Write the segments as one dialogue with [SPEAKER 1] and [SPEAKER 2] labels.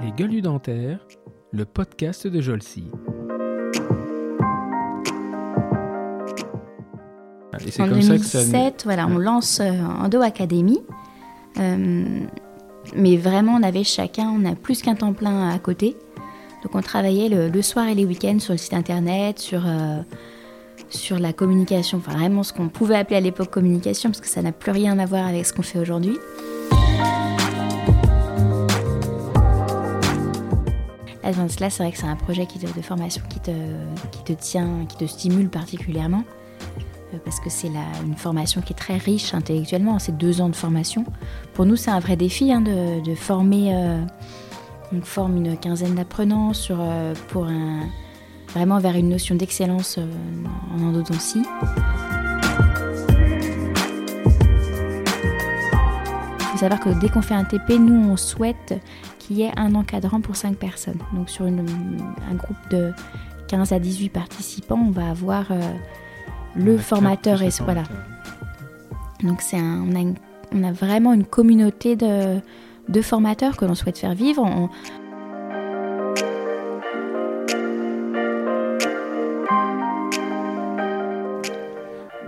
[SPEAKER 1] Les gueules dentaires, le podcast de Jolcy.
[SPEAKER 2] Et c'est en comme 2007, ça que ça... voilà, on lance euh, Endo Academy. Euh, mais vraiment, on avait chacun, on a plus qu'un temps plein à côté. Donc on travaillait le, soir et les week-ends sur le site internet, sur, euh, sur la communication, enfin vraiment ce qu'on pouvait appeler à l'époque communication, parce que ça n'a plus rien à voir avec ce qu'on fait aujourd'hui. C'est vrai que c'est un projet qui de formation qui te, qui te tient, qui te stimule particulièrement, euh, parce que c'est une formation qui est très riche intellectuellement, c'est deux ans de formation. Pour nous, c'est un vrai défi hein, de, former, euh, forme une quinzaine d'apprenants euh, pour vraiment vers une notion d'excellence en endodontie. Savoir que dès qu'on fait un TP, nous, on souhaite qu'il y ait un encadrant pour 5 personnes. Donc sur un groupe de 15 à 18 participants, on va avoir euh, le formateur et voilà. Donc c'est on, a on a vraiment une communauté de, de formateurs que l'on souhaite faire vivre.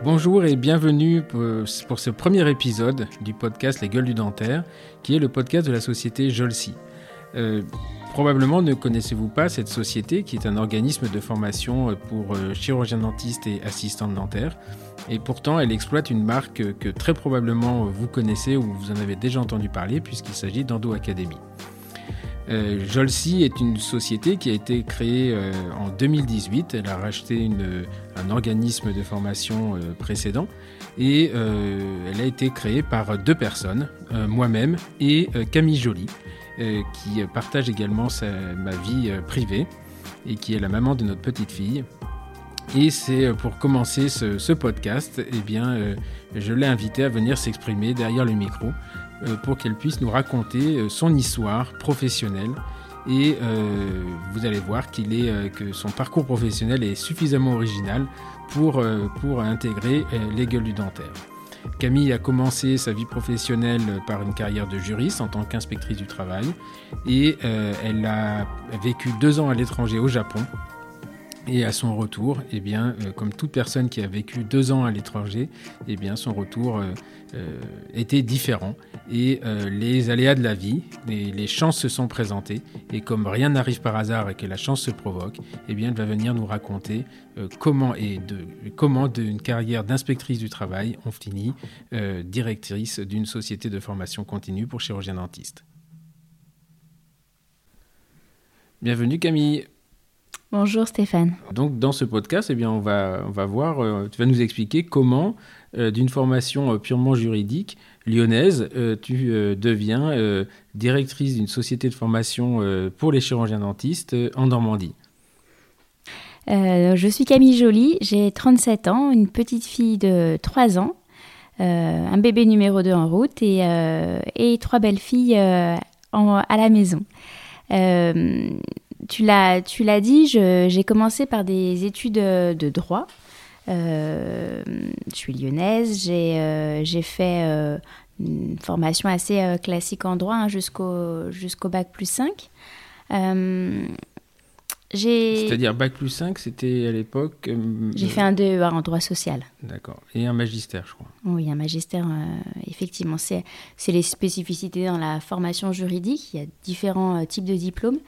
[SPEAKER 1] Bonjour et bienvenue pour ce premier épisode du podcast Les Gueules du Dentaire, qui est le podcast de la société Jolsi. Euh, probablement ne connaissez-vous pas cette société qui est un organisme de formation pour euh, chirurgiens dentistes et assistants dentaires. Et pourtant, elle exploite une marque que très probablement vous connaissez ou vous en avez déjà entendu parler puisqu'il s'agit d'Endo Academy. Euh, Jolsi est une société qui a été créée en 2018. Elle a racheté un organisme de formation euh, précédent et elle a été créée par deux personnes, moi-même et Camille Joly, qui partage également ma vie privée et qui est la maman de notre petite fille. Et c'est pour commencer ce, podcast, eh bien, je l'ai invité à venir s'exprimer derrière le micro euh, pour qu'elle puisse nous raconter euh, son histoire professionnelle. Et euh, vous allez voir qu'il est, que son parcours professionnel est suffisamment original pour, pour intégrer les gueules du dentaire. Camille a commencé sa vie professionnelle par une carrière de juriste en tant qu'inspectrice du travail et elle a vécu deux ans à l'étranger au Japon et à son retour, eh bien, euh, comme toute personne qui a vécu deux ans à l'étranger, eh bien, son retour euh, euh, était différent. Et les aléas de la vie, les, chances se sont présentées. Et comme rien n'arrive par hasard et que la chance se provoque, eh bien, elle va venir nous raconter comment et comment d'une carrière d'inspectrice du travail, on finit directrice d'une société de formation continue pour chirurgiens dentistes. Bienvenue Camille.
[SPEAKER 2] Bonjour Stéphane.
[SPEAKER 1] Donc dans ce podcast, eh bien, on, va, on va voir, euh, tu vas nous expliquer comment, euh, d'une formation euh, purement juridique lyonnaise, tu deviens directrice d'une société de formation pour les chirurgiens dentistes en Normandie.
[SPEAKER 2] je suis Camille Joly, j'ai 37 ans, une petite fille de 3 ans, un bébé numéro 2 en route et, et trois belles filles à la maison tu l'as, tu l'as dit, j'ai commencé par des études de droit. Euh, je suis lyonnaise, j'ai, euh, fait euh, une formation assez classique en droit hein, jusqu'au, jusqu'au bac plus 5.
[SPEAKER 1] C'est-à-dire bac plus 5, c'était à l'époque
[SPEAKER 2] J'ai fait un DEA en droit social.
[SPEAKER 1] D'accord. Et un magistère, je crois.
[SPEAKER 2] Oui, un magistère, effectivement. C'est, c'est les spécificités dans la formation juridique. Il y a différents types de diplômes.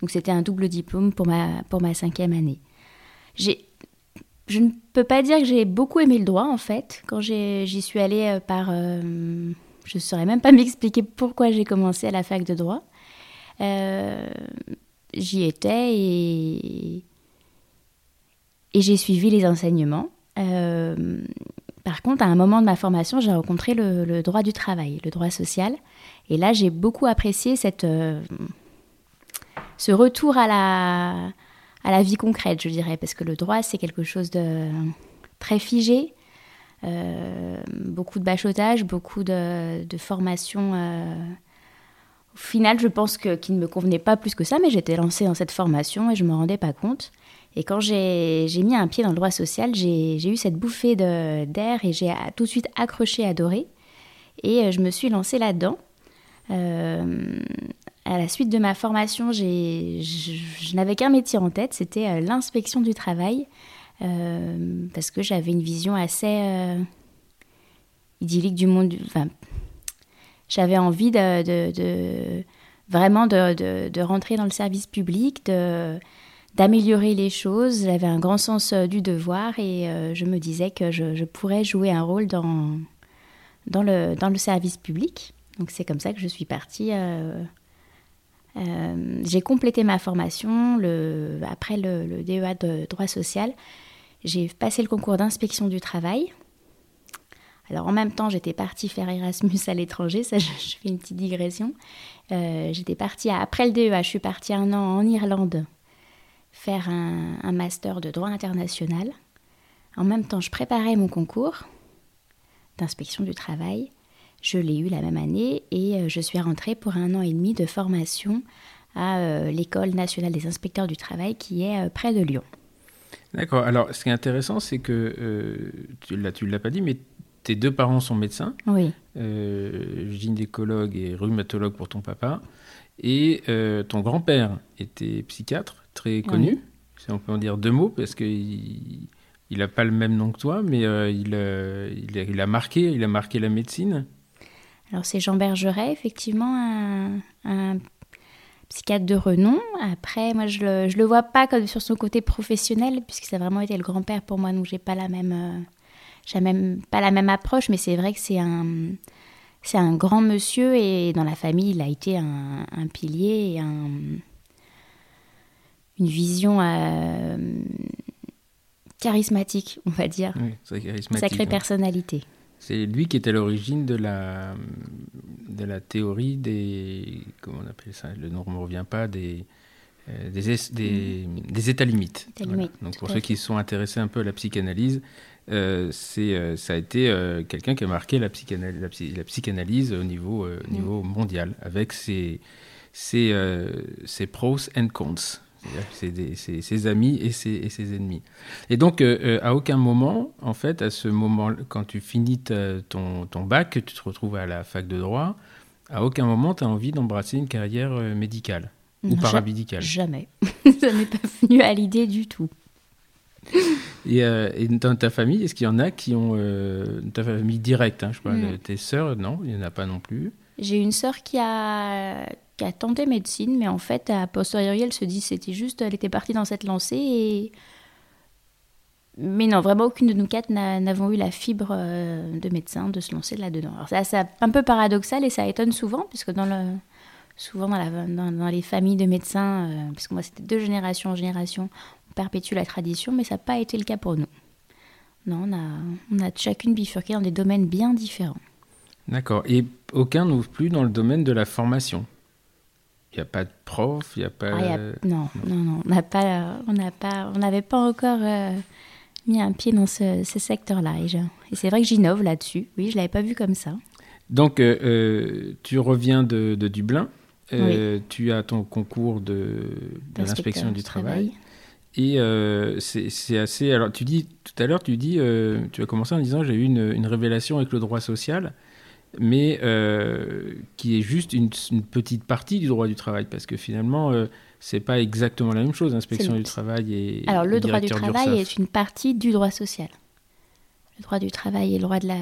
[SPEAKER 2] Donc c'était un double diplôme pour ma, pour ma cinquième année. Je ne peux pas dire que j'ai beaucoup aimé le droit en fait. Quand j'y suis allée euh, par... Euh, je ne saurais même pas m'expliquer pourquoi j'ai commencé à la fac de droit. Euh, j'y étais et, et j'ai suivi les enseignements. par contre, à un moment de ma formation, j'ai rencontré le, droit du travail, le droit social. Et là, j'ai beaucoup apprécié cette, ce retour à la, à la vie concrète, je dirais, parce que le droit, c'est quelque chose de très figé, euh, beaucoup de bachotage, beaucoup de, de formation. Euh, au final, je pense que, qu'il ne me convenait pas plus que ça, mais j'étais lancée dans cette formation et je ne me rendais pas compte. Et quand j'ai, mis un pied dans le droit social, j'ai, eu cette bouffée d'air et j'ai tout de suite accroché, adoré. Et euh, je me suis lancée là-dedans. À la suite de ma formation, je, n'avais qu'un métier en tête, c'était l'inspection du travail, parce que j'avais une vision assez idyllique du monde. Enfin, j'avais envie de, vraiment de, rentrer dans le service public, d'améliorer les choses. J'avais un grand sens euh, du devoir et euh, je me disais que je, pourrais jouer un rôle dans, dans, le, dans le service public. Donc c'est comme ça que je suis partie. Euh, j'ai complété ma formation après le DEA de droit social. J'ai passé le concours d'inspection du travail alors en même temps, j'étais partie faire Erasmus à l'étranger, ça je, fais une petite digression. Euh, j'étais partie, après le DEA, je suis partie un an en Irlande faire un, master de droit international. En même temps, je préparais mon concours d'inspection du travail. Je l'ai eu la même année et euh, je suis rentrée pour un an et demi de formation à euh, l'École nationale des inspecteurs du travail qui est près de Lyon.
[SPEAKER 1] D'accord. Alors, ce qui est intéressant, c'est que tu ne l'as pas dit, mais tes deux parents sont médecins,
[SPEAKER 2] oui.
[SPEAKER 1] Euh, gynécologue et rhumatologue pour ton papa, et euh, ton grand-père était psychiatre, très connu, si on peut en dire deux mots, parce qu'il n'a pas le même nom que toi, mais euh, il, il, a, marqué, il a marqué la médecine.
[SPEAKER 2] Alors c'est Jean Bergeret, effectivement, un, psychiatre de renom. Après, moi, je le, je le vois pas comme sur son côté professionnel, puisque ça a vraiment été le grand-père pour moi, donc j'ai pas la même j'ai même pas la même approche, mais c'est vrai que c'est un, c'est un grand monsieur et dans la famille, il a été un, pilier et un, une vision euh, charismatique, on va dire.
[SPEAKER 1] Oui, charismatique.
[SPEAKER 2] Sacrée personnalité.
[SPEAKER 1] C'est lui qui est à l'origine de la, de la théorie des. Comment on appelle ça Le nom ne me revient pas, des. Euh, des, des, des, états limites. Donc pour ceux qui sont intéressés un peu à la psychanalyse, euh, c'est, euh, ça a été euh, quelqu'un qui a marqué la, psychanalyse, la, psychanalyse au niveau, mm. niveau mondial, avec ses, ses, ses pros and cons. C'est ses, amis et ses, et ses, ennemis. Et donc, à aucun moment, en fait, à ce moment, quand tu finis ton, ton bac, tu te retrouves à la fac de droit, à aucun moment, tu as envie d'embrasser une carrière médicale ou paramédicale.
[SPEAKER 2] Jamais. Ça n'est pas venu à l'idée du tout.
[SPEAKER 1] Euh, et, dans ta famille, est-ce qu'il y en a qui ont. Euh, ta famille directe, hein, je parle mm. tes sœurs, non, il n'y en a pas non plus.
[SPEAKER 2] J'ai une sœur qui a, qui a tenté médecine, mais en fait, à posteriori, elle se dit c'était juste, elle était partie dans cette lancée. Mais non, vraiment, aucune de nous quatre n'avons eu la fibre euh, de médecin de se lancer là-dedans. Alors, c'est un peu paradoxal et ça étonne souvent, puisque dans souvent dans, les familles de médecins, euh, puisque moi c'était deux générations en génération, perpétue la tradition, mais ça n'a pas été le cas pour nous. Non, on on a chacune bifurqué dans des domaines bien différents.
[SPEAKER 1] D'accord. Et aucun n'ouvre plus dans le domaine de la formation Il n'y a pas de prof Il y a pas...
[SPEAKER 2] Ah, Non, non, non. On n'a pas, on n'a pas, on n'avait pas encore euh, mis un pied dans ce, secteur-là. Et, et c'est vrai que j'innove là-dessus. Oui, je ne l'avais pas vu comme ça.
[SPEAKER 1] Donc, euh, euh, tu reviens de, Dublin. Tu as ton concours de, l'inspection du travail. Et euh, c'est assez. Alors, tu dis tout à l'heure, tu dis, euh, tu as commencé en disant j'ai eu une, révélation avec le droit social, mais euh, qui est juste une, petite partie du droit du travail, parce que finalement, c'est pas exactement la même chose, inspection du travail et.
[SPEAKER 2] Alors, le droit du travail est une partie du droit social. Le droit du travail et le droit de la,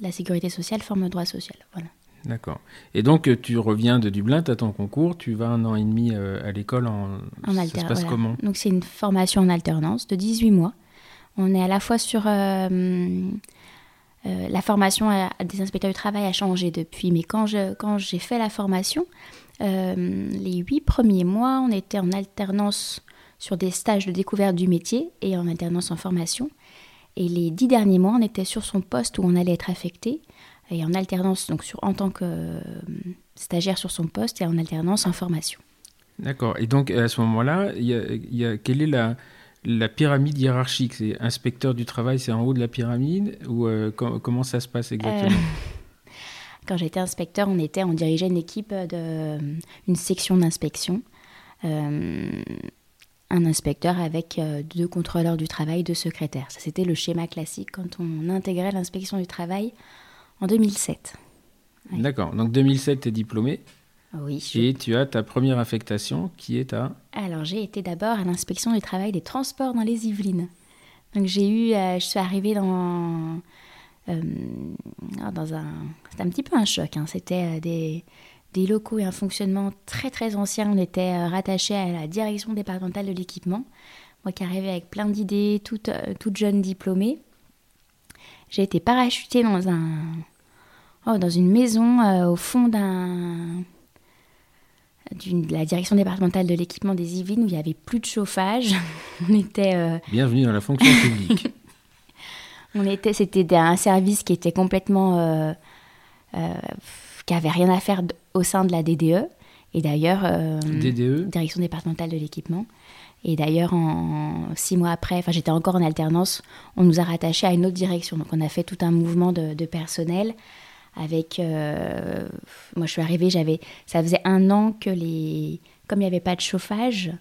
[SPEAKER 2] la sécurité sociale forment le droit social. Voilà.
[SPEAKER 1] D'accord. Et donc, euh, tu reviens de Dublin, tu as ton concours, tu vas un an et demi euh, à l'école en.
[SPEAKER 2] En ça se passe comment? Donc, c'est une formation en alternance de 18 mois. On est à la fois sur. Euh, la formation des inspecteurs du travail a changé depuis, mais quand, j'ai fait la formation, les huit premiers mois, on était en alternance sur des stages de découverte du métier et en alternance en formation. Et les dix derniers mois, on était sur son poste où on allait être affecté et en alternance donc en tant que euh, stagiaire sur son poste et en alternance en formation.
[SPEAKER 1] D'accord. Et donc à ce moment-là, quelle est la, la pyramide hiérarchique C'est inspecteur du travail, c'est en haut de la pyramide ou euh, comment ça se passe exactement? Euh,
[SPEAKER 2] Quand j'étais inspecteur, on était, on dirigeait une équipe de une section d'inspection. un inspecteur avec deux contrôleurs du travail, deux secrétaires. Ça, c'était le schéma classique quand on intégrait l'inspection du travail en 2007.
[SPEAKER 1] D'accord. Donc 2007, tu es diplômé.
[SPEAKER 2] Oui.
[SPEAKER 1] Et tu as ta première affectation qui est à
[SPEAKER 2] Alors j'ai été d'abord à l'inspection du travail des transports dans les Yvelines. Donc j'ai eu, euh, je suis arrivée dans, euh, dans un, c'était un petit peu un choc. hein. C'était euh, des, des locaux et un fonctionnement très très ancien. On était rattaché à la direction départementale de l'équipement. Moi qui arrivais avec plein d'idées, toute, toute jeune diplômée. J'ai été parachutée dans un, oh, dans une maison au fond d'un de la direction départementale de l'équipement des Yvelines où il n'y avait plus de chauffage. On était, euh,
[SPEAKER 1] Bienvenue dans la fonction publique.
[SPEAKER 2] on était, c'était un service qui était complètement, euh, euh, qui avait rien à faire au sein de la DDE. Et d'ailleurs,
[SPEAKER 1] DDE
[SPEAKER 2] direction départementale de l'équipement. Et d'ailleurs, en, six mois après, enfin j'étais encore en alternance, on nous a rattachés à une autre direction. Donc on a fait tout un mouvement de, de personnel avec... euh, moi je suis arrivée, j'avais, ça faisait un an que les... Comme il n'y avait pas de chauffage,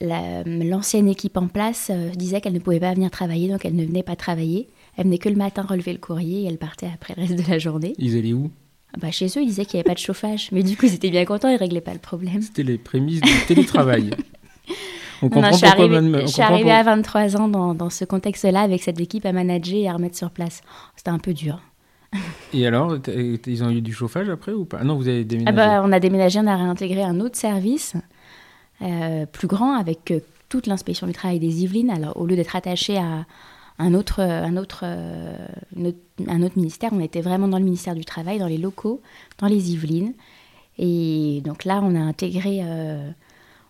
[SPEAKER 2] la- l'ancienne équipe en place euh, disait qu'elle ne pouvait pas venir travailler, donc elle ne venait pas travailler. Elle venait que le matin relever le courrier et elle partait après le reste de la journée.
[SPEAKER 1] Ils allaient où?
[SPEAKER 2] Ah Bah, chez eux, ils disaient qu'il n'y avait pas de chauffage. Mais du coup, ils étaient bien contents, ils réglaient pas le problème.
[SPEAKER 1] C'était les prémices du télétravail. On
[SPEAKER 2] Non,
[SPEAKER 1] comprend
[SPEAKER 2] non, je suis
[SPEAKER 1] pourquoi
[SPEAKER 2] arrivée, je suis arrivée
[SPEAKER 1] pour-
[SPEAKER 2] à 23 ans dans, dans ce contexte-là, avec cette équipe à manager et à remettre sur place. C'était un peu dur.
[SPEAKER 1] Et alors, ils ont eu du chauffage après ou pas? Non, vous avez
[SPEAKER 2] Ah
[SPEAKER 1] déménagé.
[SPEAKER 2] bah, on a déménagé, on a réintégré un autre service, euh, plus grand, avec euh, toute l'inspection du travail des Yvelines. Alors, au lieu d'être attaché à un autre, un, autre, euh, autre- un autre ministère, on était vraiment dans le ministère du Travail, dans les locaux, dans les Yvelines. Et donc là, on a intégré,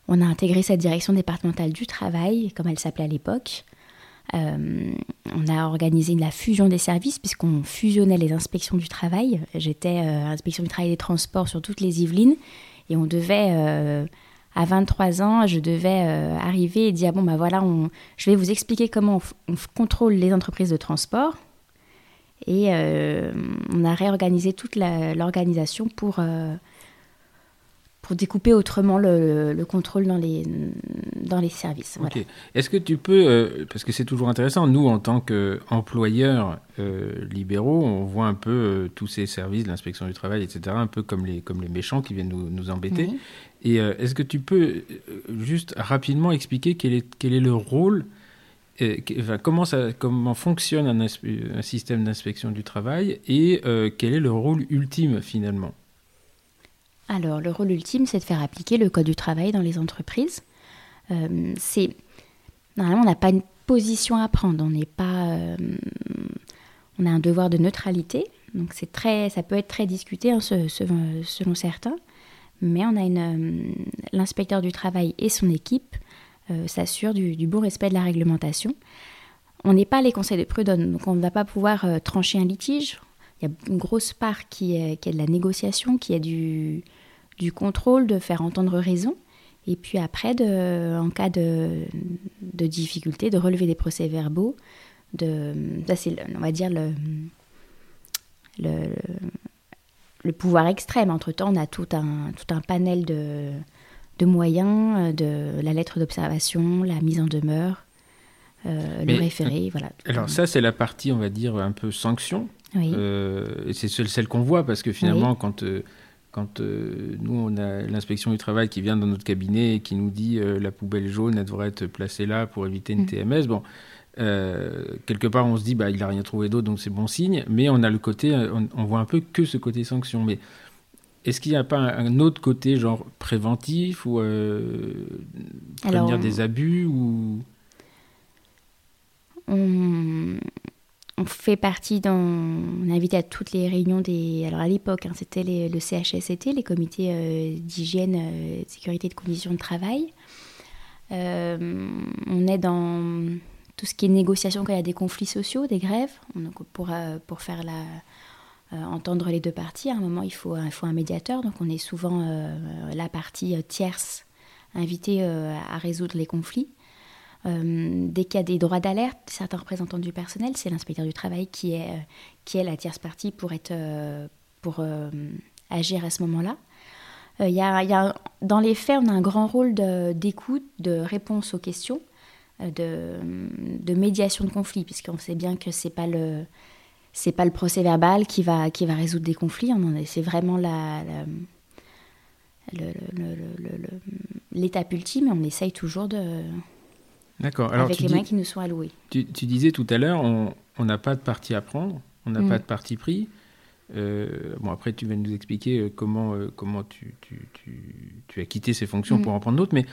[SPEAKER 2] on a intégré cette direction départementale du travail, comme elle s'appelait à l'époque. Euh, on a organisé la fusion des services puisqu'on fusionnait les inspections du travail. J'étais euh, inspection du travail des transports sur toutes les Yvelines et on devait, euh, à 23 ans, je devais euh, arriver et dire bon bah voilà, on, je vais vous expliquer comment on, on contrôle les entreprises de transport. Et on a réorganisé toute l'organisation pour, pour découper autrement le, le contrôle dans les, dans les services. Voilà.
[SPEAKER 1] Est-ce que tu peux, euh, parce que c'est toujours intéressant, nous en tant qu'employeurs euh, libéraux, on voit un peu euh, tous ces services, l'inspection du travail, etc., un peu comme les, comme les méchants qui viennent nous, nous embêter. Et est-ce que tu peux juste rapidement expliquer quel est, quel est le rôle, enfin, comment, ça, comment fonctionne un, système d'inspection du travail et euh, quel est le rôle ultime finalement?
[SPEAKER 2] Alors, le rôle ultime, c'est de faire appliquer le Code du travail dans les entreprises. Euh, c'est Normalement, on n'a pas une position à prendre. On n'est pas... euh, on a un devoir de neutralité. Donc, c'est très, ça peut être très discuté hein, selon certains. Mais on a une... euh, L'inspecteur du travail et son équipe s'assurent du, bon respect de la réglementation. On n'est pas les conseils de prud'homme, donc on ne va pas pouvoir trancher un litige. Il y a une grosse part qui est, qui est de la négociation, qui est du, du contrôle, de faire entendre raison. Et puis après, de, en cas de, de difficulté, de relever des procès-verbaux. De, ça, c'est, on va dire, le, le, le pouvoir extrême. Entre-temps, on a tout un, tout un panel de, de moyens, euh, de la lettre d'observation, la mise en demeure, euh, le référé, voilà.
[SPEAKER 1] Alors ça, c'est la partie, on va dire, un peu sanction.
[SPEAKER 2] oui.
[SPEAKER 1] Euh, et c'est celle, qu'on voit parce que finalement, quand, euh, quand euh, nous, on a l'inspection du travail qui vient dans notre cabinet et qui nous dit euh, la poubelle jaune, elle devrait être placée là pour éviter une
[SPEAKER 2] Mm.
[SPEAKER 1] TMS, bon, euh, quelque part, on se dit, bah, il n'a rien trouvé d'autre, donc c'est bon signe. Mais on a le côté, on, on voit un peu que ce côté sanction. Mais est-ce qu'il n'y a pas un, un autre côté, genre préventif ou prévenir
[SPEAKER 2] Alors,
[SPEAKER 1] des abus ou...
[SPEAKER 2] on, on fait partie. On est invité à toutes les réunions des. Alors à l'époque, hein, c'était le CHSCT, les comités euh, d'hygiène, euh, sécurité et de conditions de travail. Euh, on est dans tout ce qui est négociation quand il y a des conflits sociaux, des grèves. Pour, pour faire entendre les deux parties, à un moment il faut, un médiateur, donc on est souvent la partie tierce invitée à résoudre les conflits. Euh, y a des droits d'alerte, certains représentants du personnel, c'est l'inspecteur du travail qui est, euh, qui est la tierce partie pour, être, euh, pour euh, agir à ce moment-là. Y a, dans les faits, on a un grand rôle d'écoute, de, réponse aux questions, de, de médiation de conflits, puisqu'on sait bien que c'est pas le c'est pas le procès verbal qui va, qui va résoudre des conflits. C'est vraiment la, l'étape ultime. On essaye toujours de.
[SPEAKER 1] D'accord.
[SPEAKER 2] avec les moyens qui nous sont alloués.
[SPEAKER 1] Tu, disais tout à l'heure, on n'a pas de parti à prendre, on n'a mm. pas de parti pris. Euh, bon, après, tu vas nous expliquer euh, comment, euh, comment tu, tu, tu, as quitté ces fonctions pour mm. en prendre d'autres. Mais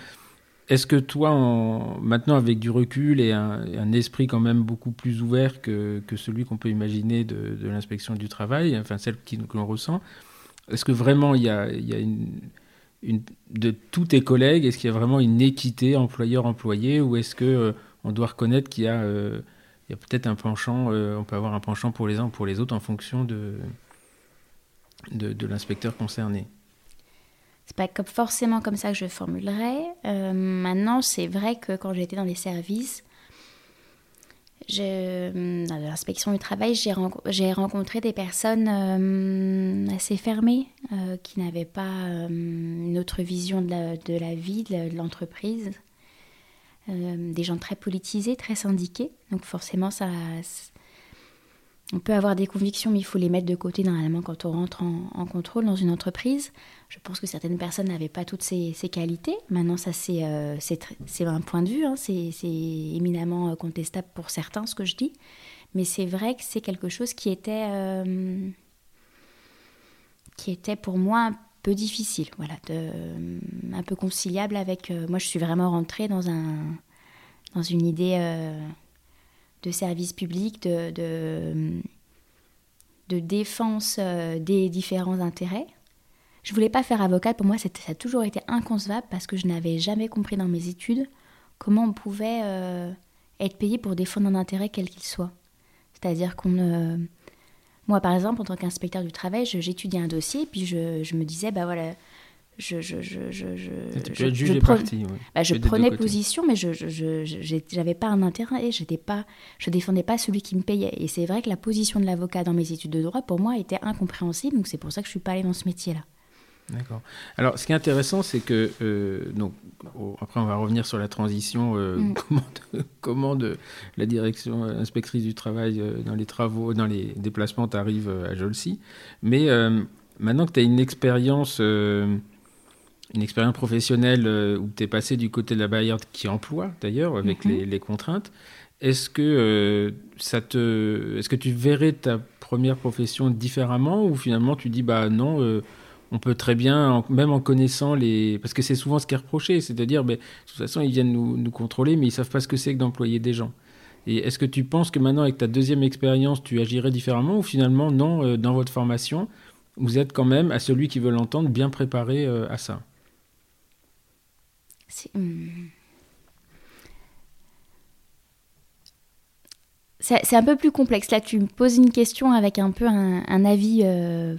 [SPEAKER 1] est-ce que toi, en, maintenant, avec du recul et un, esprit quand même beaucoup plus ouvert que, que celui qu'on peut imaginer de, de l'inspection du travail, enfin celle que l'on ressent, est-ce que vraiment il y a, il y a une, de tous tes collègues, est-ce qu'il y a vraiment une équité employeur-employé ou est-ce que on doit reconnaître qu'il y a, a peut-être un penchant, on peut avoir un penchant pour les uns ou pour les autres en fonction de, l'inspecteur concerné?
[SPEAKER 2] C'est pas forcément comme ça que je formulerais. Euh, maintenant, c'est vrai que quand j'étais dans les services, dans l'inspection du travail, j'ai rencontré des personnes euh, assez fermées, euh, qui n'avaient pas une autre vision de la, de la vie, de l'entreprise. des gens très politisés, très syndiqués. Donc forcément, ça, on peut avoir des convictions, mais il faut les mettre de côté normalement quand on rentre en, contrôle dans une entreprise. Je pense que certaines personnes n'avaient pas toutes ces, qualités. Maintenant, ça c'est euh, un point de vue, hein. c'est éminemment euh, contestable pour certains ce que je dis, mais c'est vrai que c'est quelque chose qui était, euh, qui était pour moi un peu difficile, voilà, un peu conciliable avec. moi, je suis vraiment rentrée dans un dans une idée de service public, de, de, défense euh, des différents intérêts. Je voulais pas faire avocat, pour moi ça a toujours été inconcevable parce que je n'avais jamais compris dans mes études comment on pouvait euh, être payé pour défendre un intérêt quel qu'il soit. C'est-à-dire qu'on... moi par exemple, en tant qu'inspecteur du travail, j'étudiais un dossier, puis je, je me disais, bah voilà, je, je, je, je, je, bah, je prenais position, mais je n'avais pas un intérêt, j'étais pas, je défendais pas celui qui me payait. Et c'est vrai que la position de l'avocat dans mes études de droit, pour moi, était incompréhensible, donc c'est pour ça que je suis pas allée dans ce métier-là.
[SPEAKER 1] D'accord. Alors, ce qui est intéressant, c'est que, euh, donc, après, on va revenir sur la transition, euh, mm. comment, de, la direction euh, inspectrice du travail dans les travaux, dans les déplacements, arrive à Jolcy. Mais maintenant que tu as une expérience une expérience professionnelle euh, où tu es passé du côté de la barrière qui emploie d'ailleurs avec mhm. les, contraintes. Est-ce que euh, ça te, est-ce que tu verrais ta première profession différemment ou finalement tu dis bah non, euh, on peut très bien, même en connaissant les, parce que c'est souvent ce qui est reproché, c'est-à-dire mais, de toute façon ils viennent nous, nous contrôler mais ils savent pas ce que c'est que d'employer des gens. Et est-ce que tu penses que maintenant avec ta deuxième expérience tu agirais différemment ou finalement non, dans votre formation vous êtes quand même à celui qui veut l'entendre bien préparé à ça?
[SPEAKER 2] Hmm. C'est un peu plus complexe. Là, tu me poses une question avec un peu un, avis. Euh,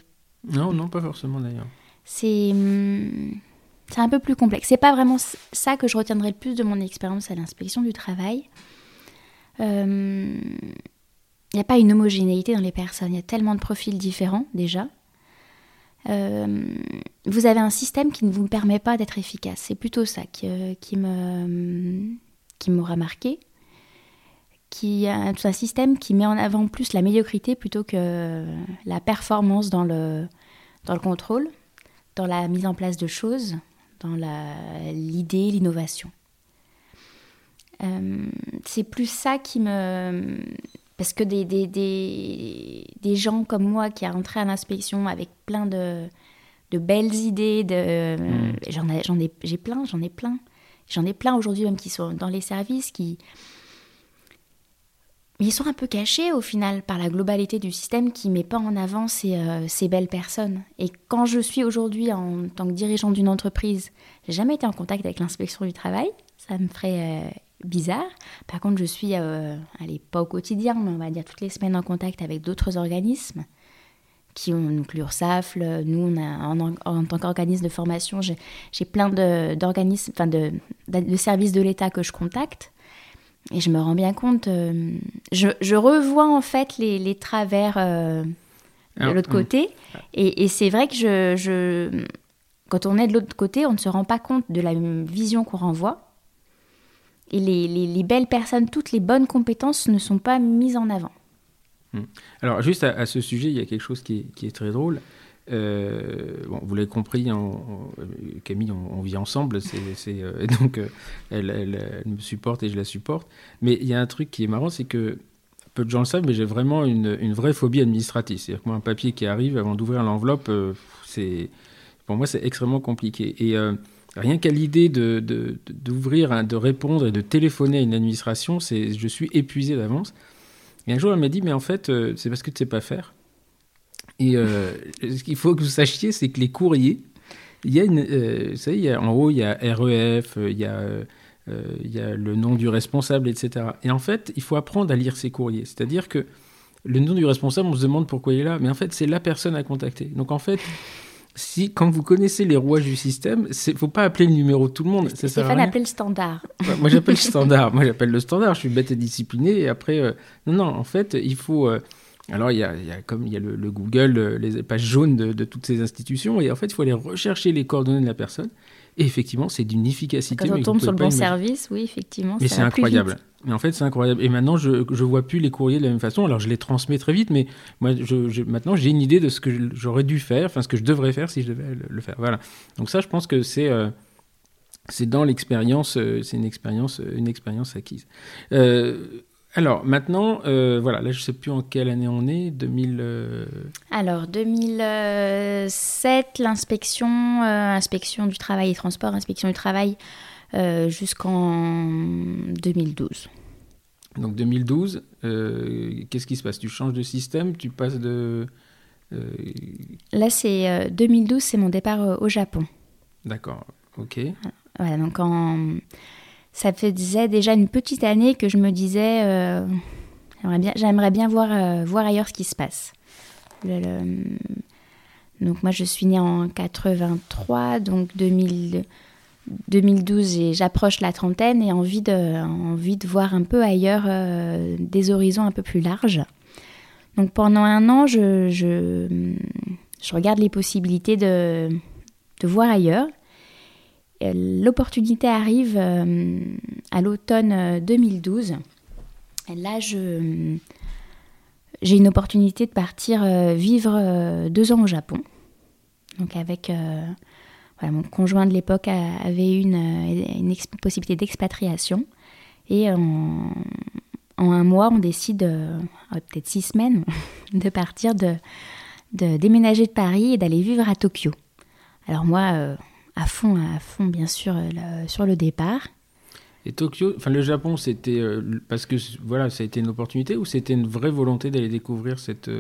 [SPEAKER 1] non, non, pas forcément d'ailleurs.
[SPEAKER 2] C'est hmm, c'est un peu plus complexe. C'est pas vraiment ça que je retiendrai le plus de mon expérience à l'inspection du travail. Il euh, n'y a pas une homogénéité dans les personnes. Il y a tellement de profils différents déjà. Euh, vous avez un système qui ne vous permet pas d'être efficace. C'est plutôt ça qui, euh, qui me qui m'aura marqué. Qui un, un système qui met en avant plus la médiocrité plutôt que la performance dans le dans le contrôle, dans la mise en place de choses, dans l'idée, l'innovation. Euh, c'est plus ça qui me parce que des, des, des, des, gens comme moi qui a entré à l'inspection avec plein de, de belles idées, de, mmh. j'en ai, j'en ai, j'ai plein, j'en ai plein. J'en ai plein aujourd'hui même qui sont dans les services, qui... ils sont un peu cachés au final par la globalité du système qui met pas en avant ces, euh, ces belles personnes. Et quand je suis aujourd'hui en tant que dirigeante d'une entreprise, j'ai jamais été en contact avec l'inspection du travail. Ça me ferait euh, bizarre. Par contre, je suis, euh, allez, pas au quotidien, mais on va dire toutes les semaines en contact avec d'autres organismes qui ont donc l'URSAF. Nous, on a, en, tant qu'organisme de formation, j'ai plein d'organismes, enfin de, de, services de l'État que je contacte. Et je me rends bien compte, euh, je, je, revois en fait les, les travers euh, de l'autre côté. Et, et c'est vrai que je, je, quand on est de l'autre côté, on ne se rend pas compte de la vision qu'on renvoie. Et les, les, belles personnes, toutes les bonnes compétences ne sont pas mises en avant.
[SPEAKER 1] Hmm. Alors, juste à, ce sujet, il y a quelque chose qui est, très drôle. Euh, vous l'avez compris, Camille, on, vit ensemble, c'est, euh, donc elle, elle, me supporte et je la supporte. Mais il y a un truc qui est marrant, c'est que peu de gens le savent, mais j'ai vraiment une, une, vraie phobie administrative. C'est-à-dire que moi, un papier qui arrive, avant d'ouvrir l'enveloppe, c'est, pour moi, c'est extrêmement compliqué. Et rien qu'à l'idée de, d'ouvrir, de répondre et de téléphoner à une administration, je suis épuisé d'avance. Et un jour, elle m'a dit, mais en fait, euh, c'est parce que tu ne sais pas faire. Et euh, ce qu'il faut que vous sachiez, c'est que les courriers, il y a une, euh, vous savez, en haut, il y a REF, il y a, il y a le nom du responsable, etc. Et en fait, il faut apprendre à lire ces courriers. C'est-à-dire que le nom du responsable, on se demande pourquoi il est là, mais en fait, c'est la personne à contacter. Donc en fait, si, quand vous connaissez les rouages du système, il ne faut pas appeler le numéro de tout le monde.
[SPEAKER 2] Stéphane appelle le standard.
[SPEAKER 1] moi, j'appelle le standard. Moi, j'appelle le standard. Je suis bête et discipliné. Et après, euh, non, non, en fait, il faut. Euh, alors, il y, a, il y a, comme il y a le, Google, euh, les pages jaunes de, de, toutes ces institutions. Et en fait, il faut aller rechercher les coordonnées de la personne. Et effectivement, c'est d'une efficacité.
[SPEAKER 2] Quand on tombe sur le bon service, oui, effectivement.
[SPEAKER 1] Mais c'est incroyable. Mais en fait, c'est incroyable. Et maintenant, je ne vois plus les courriers de la même façon. Alors, je les transmets très vite, mais moi, je, maintenant, j'ai une idée de ce que j'aurais dû faire, enfin, ce que je devrais faire si je devais le, faire. Voilà. Donc ça, je pense que c'est euh, c'est dans l'expérience, euh, c'est une expérience, une expérience acquise. Euh, alors maintenant, voilà, là je ne sais plus en quelle année on est, 2000.
[SPEAKER 2] Alors 2007, l'inspection, inspection du travail et transport, inspection du travail euh, jusqu'en 2012.
[SPEAKER 1] Donc 2012, euh, qu'est-ce qui se passe? Tu changes de système Tu passes de...
[SPEAKER 2] Euh, Là, c'est 2012, c'est mon départ au Japon.
[SPEAKER 1] D'accord, ok.
[SPEAKER 2] Voilà, donc en... ça faisait déjà une petite année que je me disais, j'aimerais bien, j'aimerais bien voir, voir ailleurs ce qui se passe. Donc moi, je suis née en 83, donc 2000... 2012 et j'approche la trentaine et envie de, envie de voir un peu ailleurs euh, des horizons un peu plus larges. Donc pendant un an, je, je, regarde les possibilités de, de voir ailleurs. L'opportunité arrive euh, à l'automne 2012. Euh, là, je, j'ai une opportunité de partir vivre deux ans au Japon. Donc avec mon conjoint de l'époque avait une, une possibilité d'expatriation. Et en, un mois, on décide, euh, peut-être six semaines, de partir, de, de, déménager de Paris et d'aller vivre à Tokyo. Alors moi, euh, à fond, à fond, bien sûr, sur le départ.
[SPEAKER 1] Et Tokyo, enfin le Japon, c'était euh, parce que voilà, ça a été une opportunité ou c'était une vraie volonté d'aller découvrir cette.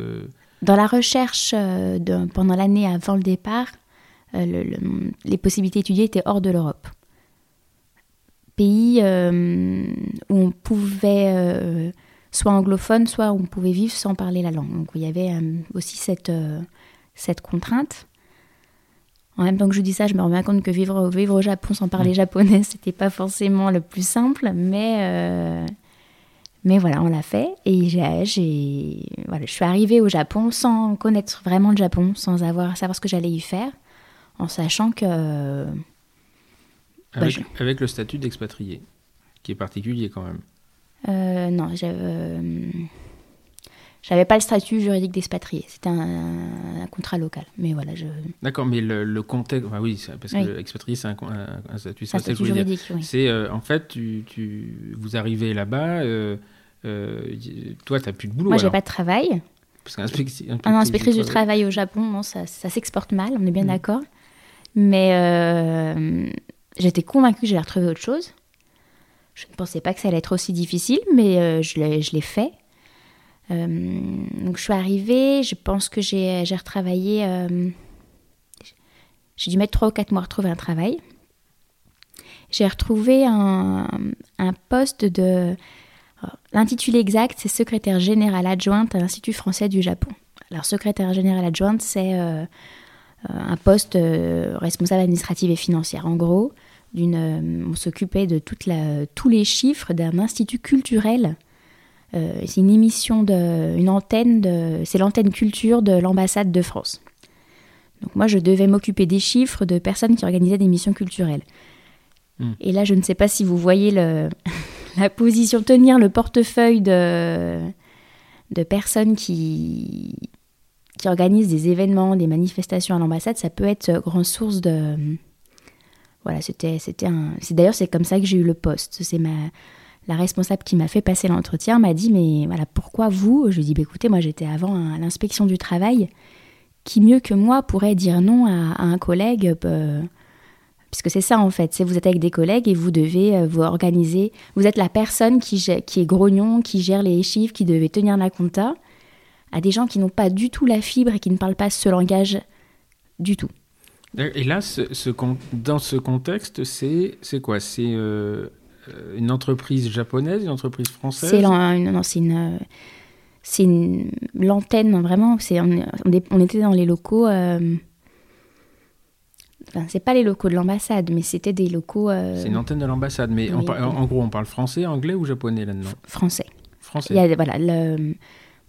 [SPEAKER 2] Dans la recherche de, pendant l'année avant le départ, euh, les possibilités étudiées étaient hors de l'Europe. Pays euh, où on pouvait euh, soit anglophone, soit on pouvait vivre sans parler la langue. Donc il y avait aussi cette, cette contrainte. En même temps que je dis ça, je me rends bien compte que vivre, vivre au Japon sans parler japonais, c'était pas forcément le plus simple, mais, mais voilà, on l'a fait. Et j'ai, voilà, je suis arrivée au Japon sans connaître vraiment le Japon, sans avoir, savoir ce que j'allais y faire en sachant que...
[SPEAKER 1] Bah, avec, le statut d'expatrié, qui est particulier quand même.
[SPEAKER 2] Euh, non, euh, j'avais pas le statut juridique d'expatrié. C'était un, contrat local. Mais voilà, je.
[SPEAKER 1] D'accord, mais le, contexte. oui, parce que l'expatrié, c'est un, statut,
[SPEAKER 2] un statut juridique.
[SPEAKER 1] C'est euh, en fait, tu, vous arrivez là-bas. toi, tu n'as plus de boulot.
[SPEAKER 2] Moi, j'ai pas de travail. Parce qu'un inspectrice du travail au Japon, ça, ça s'exporte mal, on est bien mm. d'accord. Mais euh, j'étais convaincue que j'allais retrouver autre chose. Je ne pensais pas que ça allait être aussi difficile, mais euh, je l'ai fait. Euh, donc je suis arrivée, je pense que j'ai retravaillé. j'ai dû mettre 3 ou 4 mois à retrouver un travail. J'ai retrouvé un, un, poste de. L'intitulé exact, c'est secrétaire général adjointe à l'Institut français du Japon. Alors, secrétaire général adjointe, c'est un poste euh, responsable administratif et financier. En gros, euh, on s'occupait de toute la, tous les chiffres d'un institut culturel. c'est une émission, de, une antenne, de, c'est l'antenne culture de l'ambassade de France. Donc moi, je devais m'occuper des chiffres de personnes qui organisaient des missions culturelles. Hmm. Et là, je ne sais pas si vous voyez le, la position, tenir le portefeuille de, de personnes qui, qui organisent des événements, des manifestations à l'ambassade, ça peut être grande source de. Voilà, c'était, c'était un. C'est d'ailleurs c'est comme ça que j'ai eu le poste. C'est ma la responsable qui m'a fait passer l'entretien m'a dit mais voilà pourquoi vous? Je lui ai dit bah, écoutez moi j'étais avant à l'inspection du travail. Qui mieux que moi pourrait dire non à, un collègue euh, puisque c'est ça en fait, c'est vous êtes avec des collègues et vous devez euh, vous organiser. Vous êtes la personne qui, qui est grognon, qui gère les chiffres, qui devait tenir la compta à des gens qui n'ont pas du tout la fibre et qui ne parlent pas ce langage du tout.
[SPEAKER 1] Et là, ce, dans ce contexte, c'est quoi? C'est euh, une entreprise japonaise, une entreprise française?
[SPEAKER 2] C'est non, c'est une, c'est l'antenne vraiment. C'est on, on, était dans les locaux. Euh, enfin, c'est pas les locaux de l'ambassade, mais c'était des locaux. Euh,
[SPEAKER 1] c'est une antenne de l'ambassade, mais en, gros, on parle français, anglais ou japonais là-dedans?
[SPEAKER 2] Français.
[SPEAKER 1] Français.
[SPEAKER 2] Il y a voilà le,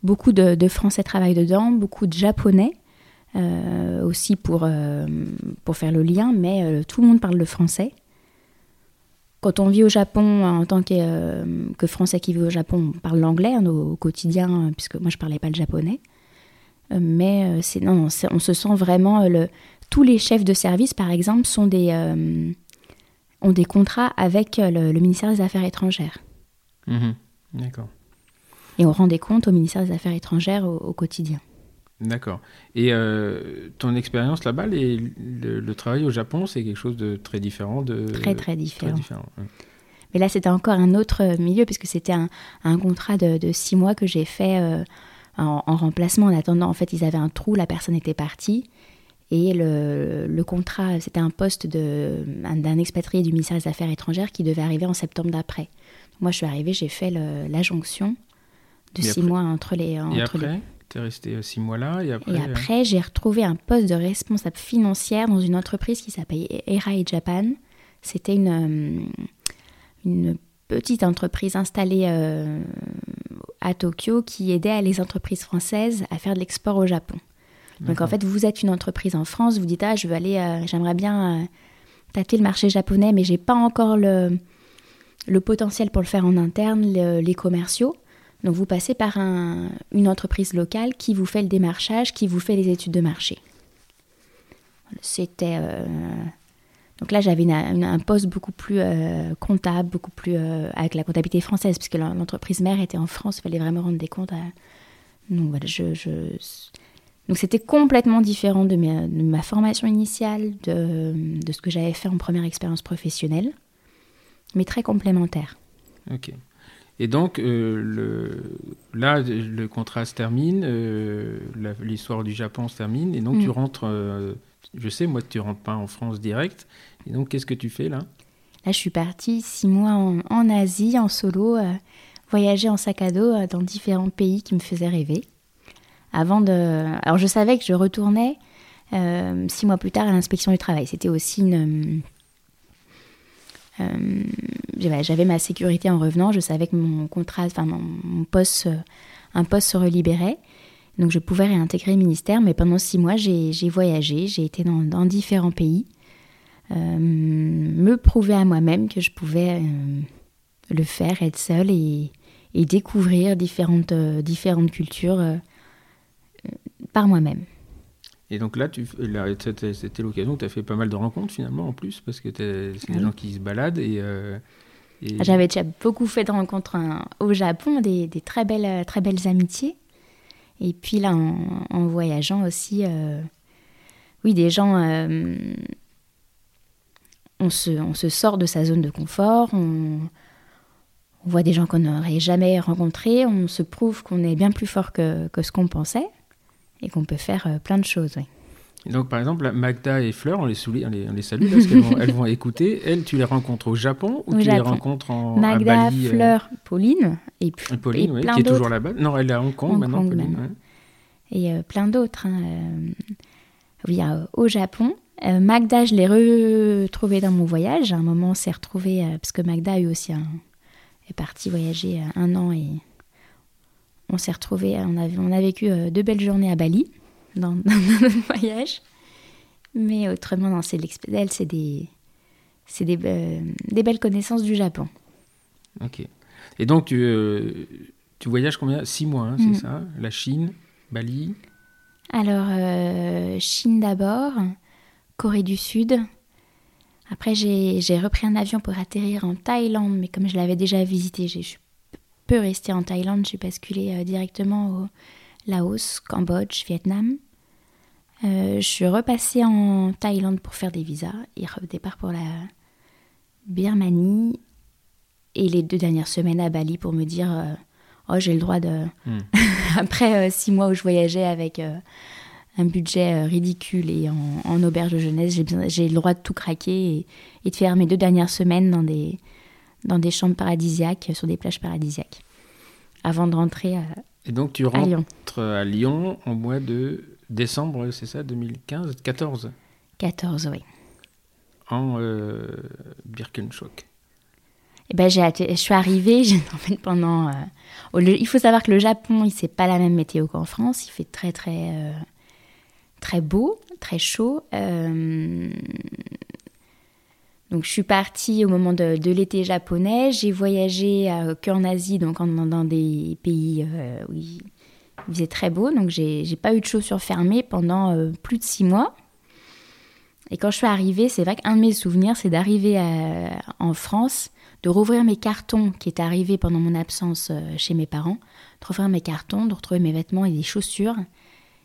[SPEAKER 2] Beaucoup de, Français travaillent dedans, beaucoup de Japonais euh, aussi pour, euh, pour faire le lien, mais euh, tout le monde parle le français. Quand on vit au Japon, en tant que, que Français qui vit au Japon, on parle l'anglais hein, au, quotidien, puisque moi je parlais pas le japonais. mais c'est non, on se sent vraiment le, tous les chefs de service, par exemple, sont des ont des contrats avec le, ministère des Affaires étrangères.
[SPEAKER 1] Mmh D'accord
[SPEAKER 2] et on rend des comptes au ministère des Affaires étrangères au, quotidien.
[SPEAKER 1] D'accord. Et euh, ton expérience là-bas, le, travail au Japon, c'est quelque chose de très différent de...
[SPEAKER 2] Très, très différent. Mais là, c'était encore un autre milieu, puisque c'était un, contrat de, six mois que j'ai fait euh, en, remplacement. En attendant, en fait, ils avaient un trou, la personne était partie. Et le, le contrat, c'était un poste d'un expatrié du ministère des Affaires étrangères qui devait arriver en septembre d'après. Moi, je suis arrivée, j'ai fait la jonction de six mois entre les.
[SPEAKER 1] Entre et après, tu es resté euh, six mois là et après.
[SPEAKER 2] Et euh, j'ai retrouvé un poste de responsable financière dans une entreprise qui s'appelle Erai Japan. C'était une, euh, une petite entreprise installée à Tokyo qui aidait les entreprises françaises à faire de l'export au Japon. Donc en fait, vous êtes une entreprise en France, vous dites ah je veux aller, j'aimerais bien tâter le marché japonais, mais j'ai pas encore le, le potentiel pour le faire en interne, les commerciaux. Donc vous passez par une entreprise locale qui vous fait le démarchage, qui vous fait les études de marché. C'était... Euh, donc là, j'avais un poste beaucoup plus euh, comptable, beaucoup plus euh, avec la comptabilité française, puisque l'entreprise mère était en France, il fallait vraiment rendre des comptes. Donc voilà, je, Donc c'était complètement différent de ma, formation initiale, de, de, ce que j'avais fait en première expérience professionnelle, mais très complémentaire.
[SPEAKER 1] Ok. Et donc, euh, le, là, le contrat se termine, euh, l'histoire du Japon se termine, et donc tu mm. rentres, euh, je sais, moi, tu rentres pas en France direct. Et donc, qu'est-ce que tu fais là?
[SPEAKER 2] Là, je suis partie six mois en, Asie, en solo, voyager en sac à dos dans différents pays qui me faisaient rêver. Avant de... Alors, je savais que je retournais six mois plus tard à l'inspection du travail. C'était aussi une euh, j'avais ma sécurité en revenant, je savais que mon contrat, enfin mon, poste, un poste se relibérait. Donc je pouvais réintégrer le ministère, mais pendant six mois, j'ai voyagé, j'ai été dans, différents pays, euh, me prouver à moi-même que je pouvais euh, le faire, être seule et, découvrir différentes, différentes cultures par moi-même.
[SPEAKER 1] Et donc là, c'était l'occasion où tu as fait pas mal de rencontres finalement en plus, parce que c'est des gens qui se baladent et. Euh,
[SPEAKER 2] ah, j'avais déjà beaucoup fait de rencontres hein, au Japon, des, très, belles, très belles amitiés. Et puis là, en, voyageant aussi, euh, oui, des gens. Euh, on, se, on se sort de sa zone de confort, on, on voit des gens qu'on n'aurait jamais rencontrés, on se prouve qu'on est bien plus fort que, que ce qu'on pensait et qu'on peut faire euh, plein de choses.
[SPEAKER 1] donc, par exemple, Magda et Fleur, on les, on les, on les salue parce qu'elles vont, elles vont écouter. Elles, tu les rencontres au Japon ou tu les rencontres en
[SPEAKER 2] Magda,
[SPEAKER 1] à Bali,
[SPEAKER 2] euh Fleur, Pauline et puis
[SPEAKER 1] Pauline, oui, qui est toujours là-bas. Non, elle est à Hong Kong maintenant. Pauline,
[SPEAKER 2] Et euh, plein d'autres. Hein, oui, au Japon. Magda, je l'ai retrouvée dans mon voyage. À un moment, on s'est retrouvés parce que Magda a eu aussi un, est partie voyager un an et on s'est retrouvés, on a, on a vécu euh, deux belles journées à Bali dans, notre voyage. Mais autrement, non, c'est elle, c'est des, c'est des, des, belles connaissances du Japon.
[SPEAKER 1] Ok. Et donc, tu, euh, tu voyages combien? Six mois, hein, c'est
[SPEAKER 2] Mm.
[SPEAKER 1] ça? La Chine, Bali?
[SPEAKER 2] Alors, euh, Chine d'abord, Corée du Sud. Après, j'ai repris un avion pour atterrir en Thaïlande, mais comme je l'avais déjà visité, j'ai- je suis peu restée en Thaïlande. J'ai basculé euh, directement au Laos, Cambodge, Vietnam. Euh, je suis repassée en Thaïlande pour faire des visas et redépart pour la Birmanie. Et les deux dernières semaines à Bali pour me dire euh, Oh, j'ai le droit de.
[SPEAKER 1] Hmm.
[SPEAKER 2] Après euh, six mois où je voyageais avec euh, un budget ridicule et en, en auberge de jeunesse, j'ai le droit de tout craquer et, et de faire mes deux dernières semaines dans des, dans des chambres paradisiaques, sur des plages paradisiaques, avant de rentrer à,
[SPEAKER 1] Et donc tu
[SPEAKER 2] à
[SPEAKER 1] rentres
[SPEAKER 2] Lyon.
[SPEAKER 1] à Lyon en mois de décembre, c'est ça 2015 14
[SPEAKER 2] 14, oui.
[SPEAKER 1] En euh, Birkenstock.
[SPEAKER 2] Et ben, j'ai je suis arrivée, j'ai- pendant... euh, au- le- il faut savoir que le Japon, il c'est pas la même météo qu'en France. Il fait très, très, euh, très beau, très chaud. Euh, donc, je suis partie au moment de, l'été japonais. J'ai voyagé euh, qu'en Asie, donc dans des pays euh, où il, faisait très beau. Donc, j'ai pas eu de chaussures fermées pendant euh, plus de six mois. Et quand je suis arrivée, c'est vrai qu'un de mes souvenirs, c'est d'arriver en France de rouvrir mes cartons qui étaient arrivés pendant mon absence chez mes parents, de rouvrir mes cartons, de retrouver mes vêtements et des chaussures,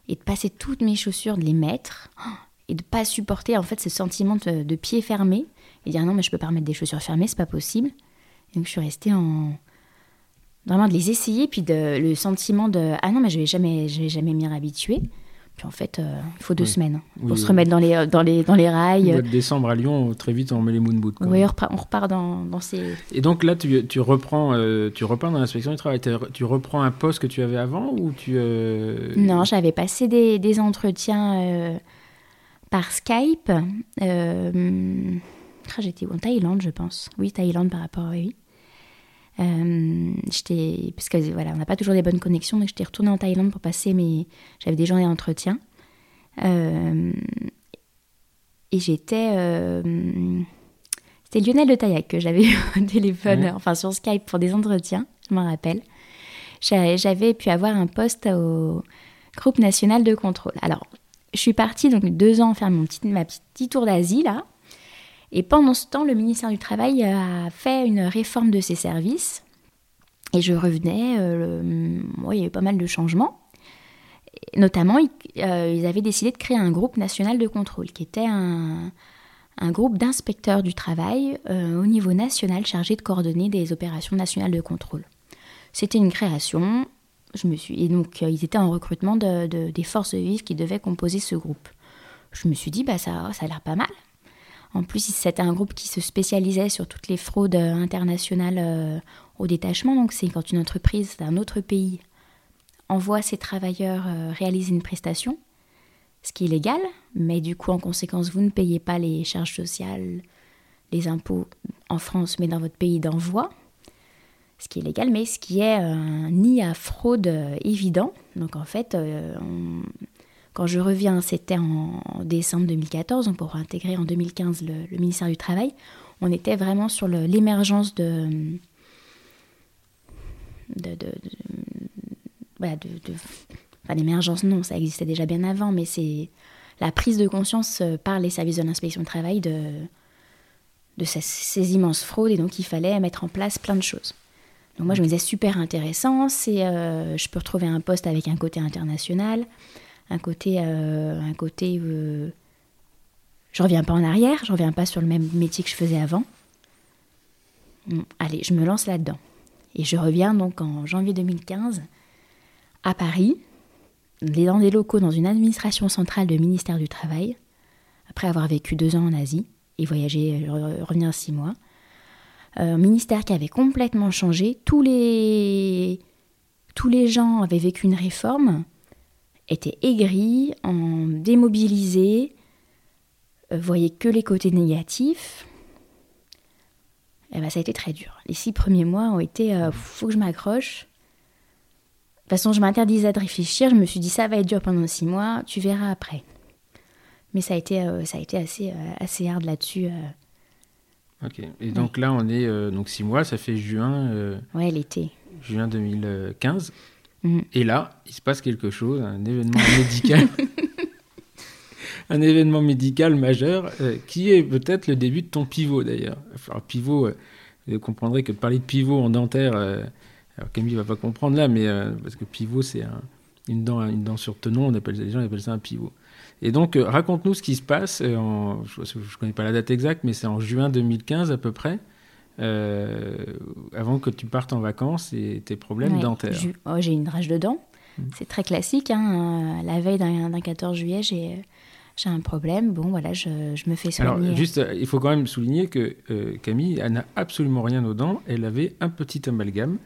[SPEAKER 2] et de passer toutes mes chaussures, de les mettre, oh, et de pas supporter en fait ce sentiment de pied fermé, et dire non mais je peux pas remettre des chaussures fermées, c'est pas possible. Et donc je suis restée en vraiment de les essayer, puis de, le sentiment de ah non mais je vais jamais, je vais jamais m'y réhabituer. Puis en fait, euh, il faut deux
[SPEAKER 1] Oui.
[SPEAKER 2] semaines pour
[SPEAKER 1] Oui,
[SPEAKER 2] se
[SPEAKER 1] oui.
[SPEAKER 2] remettre dans les, dans les, dans les rails.
[SPEAKER 1] de décembre à Lyon, très vite on met les moon boots.
[SPEAKER 2] Oui, on repart, on repart dans, dans ces,
[SPEAKER 1] Et donc là, tu, tu reprends, euh, tu repars dans l'inspection du travail. Tu reprends un poste que tu avais avant ou tu euh,
[SPEAKER 2] Non, j'avais passé des, des entretiens euh, par Skype. J'étais en Thaïlande, je pense. Oui, Thaïlande par rapport à oui. Euh, j'étais parce que voilà, on n'a pas toujours des bonnes connexions, donc j'étais retournée en Thaïlande pour passer mes. J'avais des journées d'entretien. Euh, et j'étais. euh, c'était Lionel de Taillac que j'avais eu au téléphone,
[SPEAKER 1] Ouais.
[SPEAKER 2] enfin sur Skype pour des entretiens, je m'en rappelle. J'a- J'avais pu avoir un poste au groupe national de contrôle. Alors, je suis partie donc deux ans faire mon petit, ma petite petit tour d'Asie là. Et pendant ce temps, le ministère du Travail a fait une réforme de ses services. Et je revenais, euh, ouais, il y avait pas mal de changements. Notamment, ils, euh, ils avaient décidé de créer un groupe national de contrôle, qui était un, groupe d'inspecteurs du travail euh, au niveau national chargé de coordonner des opérations nationales de contrôle. C'était une création. Je me suis et donc euh, ils étaient en recrutement de- des forces vives qui devaient composer ce groupe. Je me suis dit bah ça ça a l'air pas mal. En plus c'était un groupe qui se spécialisait sur toutes les fraudes euh, internationales euh, au détachement. Donc c'est quand une entreprise d'un autre pays envoie ses travailleurs euh, réaliser une prestation, ce qui est légal, mais du coup en conséquence vous ne payez pas les charges sociales, les impôts en France, mais dans votre pays d'envoi ce qui est légal, mais ce qui est un nid à fraude évident. Donc en fait, on- quand je reviens, c'était en, décembre 2014, donc pour intégrer en 2015 le, ministère du Travail, on était vraiment sur l'émergence de, voilà, de- enfin, l'émergence non, ça existait déjà bien avant, mais c'est la prise de conscience euh, par les services de l'inspection du travail de, ces, immenses fraudes, et donc il fallait mettre en place plein de choses. Donc moi je me disais super intéressant, euh, je peux retrouver un poste avec un côté international, un côté euh, un côté euh, je reviens pas en arrière, je reviens pas sur le même métier que je faisais avant. Bon, allez, je me lance là-dedans. Et je reviens donc en janvier 2015 à Paris, dans des locaux dans une administration centrale du ministère du Travail, après avoir vécu deux ans en Asie et voyagé, euh, revenir six mois. Euh, Un ministère qui avait complètement changé. Tous les, tous les gens avaient vécu une réforme, étaient aigris, en démobilisés, euh, voyaient que les côtés négatifs. Et ben, ça a été très dur. Les six premiers mois ont été euh, faut que je m'accroche. De toute façon, je m'interdisais de réfléchir. Je me suis dit, ça va être dur pendant six mois, tu verras après. Mais ça a été, euh, ça a été assez, euh, assez hard là-dessus.
[SPEAKER 1] Ok. Et donc là, on est donc six mois, ça fait juin.
[SPEAKER 2] Ouais, l'été.
[SPEAKER 1] juin 2015.
[SPEAKER 2] Mhm.
[SPEAKER 1] Et là, il se passe quelque chose, un événement médical. un événement médical majeur euh, qui est peut-être le début de ton pivot d'ailleurs. Alors, pivot, euh, vous comprendrez que parler de pivot en dentaire, euh, alors Camille va pas comprendre là, mais euh, parce que pivot c'est un- une, dent, une dent sur tenon, on appelle, les gens appellent ça un pivot. Et donc, raconte-nous ce qui se passe. en, je ne connais pas la date exacte, mais c'est en juin 2015 à peu près, euh, avant que tu partes en vacances et tes problèmes
[SPEAKER 2] Ouais,
[SPEAKER 1] dentaires.
[SPEAKER 2] J'ai oh, j'ai une rage de dents.
[SPEAKER 1] Mm.
[SPEAKER 2] C'est très classique. hein, euh, La veille d'un d'un 14 juillet, j'ai j'ai un problème. Bon, voilà, je, je me fais soigner.
[SPEAKER 1] Alors, juste, euh, il faut quand même souligner que euh, Camille, elle n'a absolument rien aux dents. Elle avait un petit amalgame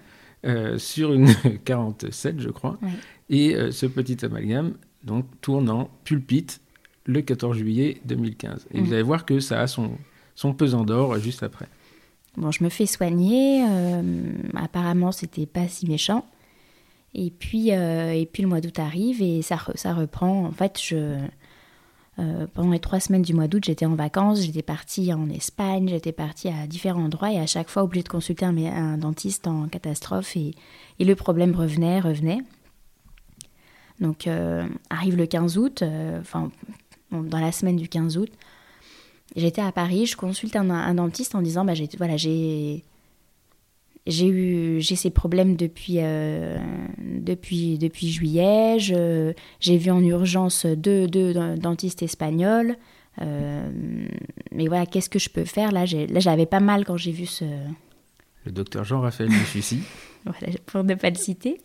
[SPEAKER 1] euh, sur une 47, je crois.
[SPEAKER 2] Ouais.
[SPEAKER 1] Et euh, ce petit amalgame, donc, tourne en pulpite le 14 juillet 2015. Et
[SPEAKER 2] Mhm.
[SPEAKER 1] vous allez voir que ça a son, son pesant d'or euh, juste après.
[SPEAKER 2] Bon, je me fais soigner. euh, apparemment, c'était pas si méchant. Et puis, euh, et puis le mois d'août arrive et ça, ça reprend. En fait, je, euh, pendant les trois semaines du mois d'août, j'étais en vacances. J'étais partie en Espagne, j'étais partie à différents endroits et à chaque fois obligée de consulter un, dentiste en catastrophe. Et, et le problème revenait, revenait. Donc, arrive le 15 août, enfin, dans la semaine du 15 août, J'étais à Paris, je consulte un, un dentiste en disant bah, j'ai voilà, j'ai j'ai eu j'ai ces problèmes depuis euh, depuis depuis juillet, je- j'ai vu en urgence deux, deux dentistes espagnols. euh, mais voilà, qu'est-ce que je peux faire? Là, j'ai- là j'avais pas mal quand j'ai vu ce,
[SPEAKER 1] Le docteur Jean-Raphaël Mufussi.
[SPEAKER 2] voilà, pour ne pas le citer,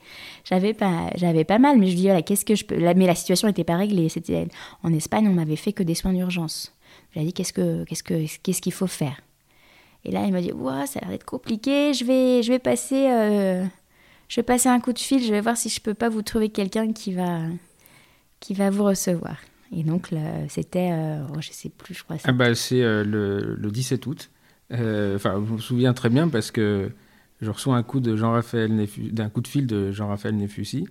[SPEAKER 2] j'avais pas, j'avais pas mal, mais je dis voilà, qu'est-ce que je peux. Là, mais la situation n'était pas réglée. C'était en Espagne, on m'avait fait que des soins d'urgence. J'ai dit qu'est-ce que, qu'est-ce que, qu'est-ce qu'il faut faire? Et là, il m'a dit Ouah, ça a l'air d'être compliqué. Je vais, je vais passer, euh, je vais passer un coup de fil. Je vais voir si je peux pas vous trouver quelqu'un qui va, qui va vous recevoir. Et donc c'était, euh, oh, je sais plus, je crois.
[SPEAKER 1] Ah bah, c'est euh, le, le 17 août. Euh, Enfin, je me souviens très bien parce que je reçois un coup de Jean-Raphaël d'un coup de fil de Jean-Raphaël Nefussi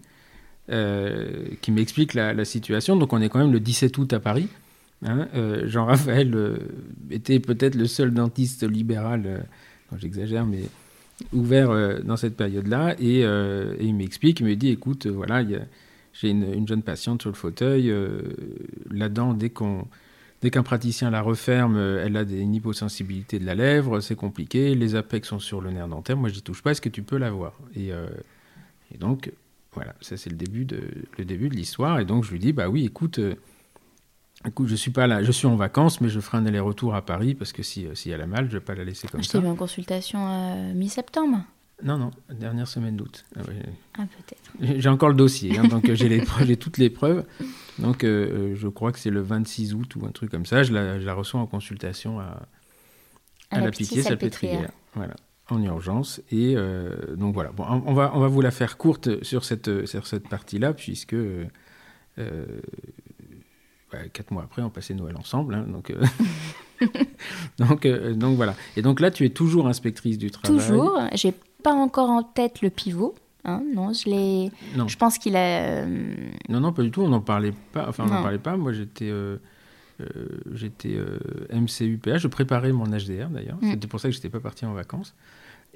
[SPEAKER 1] euh, qui m'explique la, la situation. Donc, on est quand même le 17 août à Paris. Hein. Euh, Jean-Raphaël euh, était peut-être le seul dentiste libéral, euh, j'exagère, mais ouvert dans cette période-là. Et, il m'explique, il me dit, écoute, voilà, j'ai une, une jeune patiente sur le fauteuil. euh, Là-dedans, dès qu'on Dès qu'un praticien la referme, elle a des, une hyposensibilité de la lèvre, c'est compliqué, les apex sont sur le nerf dentaire, moi j'y touche pas, est-ce que tu peux l'avoir? Et, et donc, voilà, ça c'est le début de, l'histoire, et donc je lui dis, bah oui, écoute, écoute je suis pas là, je suis en vacances, mais je ferai un aller-retour à Paris, parce que si, euh, si elle a mal, je vais pas la laisser comme
[SPEAKER 2] je
[SPEAKER 1] ça.
[SPEAKER 2] t'ai vu en consultation euh, mi-septembre.
[SPEAKER 1] Non, non, dernière semaine d'août. Ah ouais.
[SPEAKER 2] Ah, peut-être.
[SPEAKER 1] J'ai encore le dossier, hein, donc euh, j'ai toutes les preuves. Donc euh, je crois que c'est le 26 août ou un truc comme ça. Je la, je la reçois en consultation à, à, la, pitié salpêtrière. Voilà, en urgence. Et euh, donc voilà, bon, on, va, on va vous la faire courte sur cette, sur cette partie-là, puisque euh, bah, quatre mois après, on passait Noël ensemble. hein, donc, euh, donc, euh, donc voilà. Et donc là, tu es toujours inspectrice du travail.
[SPEAKER 2] Toujours. J'ai pas encore en tête le pivot. Hein, non, je l'ai.
[SPEAKER 1] Non.
[SPEAKER 2] Je pense qu'il a. euh,
[SPEAKER 1] Non, non, pas du tout. On n'en parlait pas. Enfin, on n'en parlait pas. Moi, j'étais, euh, j'étais MCUPA. Je préparais mon HDR d'ailleurs.
[SPEAKER 2] Mm.
[SPEAKER 1] C'était pour ça que j'étais pas parti en vacances.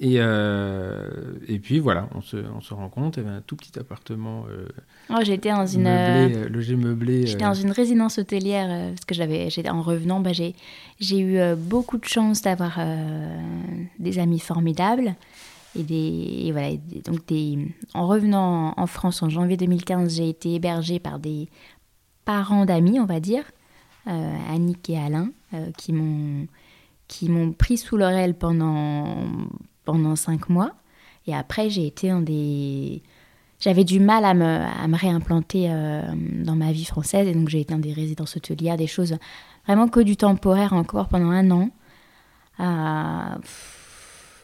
[SPEAKER 1] Et, euh, et puis voilà, on se, on se rend compte. Il y avait un tout petit appartement euh,
[SPEAKER 2] Oh, j'étais dans une.
[SPEAKER 1] meublé,
[SPEAKER 2] euh,
[SPEAKER 1] logé meublé.
[SPEAKER 2] J'étais dans une résidence hôtelière parce que j'avais, en revenant, bah, j'ai, j'ai eu beaucoup de chance d'avoir des amis formidables et des, et voilà, et donc des, en revenant en France en janvier 2015, j'ai été hébergée par des parents d'amis, on va dire, Annick et Alain, qui m'ont, qui m'ont pris sous leur aile pendant pendant cinq mois. Et après, j'ai été dans des j'avais du mal à me, à me réimplanter euh, dans ma vie française et donc j'ai été dans des résidences hôtelières, des choses vraiment que du temporaire encore pendant un an. Euh,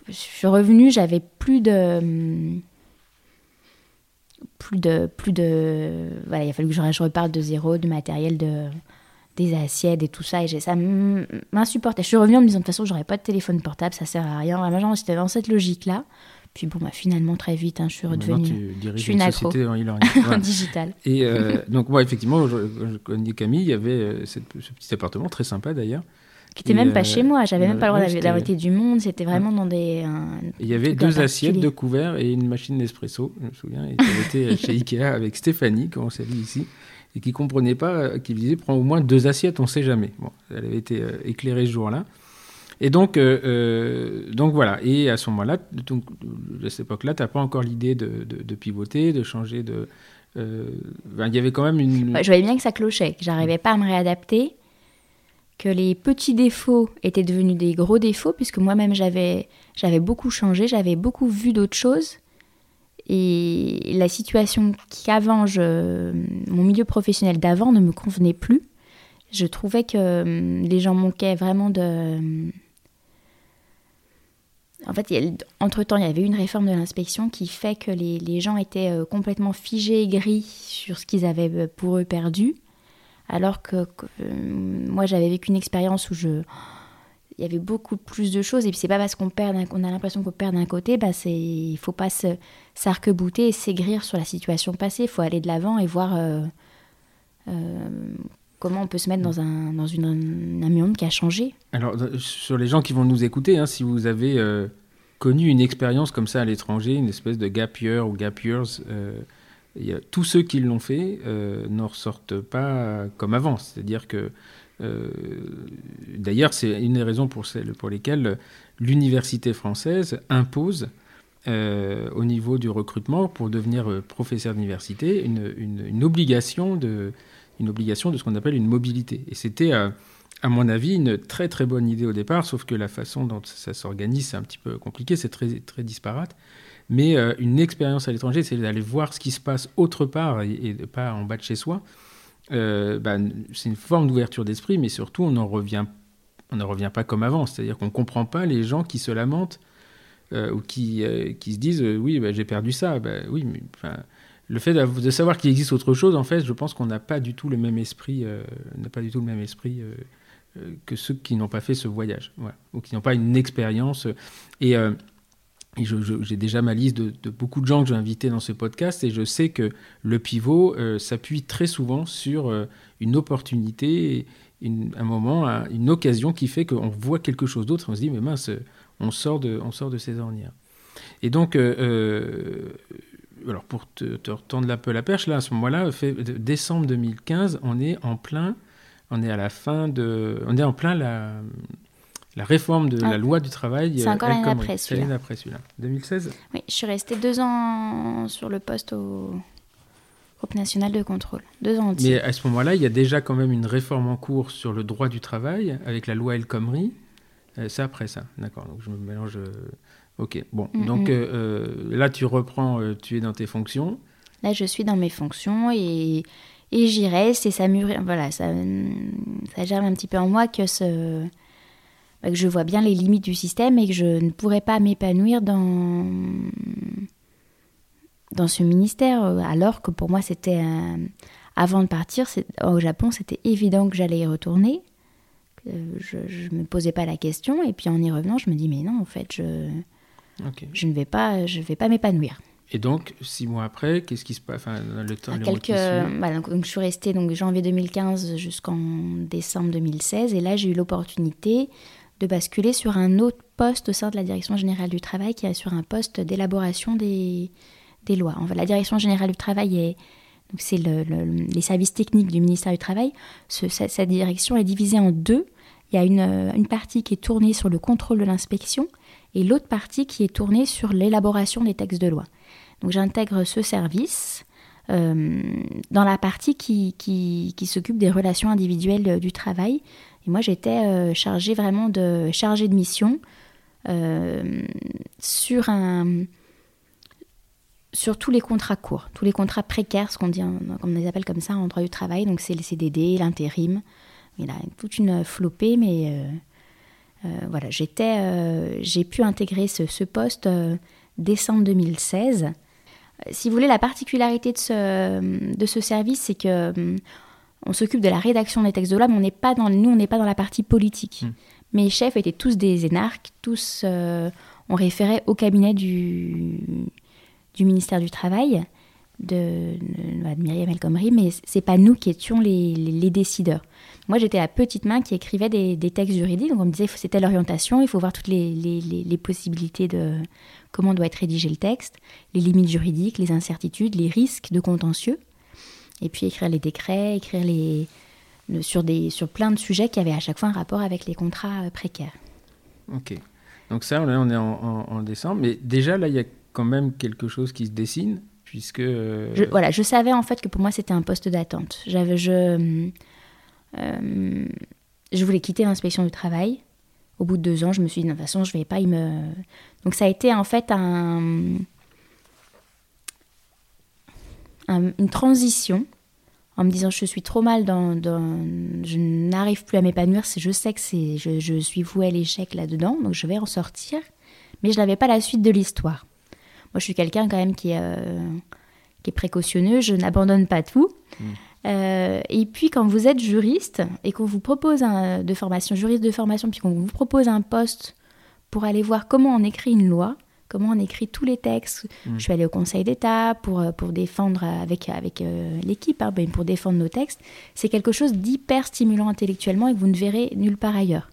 [SPEAKER 2] je suis revenue, j'avais plus de plus de plus de voilà, il a fallu que je, je reparte de zéro, du matériel de des assiettes et tout ça et j'ai- ça m'insupportait. Je suis revenue en me disant de toute façon, j'aurais pas de téléphone portable, ça sert à rien. Vraiment, j'étais dans cette logique là. Puis bon, bah, finalement très vite, hein, je suis redevenue
[SPEAKER 1] tu
[SPEAKER 2] je suis
[SPEAKER 1] une
[SPEAKER 2] une accro.
[SPEAKER 1] société en e-learning.
[SPEAKER 2] en
[SPEAKER 1] Voilà.
[SPEAKER 2] digital.
[SPEAKER 1] Et euh, donc, moi, effectivement, je, je connais Camille. Il y avait euh, cette- ce petit appartement, très sympa d'ailleurs,
[SPEAKER 2] qui n'était même pas chez moi. J'avais même pas le droit d'arrêter du monde. C'était vraiment dans des.
[SPEAKER 1] Il y avait deux assiettes, deux couverts et une machine d'espresso. Je me souviens. Et était chez Ikea avec Stéphanie, comme on s'est dit ici, et qui comprenait pas, qui disait prends au moins deux assiettes, on sait jamais. Bon, elle avait été éclairée ce jour-là. Et donc, euh, euh, donc voilà. Et à ce moment-là, donc, à cette époque-là, tu n'as pas encore l'idée de, pivoter, de changer de. Euh, il y avait quand même une.
[SPEAKER 2] je voyais bien que ça clochait, que j'arrivais pas à me réadapter, que les petits défauts étaient devenus des gros défauts, puisque moi-même j'avais, j'avais beaucoup changé, j'avais beaucoup vu d'autres choses. Et la situation qu'avant, mon milieu professionnel d'avant ne me convenait plus. Je trouvais que les gens manquaient vraiment de en fait, entre-temps, il y avait une réforme de l'inspection qui fait que les, gens étaient euh, complètement figés et gris sur ce qu'ils avaient euh, pour eux perdu. Alors que, euh, moi, j'avais vécu une expérience où je, il y avait beaucoup plus de choses. Et puis, c'est pas parce qu'on perd, qu'on a l'impression qu'on perd d'un côté, bah, c'est, il faut pas s'arc-bouter et s'aigrir sur la situation passée. Il faut aller de l'avant et voir comment on peut se mettre dans un, dans une, un monde qui a changé.
[SPEAKER 1] Alors, sur les gens qui vont nous écouter, hein, si vous avez euh, connu une expérience comme ça à l'étranger, une espèce de gap year ou gap years, euh, tous ceux qui l'ont fait euh, n'en ressortent pas comme avant. C'est-à-dire que, d'ailleurs, c'est une des raisons pour, pour lesquelles l'université française impose au niveau du recrutement pour devenir professeur d'université une, une, obligation de une obligation de ce qu'on appelle une mobilité. Et c'était, euh, à mon avis, une très très bonne idée au départ, sauf que la façon dont ça s'organise, c'est un petit peu compliqué, c'est très, très disparate. Mais euh, une expérience à l'étranger, c'est d'aller voir ce qui se passe autre part et, pas en bas de chez soi. Euh, bah, c'est une forme d'ouverture d'esprit, mais surtout, on n'en revient, revient pas comme avant. C'est-à-dire qu'on ne comprend pas les gens qui se lamentent ou qui, qui se disent Oui, bah, j'ai perdu ça. Bah, oui, le fait de savoir qu'il existe autre chose, en fait, je pense qu'on n'a pas du tout le même esprit, euh, n'a pas du tout le même esprit euh, euh, que ceux qui n'ont pas fait ce voyage, ou qui n'ont pas une expérience. Et, j'ai déjà ma liste de, beaucoup de gens que j'ai invités dans ce podcast, et je sais que le pivot s'appuie très souvent sur une opportunité, un moment, une occasion qui fait qu'on voit quelque chose d'autre, on se dit mais mince, on sort de, on sort de ces ornières. Et donc, alors pour te, te retendre un peu la perche, là, à ce moment-là, décembre 2015, on est en plein, on est à la fin de, on est en plein la, la réforme de la ah. loi du travail.
[SPEAKER 2] C'est encore l'année après celui-là.
[SPEAKER 1] l'année après celui-là. 2016
[SPEAKER 2] Oui, je suis restée deux ans sur le poste au groupe national de contrôle. Deux ans entiers.
[SPEAKER 1] Mais à ce moment-là, il y a déjà quand même une réforme en cours sur le droit du travail avec la loi El Khomri. Euh, c'est après ça, d'accord. Donc je me mélange. Euh, Ok, bon. Mm, Donc mm. Euh, là, tu reprends, tu es dans tes fonctions.
[SPEAKER 2] Là, je suis dans mes fonctions et, et j'y reste et ça mûrit. Voilà, ça, ça germe un petit peu en moi que, ce, bah, que je vois bien les limites du système et que je ne pourrais pas m'épanouir dans, dans ce ministère. Alors que pour moi, c'était. avant de partir au Japon, c'était évident que j'allais y retourner. Je ne me posais pas la question. Et puis en y revenant, je me dis, mais non, en fait, je je ne vais pas, je vais pas m'épanouir.
[SPEAKER 1] Et donc, six mois après, qu'est-ce qui se passe enfin, le temps,
[SPEAKER 2] quelques, bah, donc, Je suis restée donc, janvier 2015 jusqu'en décembre 2016. Et là, j'ai eu l'opportunité de basculer sur un autre poste au sein de la Direction générale du travail, qui est sur un poste d'élaboration des, des lois. la Direction générale du travail est... Donc c'est le, les services techniques du ministère du Travail. Ce, cette, direction est divisée en deux. Il y a une, une partie qui est tournée sur le contrôle de l'inspection et l'autre partie qui est tournée sur l'élaboration des textes de loi. Donc j'intègre ce service euh, dans la partie qui, qui, s'occupe des relations individuelles du travail. Et moi j'étais euh, chargée vraiment de chargée de mission euh, sur un sur tous les contrats courts, tous les contrats précaires, ce qu'on dit, comme on les appelle comme ça en droit du travail. Donc c'est les CDD, l'intérim. Il a toute une flopée, mais euh, voilà, j'étais, euh, j'ai pu intégrer ce, poste euh, décembre 2016. Si vous voulez, la particularité de ce, de ce service, c'est que on s'occupe de la rédaction des textes de loi, mais on n'est pas dans, nous, on n'est pas dans la partie politique. Hmm. Mes chefs étaient tous des énarques, tous ont référé au cabinet du, du ministère du Travail. De, de, Myriam El Khomri, mais c'est pas nous qui étions les, les, décideurs. Moi, j'étais la petite main qui écrivait des, des textes juridiques. Donc, on me disait c'était l'orientation, il faut voir toutes les, les, possibilités de comment doit être rédigé le texte, les limites juridiques, les incertitudes, les risques de contentieux. Et puis écrire les décrets, écrire les, sur, des, sur plein de sujets qui avaient à chaque fois un rapport avec les contrats euh, précaires.
[SPEAKER 1] Ok. Donc ça, là, on est en décembre. Mais déjà, là, il y a quand même quelque chose qui se dessine puisque... Euh,
[SPEAKER 2] je, voilà, je savais en fait que pour moi c'était un poste d'attente. J'avais, je, euh, je voulais quitter l'inspection du travail. Au bout de deux ans, je me suis dit, de toute façon, je vais pas y me... Donc ça a été en fait un, une transition en me disant je suis trop mal dans, je n'arrive plus à m'épanouir je sais que c'est je, je, suis vouée à l'échec là-dedans donc je vais en sortir mais je n'avais pas la suite de l'histoire moi, je suis quelqu'un quand même qui, euh, qui est précautionneux, je n'abandonne pas tout. Mm. Euh, et puis, quand vous êtes juriste et qu'on vous propose un, de formation, juriste de formation, puis qu'on vous propose un poste pour aller voir comment on écrit une loi, comment on écrit tous les textes. Mm. Je suis allée au Conseil d'État pour, euh, pour défendre avec, avec l'équipe, hein, pour défendre nos textes. C'est quelque chose d'hyper stimulant intellectuellement et que vous ne verrez nulle part ailleurs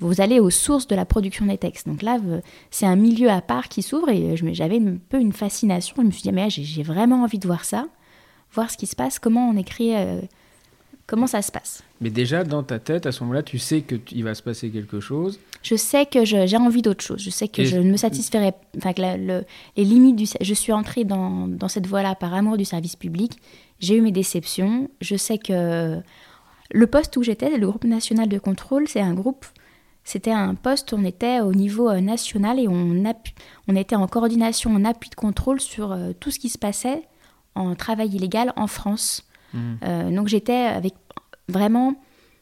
[SPEAKER 2] vous allez aux sources de la production des textes. Donc là, c'est un milieu à part qui s'ouvre et j'avais un peu une fascination. Je me suis dit, mais j'ai vraiment envie de voir ça, voir ce qui se passe, comment on écrit, euh, comment ça se passe.
[SPEAKER 1] Mais déjà, dans ta tête, à ce moment-là, tu sais qu'il va se passer quelque chose.
[SPEAKER 2] Je sais que j'ai envie d'autre chose. Je sais que je ne me satisferai enfin que les limites du, je suis entrée dans, dans cette voie-là par amour du service public. J'ai eu mes déceptions. Je sais que le poste où j'étais, le groupe national de contrôle, c'est un groupe c'était un poste, on était au niveau euh, national et on, on était en coordination, en appui de contrôle sur euh, tout ce qui se passait en travail illégal en France. Mmh. Euh, donc j'étais avec vraiment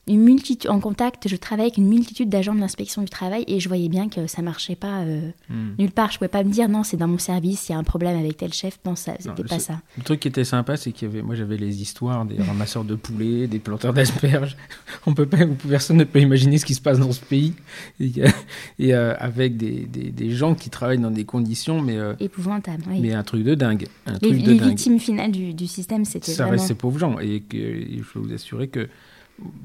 [SPEAKER 2] une multitude, en contact, je travaillais avec une multitude d'agents de l'inspection du travail et je voyais bien que ça marchait pas euh, hmm. nulle part. Je pouvais pas me dire non, c'est dans mon service, il y a un problème avec tel chef. Non, ça, c'était pas ça.
[SPEAKER 1] Le truc qui était sympa, c'est qu'il y avait, moi j'avais les histoires des ramasseurs de poulets, des planteurs d'asperges. On peut pas, personne ne peut imaginer ce qui se passe dans ce pays. Et, euh, avec des, des, gens qui travaillent dans des conditions, mais
[SPEAKER 2] euh, épouvantables.
[SPEAKER 1] Mais un truc de dingue. Un
[SPEAKER 2] les, les victimes finales du, du système, c'était
[SPEAKER 1] ça
[SPEAKER 2] reste
[SPEAKER 1] ces pauvres gens. Et que, je peux vous assurer que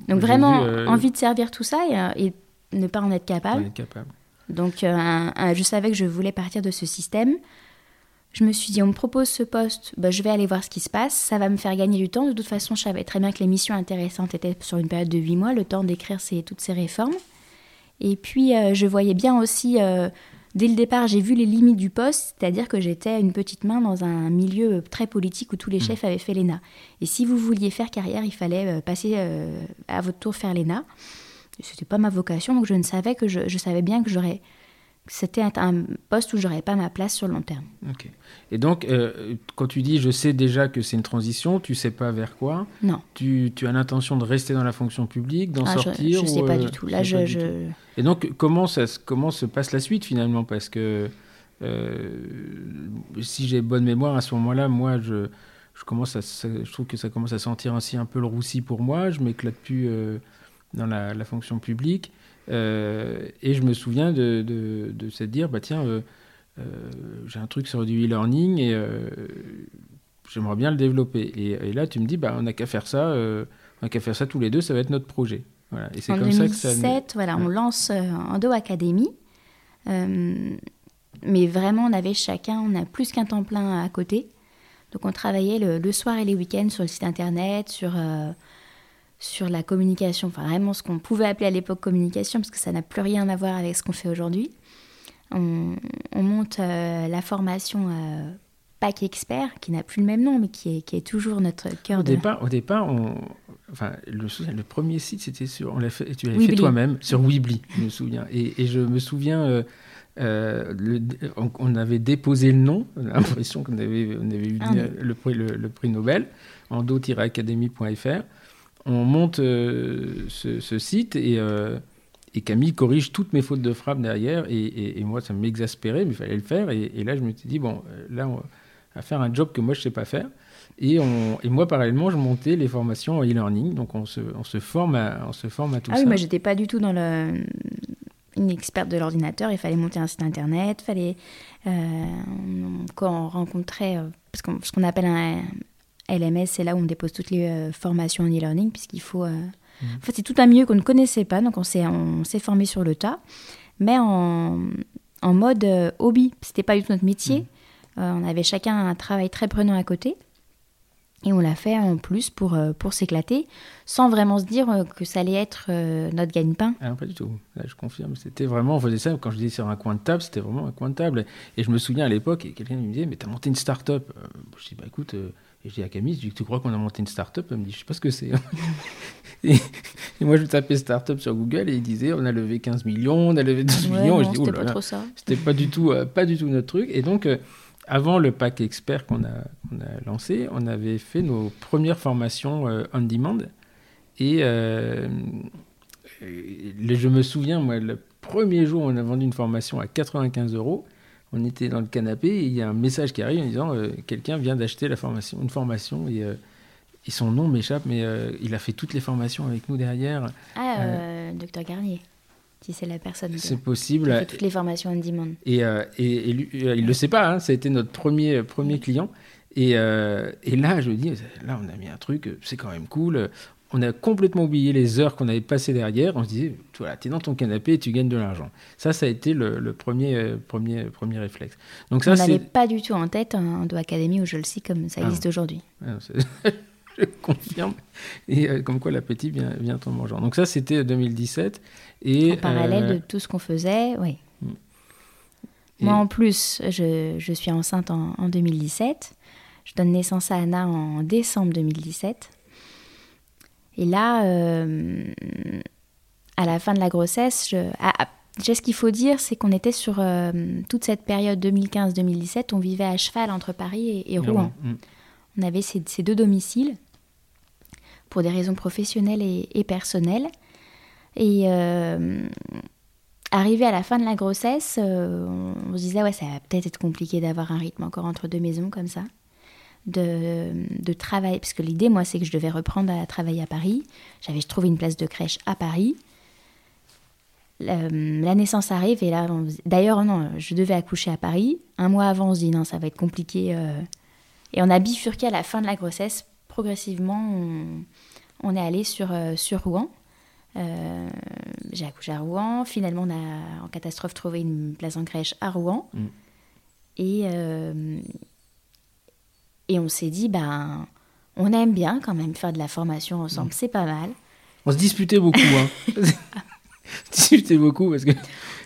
[SPEAKER 2] donc vraiment, euh, envie de servir tout ça et, ne pas en être capable. Donc euh, je savais que je voulais partir de ce système. Je me suis dit, on me propose ce poste, bah, je vais aller voir ce qui se passe, ça va me faire gagner du temps. De toute façon, je savais très bien que les missions intéressantes étaient sur une période de 8 mois, le temps d'écrire toutes ces réformes. Et puis, euh, je voyais bien aussi Dès le départ, j'ai vu les limites du poste, c'est-à-dire que j'étais une petite main dans un milieu très politique où tous les mmh. chefs avaient fait l'ENA. Et si vous vouliez faire carrière, il fallait euh, passer euh, à votre tour faire l'ENA. Ce n'était pas ma vocation, donc je ne savais que je, savais bien que j'aurais c'était un poste où j'aurais pas ma place sur le long terme.
[SPEAKER 1] Ok. Et donc, euh, quand tu dis je sais déjà que c'est une transition, tu sais pas vers quoi?
[SPEAKER 2] Non.
[SPEAKER 1] Tu, tu as l'intention de rester dans la fonction publique, d'en ah, sortir
[SPEAKER 2] Je ne sais pas du tout. Là, je,
[SPEAKER 1] Et donc, comment, ça, comment se passe la suite finalement? Parce que euh, si j'ai bonne mémoire, à ce moment-là, moi, je, je, commence à, je trouve que ça commence à sentir ainsi un peu le roussi pour moi. Je m'éclate plus euh, dans la, la, fonction publique. Euh, et je me souviens de, de, de se dire, bah tiens, euh, euh, j'ai un truc sur du e-learning et j'aimerais bien le développer. Et, là, tu me dis, bah, on n'a qu'à faire ça, on n'a qu'à faire ça tous les deux, ça va être notre projet.
[SPEAKER 2] Voilà. Et c'est comme 2007, ça que ça. Voilà, on lance Endo Academy. mais vraiment, on avait chacun, on a plus qu'un temps plein à côté. Donc on travaillait le, le soir et les week-ends sur le site internet, sur sur la communication, enfin vraiment ce qu'on pouvait appeler à l'époque communication, parce que ça n'a plus rien à voir avec ce qu'on fait aujourd'hui. On, monte euh, la formation euh, PAC Expert, qui n'a plus le même nom, mais qui est, qui est toujours notre cœur
[SPEAKER 1] de... Départ, au départ, on, enfin, le, le premier site, c'était sur... On fait, tu l'avais fait toi-même, sur Weebly, je me souviens. Et, je me souviens... Euh, on, avait déposé le nom, l'impression qu'on avait, on avait eu ah le, prix, le, prix Nobel, en do-academy.fr on monte euh, ce, site euh, et, Camille corrige toutes mes fautes de frappe derrière. Et, moi, ça m'exaspérait, mais il fallait le faire. Et, là, je me suis dit, bon, euh, là, on va faire un job que moi, je ne sais pas faire. Et, moi, parallèlement, je montais les formations en e-learning. Donc, on se, forme à, on se forme à tout
[SPEAKER 2] ça.
[SPEAKER 1] Ah
[SPEAKER 2] oui, moi, j'étais pas du tout dans le une experte de l'ordinateur, il fallait monter un site internet, fallait quand on rencontrait parce qu'on, ce qu'on appelle un LMS, c'est là où on dépose toutes les formations en e-learning, puisqu'il faut... Mmh. En fait, c'est tout un milieu qu'on ne connaissait pas, donc on s'est, on s'est formé sur le tas, mais en, en mode hobby. C'était pas du tout notre métier. Mmh. on avait chacun un travail très prenant à côté. Et on l'a fait en plus pour, euh, pour s'éclater, sans vraiment se dire euh, que ça allait être euh, notre gagne-pain.
[SPEAKER 1] Ah, pas du tout, je confirme. C'était vraiment, on faisait ça, quand je disais sur un coin de table, c'était vraiment un coin de table. Et je me souviens à l'époque, quelqu'un me disait, mais t'as monté une start-up. Je dis, bah écoute, et je dis à Camille, je dis, tu crois qu'on a monté une start-up? Elle me dit, je sais pas ce que c'est. et, moi, je tapais start-up sur Google et il disait, on a levé 15 millions, on a levé 12 millions.
[SPEAKER 2] et je dis, oh là là,
[SPEAKER 1] c'était pas du tout, pas du tout notre truc. Et donc, avant le pack expert qu'on a, a, lancé, on avait fait nos premières formations euh, on demand. Et euh, je me souviens, moi, le premier jour où on a vendu une formation à 95 euros, on était dans le canapé et il y a un message qui arrive en disant euh, quelqu'un vient d'acheter la formation, une formation et, et son nom m'échappe, mais il a fait toutes les formations avec nous derrière.
[SPEAKER 2] Ah, docteur Garnier si c'est la personne
[SPEAKER 1] c'est possible.
[SPEAKER 2] fait toutes les formations on demand
[SPEAKER 1] et, euh, et, lui, euh, il le sait pas hein, ça a été notre premier premier client. Et, euh, et, là je me dis là on a mis un truc c'est quand même cool on a complètement oublié les heures qu'on avait passées derrière on se disait voilà tu es dans ton canapé et tu gagnes de l'argent ça ça a été le, premier premier premier réflexe
[SPEAKER 2] donc ça on n'avait pas du tout en tête un Do Academy ou je le sais comme ça ah existe aujourd'hui
[SPEAKER 1] ah je confirme. Et comme quoi l'appétit vient, vient en mangeant. Donc ça, c'était 2017.
[SPEAKER 2] Et, en parallèle de euh, tout ce qu'on faisait, oui. Mm. Moi, en plus, je, je suis enceinte en, 2017. Je donne naissance à Anna en décembre 2017. Et là, euh, à la fin de la grossesse, je, ce qu'il faut dire, c'est qu'on était sur euh, toute cette période 2015-2017, on vivait à cheval entre Paris et, Rouen. Mm. On avait ces, ces, deux domiciles pour des raisons professionnelles et, et personnelles. Et euh, arrivé à la fin de la grossesse, euh, on, se disait, ouais, ça va peut-être être compliqué d'avoir un rythme encore entre deux maisons comme ça. De, de travail, parce que l'idée, moi, c'est que je devais reprendre à travailler à Paris. J'avais trouvé une place de crèche à Paris. La, naissance arrive et là, d'ailleurs, non, je devais accoucher à Paris. Un mois avant, on se dit, non, ça va être compliqué. Euh. Et on a bifurqué à la fin de la grossesse. Progressivement, on, on est allé sur, sur Rouen. Euh, j'ai accouché à Rouen. Finalement, on a en catastrophe trouvé une place en crèche à Rouen. Mm. Et, euh, et on s'est dit, ben, on aime bien quand même faire de la formation ensemble, mm. c'est pas mal.
[SPEAKER 1] On se disputait beaucoup. Hein. on se disputait beaucoup parce que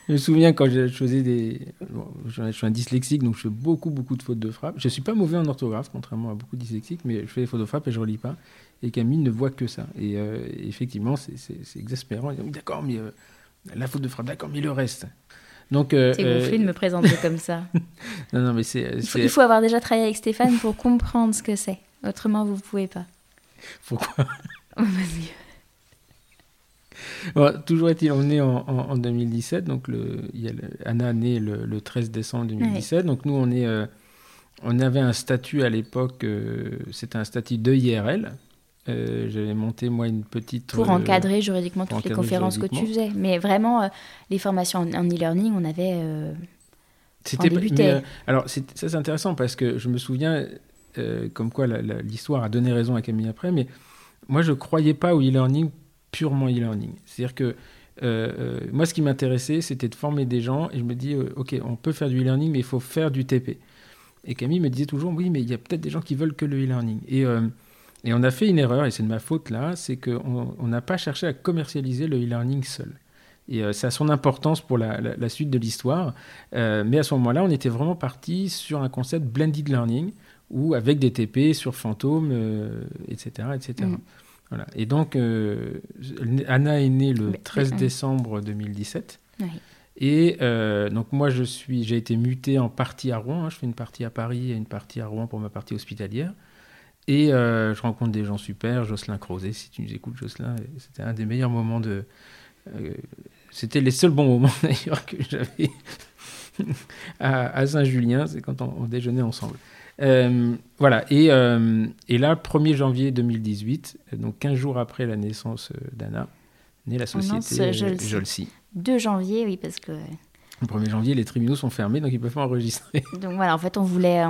[SPEAKER 1] je me souviens quand je faisais des. je suis un dyslexique, donc je fais beaucoup, beaucoup de fautes de frappe. Je ne suis pas mauvais en orthographe, contrairement à beaucoup de dyslexiques, mais je fais des fautes de frappe et je ne relis pas et Camille ne voit que ça. Et euh, effectivement, c'est exaspérant. D'accord, mais euh, la faute de frappe, d'accord, mais le reste.
[SPEAKER 2] Donc, euh, c'est gonflé de me présenter comme ça.
[SPEAKER 1] non, non, mais c'est.
[SPEAKER 2] Il, faut avoir déjà travaillé avec Stéphane pour comprendre ce que c'est. Autrement, vous ne pouvez pas.
[SPEAKER 1] Pourquoi bon, toujours est-il, on est en, en, 2017, donc le, il y a Anna est le, le, 13 décembre 2017, donc nous on est, on avait un statut à l'époque, c'était un statut de IRL, euh, j'avais monté moi une petite
[SPEAKER 2] pour euh, encadrer juridiquement toutes les conférences que tu faisais. Mais vraiment euh, les formations en e-learning on avait
[SPEAKER 1] c'était alors ça c'est intéressant parce que je me souviens comme quoi l'histoire a donné raison à Camille après mais moi je croyais pas au e-learning purement e-learning. C'est à dire que moi ce qui m'intéressait c'était de former des gens et je me dis ok on peut faire du e-learning mais il faut faire du TP et Camille me disait toujours oui mais il y a peut-être des gens qui veulent que le e-learning. Et et on a fait une erreur, et c'est de ma faute là, c'est qu'on n'a pas cherché à commercialiser le e-learning seul. Et euh, ça a son importance pour la, suite de l'histoire. Euh, mais à ce moment-là, on était vraiment parti sur un concept blended learning, ou avec des TP sur Fantôme, etc. Euh, etc. Voilà. Et donc, Anna est née le 13 décembre 2017. Et donc moi, je suis, j'ai été muté en partie à Rouen. Hein. Je fais une partie à Paris et une partie à Rouen pour ma partie hospitalière. Et euh, je rencontre des gens super, Jocelyn Crozet, si tu nous écoutes, Jocelyn, c'était un des meilleurs moments de. Euh, c'était les seuls bons moments d'ailleurs que j'avais à, Saint-Julien, c'est quand on, déjeunait ensemble. Euh, voilà, et, et, là, 1er janvier 2018, donc 15 jours après la naissance d'Anna, naît la société Jolsi.
[SPEAKER 2] 2 janvier, oui, parce que.
[SPEAKER 1] Le 1er janvier, les tribunaux sont fermés, donc ils ne peuvent pas enregistrer.
[SPEAKER 2] Donc voilà, en fait, on voulait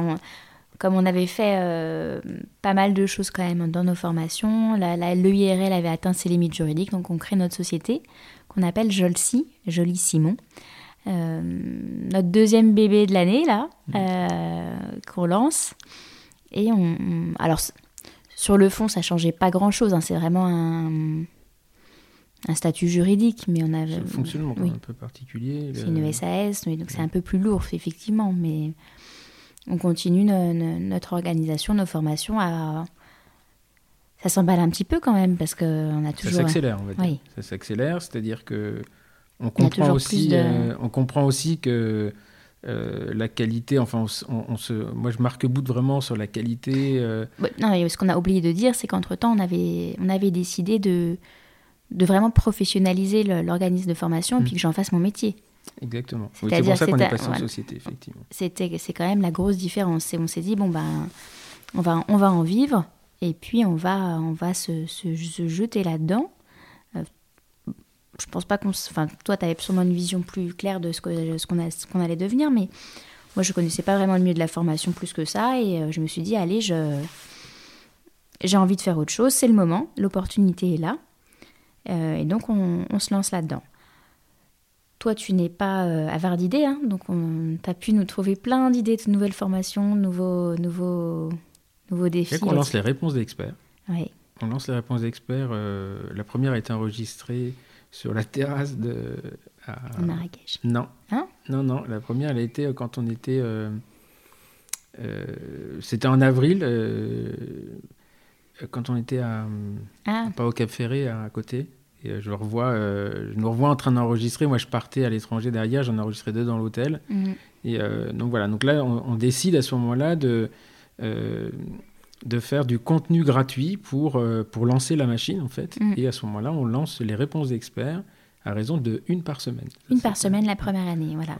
[SPEAKER 2] comme on avait fait euh, pas mal de choses quand même dans nos formations, l'EIRL avait atteint ses limites juridiques, donc on crée notre société qu'on appelle Jolsi, Jolie Simon. Euh, notre deuxième bébé de l'année, là, mmh. euh, qu'on lance. Et on, Alors, sur le fond, ça changeait pas grand-chose. Hein, c'est vraiment un, un statut juridique, mais on a...
[SPEAKER 1] un fonctionnement un peu particulier.
[SPEAKER 2] C'est une SAS, donc c'est un peu plus lourd, effectivement, mais on continue notre organisation, nos formations à. Ça s'emballe un petit peu quand même parce qu'on a toujours.
[SPEAKER 1] Ça s'accélère, on va dire. Ça s'accélère, c'est-à-dire que on comprend aussi, euh, on comprend aussi que euh, la qualité, enfin, on, se, moi je marque bout vraiment sur la qualité. Euh.
[SPEAKER 2] non, ce qu'on a oublié de dire, c'est qu'entre temps, on avait, on avait décidé de, de vraiment professionnaliser l'organisme de formation et mmh. puis que j'en fasse mon métier.
[SPEAKER 1] Exactement. c'est pour ça qu'on est passé en société, effectivement.
[SPEAKER 2] C'était, c'est quand même la grosse différence. Et on s'est dit, bon, ben, on va, on va en vivre, et puis on va, on va se, se, jeter là-dedans. Euh, je pense pas qu'on. Enfin, toi, tu avais sûrement une vision plus claire de ce, que, ce, qu'on, ce qu'on allait devenir, mais moi, je connaissais pas vraiment le milieu de la formation plus que ça, et euh, je me suis dit, allez, je, j'ai envie de faire autre chose, c'est le moment, l'opportunité est là. Euh, et donc, on, on se lance là-dedans. Toi, tu n'es pas euh, avare d'idées, hein, donc tu as pu nous trouver plein d'idées de nouvelles formations, nouveaux, nouveaux, nouveaux défis.
[SPEAKER 1] On lance les réponses d'experts.
[SPEAKER 2] Oui.
[SPEAKER 1] On lance les réponses d'experts. Euh, la première a été enregistrée sur la terrasse de.
[SPEAKER 2] À... Marrakech.
[SPEAKER 1] Non.
[SPEAKER 2] Hein?
[SPEAKER 1] Non, non. La première, elle a été euh, quand on était. Euh, c'était en avril, quand on était à. Ah. Pas au Cap Ferré, à côté. Et euh, je, revois, euh, je nous revois en train d'enregistrer. Moi, je partais à l'étranger derrière, j'en enregistrais deux dans l'hôtel. Mhm. Et euh, donc voilà, donc là, on, décide à ce moment-là de, de faire du contenu gratuit pour, pour lancer la machine, en fait. Mhm. Et à ce moment-là, on lance les réponses d'experts à raison de une par semaine.
[SPEAKER 2] Une par semaine la première année, voilà.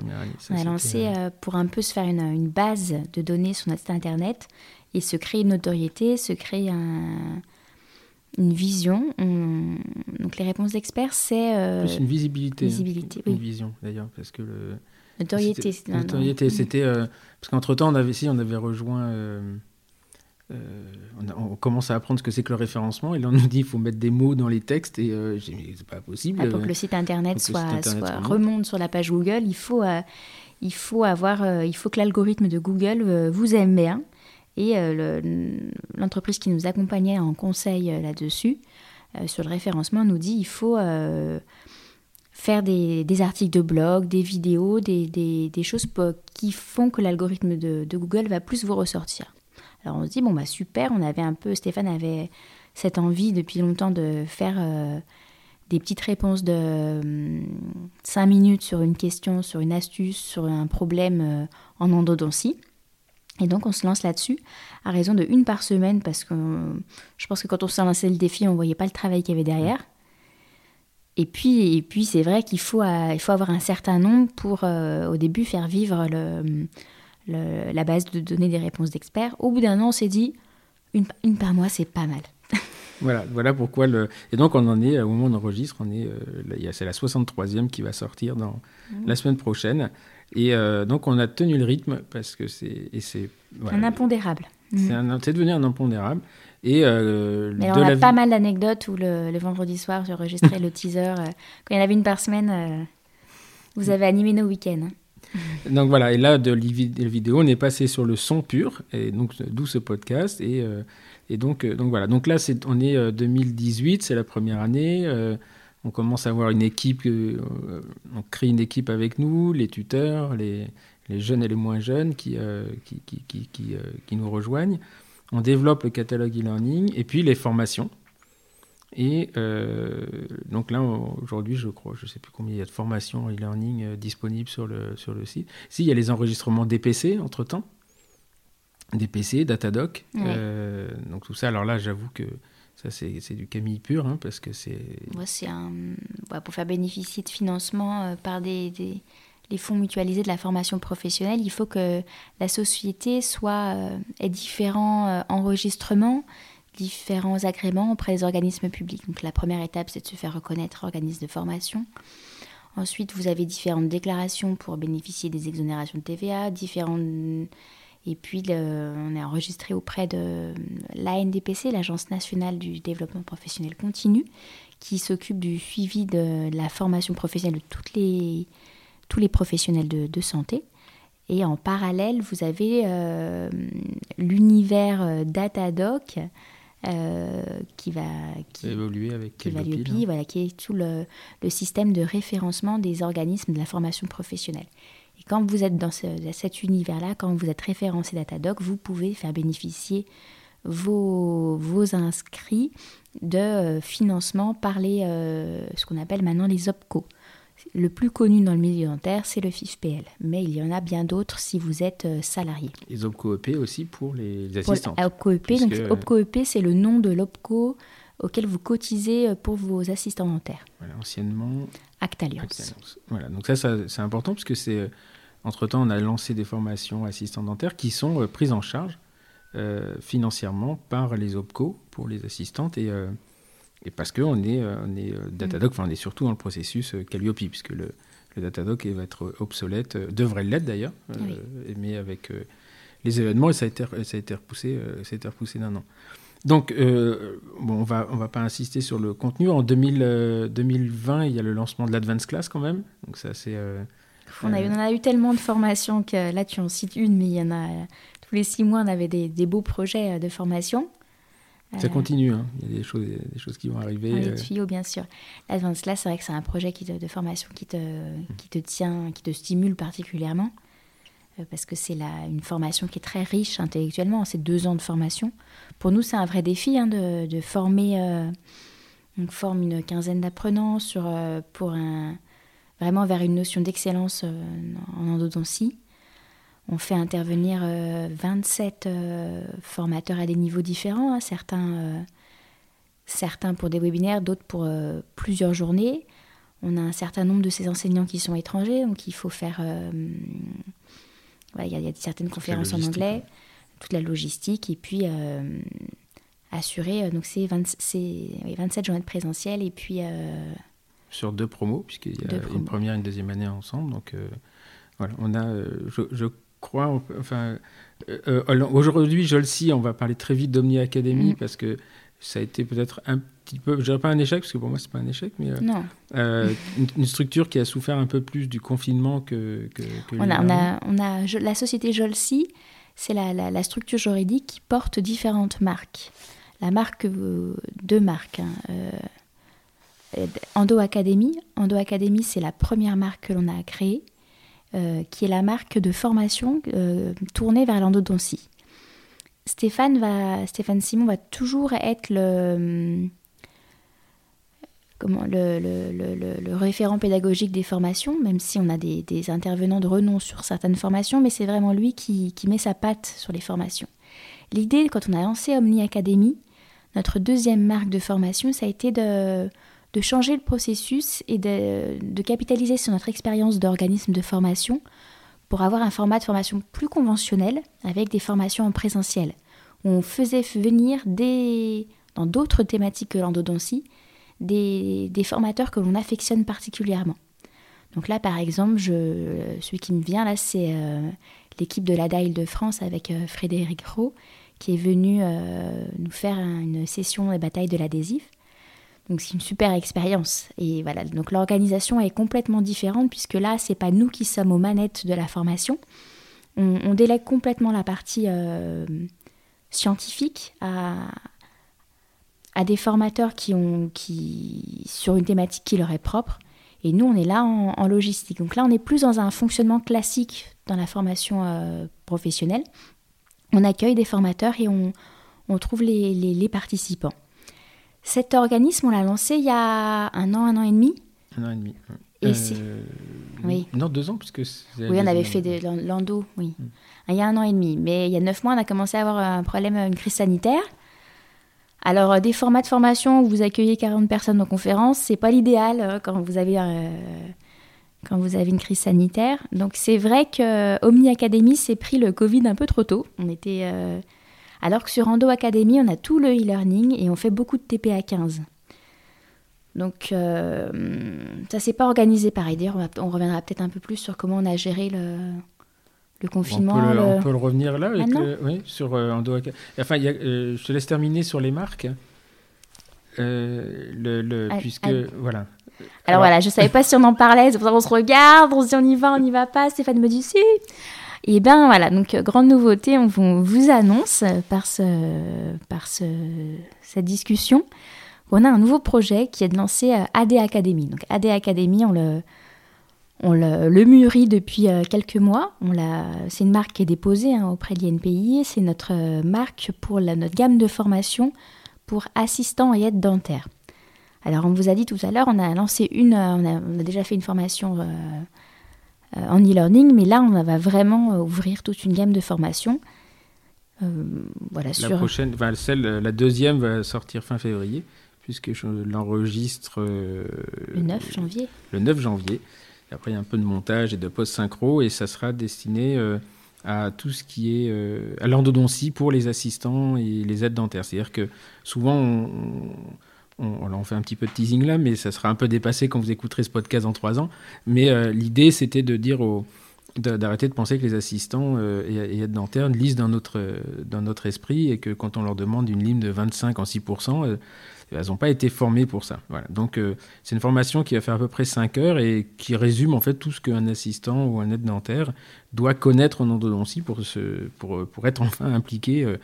[SPEAKER 2] on a lancé pour un peu se faire une, une, base de données sur notre site internet et se créer une notoriété, se créer un une vision. Donc les réponses d'experts, c'est...
[SPEAKER 1] Euh... une visibilité.
[SPEAKER 2] Visibilité,
[SPEAKER 1] Une vision, d'ailleurs, parce que le...
[SPEAKER 2] Notoriété.
[SPEAKER 1] C'était, notoriété, c'était... Euh, parce qu'entre-temps, on avait, si, on avait rejoint... Euh, euh, on, commence à apprendre ce que c'est que le référencement, et là on nous dit qu'il faut mettre des mots dans les textes, et j'ai dit, c'est pas possible.
[SPEAKER 2] Ah, pour que le site internet, soit, remonte sur la page Google, il faut, il faut, avoir, il faut que l'algorithme de Google vous aime bien. Et euh, l'entreprise qui nous accompagnait en conseil euh, là-dessus, euh, sur le référencement, nous dit il faut faire des, articles de blog, des vidéos, des, choses qui font que l'algorithme de, Google va plus vous ressortir. Alors on se dit, bon, bah super, on avait un peu, Stéphane avait cette envie depuis longtemps de faire des petites réponses de 5 minutes sur une question, sur une astuce, sur un problème en endodontie. Et donc on se lance là-dessus à raison de une par semaine parce que je pense que quand on s'est lancé le défi, on voyait pas le travail qu'il y avait derrière. Et puis, et puis c'est vrai qu'il faut, euh, il faut avoir un certain nombre pour euh, au début faire vivre le, la base de données des réponses d'experts. Au bout d'un an, on s'est dit une, une par mois, c'est pas mal.
[SPEAKER 1] Voilà, voilà pourquoi le. Et donc, on en est, au moment où on enregistre, on est, euh, c'est la 63e qui va sortir dans mmh. la semaine prochaine. Et euh, donc, on a tenu le rythme parce que c'est. c'est
[SPEAKER 2] un impondérable.
[SPEAKER 1] C'est devenu un impondérable. Et euh,
[SPEAKER 2] Mais on a pas mal d'anecdotes où le, vendredi soir, j'enregistrais le teaser. Euh, quand il y en avait une par semaine, vous avez animé nos week-ends.
[SPEAKER 1] Donc voilà, et là, de la vidéo, on est passé sur le son pur, et donc d'où ce podcast. Et, et donc, donc voilà, donc là, on est 2018, c'est la première année on commence à avoir une équipe, euh, on crée une équipe avec nous, les tuteurs, les, jeunes et les moins jeunes qui, euh, qui, euh, qui, nous rejoignent. On développe le catalogue e-learning et puis les formations. Et donc là, aujourd'hui, je crois, je ne sais plus combien il y a de formations e-learning disponibles sur le, sur le site. Si, il y a les enregistrements DPC entre-temps. DPC, Datadoc. donc tout ça, alors là, j'avoue que ça, c'est du Camille pur, hein, parce que c'est...
[SPEAKER 2] pour faire bénéficier de financement euh, par des, les fonds mutualisés de la formation professionnelle, il faut que la société soit, euh, ait différents euh, enregistrements, différents agréments auprès des organismes publics. Donc la première étape, c'est de se faire reconnaître organisme de formation. Ensuite, vous avez différentes déclarations pour bénéficier des exonérations de TVA, différentes Et puis, on est enregistré auprès de l'ANDPC, l'Agence nationale du développement professionnel continu, qui s'occupe du suivi de la formation professionnelle de toutes les, tous les professionnels de, santé. Et en parallèle, vous avez euh, l'univers euh, Datadoc euh, qui va
[SPEAKER 1] qui, évoluer avec
[SPEAKER 2] qui, voilà, qui est tout le, le, système de référencement des organismes de la formation professionnelle. Et quand vous êtes dans cet univers-là, quand vous êtes référencé Datadoc, vous pouvez faire bénéficier vos, vos inscrits de euh, financement par les, euh, ce qu'on appelle maintenant les OPCO. Le plus connu dans le milieu dentaire, c'est le FIFPL, mais il y en a bien d'autres si vous êtes euh, salarié.
[SPEAKER 1] Les OPCO-EP aussi pour les assistants.
[SPEAKER 2] OPCO-EP, donc OPCO-EP, c'est le nom de l'OPCO auquel vous cotisez pour vos assistants dentaires.
[SPEAKER 1] Voilà, anciennement
[SPEAKER 2] Actaliance.
[SPEAKER 1] Voilà, donc ça, ça c'est important parce que c'est entre-temps, on a lancé des formations assistants dentaires qui sont prises en charge euh, financièrement par les OPCO pour les assistantes et, euh, et parce qu'on est, euh, on est Datadoc, enfin on est surtout dans le processus Calliope, puisque le, le Datadoc va être obsolète, devrait l'être d'ailleurs, mais avec les événements, ça a été, ça a été repoussé, ça a été repoussé d'un an. Donc, bon, on va, on va pas insister sur le contenu. En 2000, 2020, il y a le lancement de l'Advanced Class quand même. Donc, ça, c'est.
[SPEAKER 2] On, a, on a eu tellement de formations que là, tu en cites une, mais il y en a tous les six mois, on avait des, beaux projets euh, de formation.
[SPEAKER 1] Ça euh, continue, hein. il y a des choses, des choses qui vont arriver.
[SPEAKER 2] Les euh. tuyaux, bien sûr. L'Advance là, c'est vrai que c'est un projet qui de formation qui te, qui te tient, qui te stimule particulièrement, parce que c'est une formation qui est très riche intellectuellement. C'est deux ans de formation. Pour nous, c'est un vrai défi hein, de, de, former. on forme une quinzaine d'apprenants sur, pour un, vraiment vers une notion d'excellence en endodontie. On fait intervenir 27 euh, euh, formateurs à des niveaux différents, hein. certains, euh, certains pour des webinaires, d'autres pour plusieurs journées. On a un certain nombre de ces enseignants qui sont étrangers, donc il faut faire... il y, a certaines conférences en anglais, toute la logistique, et puis assurer, donc c'est 27 journées de présentiel, et puis...
[SPEAKER 1] Sur deux promos, puisqu'il y a une première et une deuxième année ensemble, donc... Voilà, on a, je, crois, enfin, euh, euh, aujourd'hui, je le sais, on va parler très vite d'Omni Academy mm. parce que ça a été peut-être un petit peu, je dirais pas un échec, parce que pour moi, c'est pas un échec, mais
[SPEAKER 2] euh,
[SPEAKER 1] une, structure qui a souffert un peu plus du confinement que. que,
[SPEAKER 2] on, a, on, a, on, a, la société Jolsi, c'est la, la, structure juridique qui porte différentes marques. La marque, deux marques. Hein, Endo Academy. Endo Academy, c'est la première marque que l'on a créée. Euh, qui est la marque de formation euh, tournée vers l'endodontie. Stéphane, va, Stéphane Simon va toujours être le, comment, le, référent pédagogique des formations, même si on a des, des intervenants de renom sur certaines formations, mais c'est vraiment lui qui, qui, met sa patte sur les formations. L'idée, quand on a lancé Omni Academy, notre deuxième marque de formation, ça a été de, de changer le processus et de, capitaliser sur notre expérience d'organisme de formation pour avoir un format de formation plus conventionnel avec des formations en présentiel, on faisait venir des, dans d'autres thématiques que l'endodontie des, formateurs que l'on affectionne particulièrement. Donc là, par exemple, je, celui qui me vient là, c'est euh, l'équipe de l'ADA Île-de-France avec euh, Frédéric Rowe, qui est venu euh, nous faire une session des batailles de l'adhésif. Donc c'est une super expérience. Et voilà, donc l'organisation est complètement différente puisque là, c'est pas nous qui sommes aux manettes de la formation. On, délègue complètement la partie euh, scientifique à, des formateurs qui ont qui sur une thématique qui leur est propre. Et nous, on est là en, logistique. Donc là, on est plus dans un fonctionnement classique dans la formation euh, professionnelle. On accueille des formateurs et on, on trouve les, les participants. Cet organisme, on l'a lancé il y a un an, un an et demi.
[SPEAKER 1] Un an et demi.
[SPEAKER 2] Et euh,
[SPEAKER 1] oui. Non, deux ans, puisque.
[SPEAKER 2] Oui, on avait fait de l'endo, oui. Hmm. Il y a un an et demi. Mais il y a neuf mois, on a commencé à avoir un problème, une crise sanitaire. Alors, euh, des formats de formation où vous accueillez 40 personnes en conférence, c'est pas l'idéal euh, quand vous avez quand vous avez une crise sanitaire. Donc, c'est vrai que Omni Academy s'est pris le Covid un peu trop tôt. On était alors que sur Endo Academy, on a tout le e-learning et on fait beaucoup de TPA 15. Donc euh, ça s'est pas organisé pareil. D'ailleurs, on, reviendra peut-être un peu plus sur comment on a géré le, le confinement.
[SPEAKER 1] On peut le, revenir là avec oui, sur Endo Enfin, je te laisse terminer sur les marques. le, puisque voilà.
[SPEAKER 2] Alors, voilà, je savais pas si on en parlait, c'est pour ça qu'on se regarde, on se dit on y va, on n'y va pas. Stéphane me dit si. Et bien voilà, donc grande nouveauté, on vous annonce par, ce, par ce, cette discussion on a un nouveau projet qui est de lancer euh, AD Academy. Donc AD Academy, on le, on mûrit depuis euh, quelques mois. c'est une marque qui est déposée hein, auprès de l'INPI. C'est notre euh, marque pour notre gamme de formation pour assistants et aides dentaires. Alors, on vous a dit tout à l'heure, on a lancé une, on a, déjà fait une formation en e-learning, mais là, on va vraiment ouvrir toute une gamme de formations.
[SPEAKER 1] voilà, la prochaine, celle, la deuxième va sortir fin février puisque je l'enregistre
[SPEAKER 2] euh, le 9 janvier.
[SPEAKER 1] Le 9 janvier. Et après, il y a un peu de montage et de post-synchro, et ça sera destiné euh, à tout ce qui est euh, à l'endodontie pour les assistants et les aides dentaires. C'est-à-dire que souvent, on, on, fait un petit peu de teasing là, mais ça sera un peu dépassé quand vous écouterez ce podcast dans trois ans. Mais l'idée, c'était de dire d'arrêter de penser que les assistants et, aides dentaires lisent dans notre, dans notre esprit et que quand on leur demande une ligne de 25 en 6%, elles n'ont pas été formées pour ça. Voilà. Donc euh, c'est une formation qui va faire à peu près 5 heures et qui résume en fait tout ce qu'un assistant ou un aide dentaire doit connaître en endodontie pour, pour, pour être enfin impliqué euh,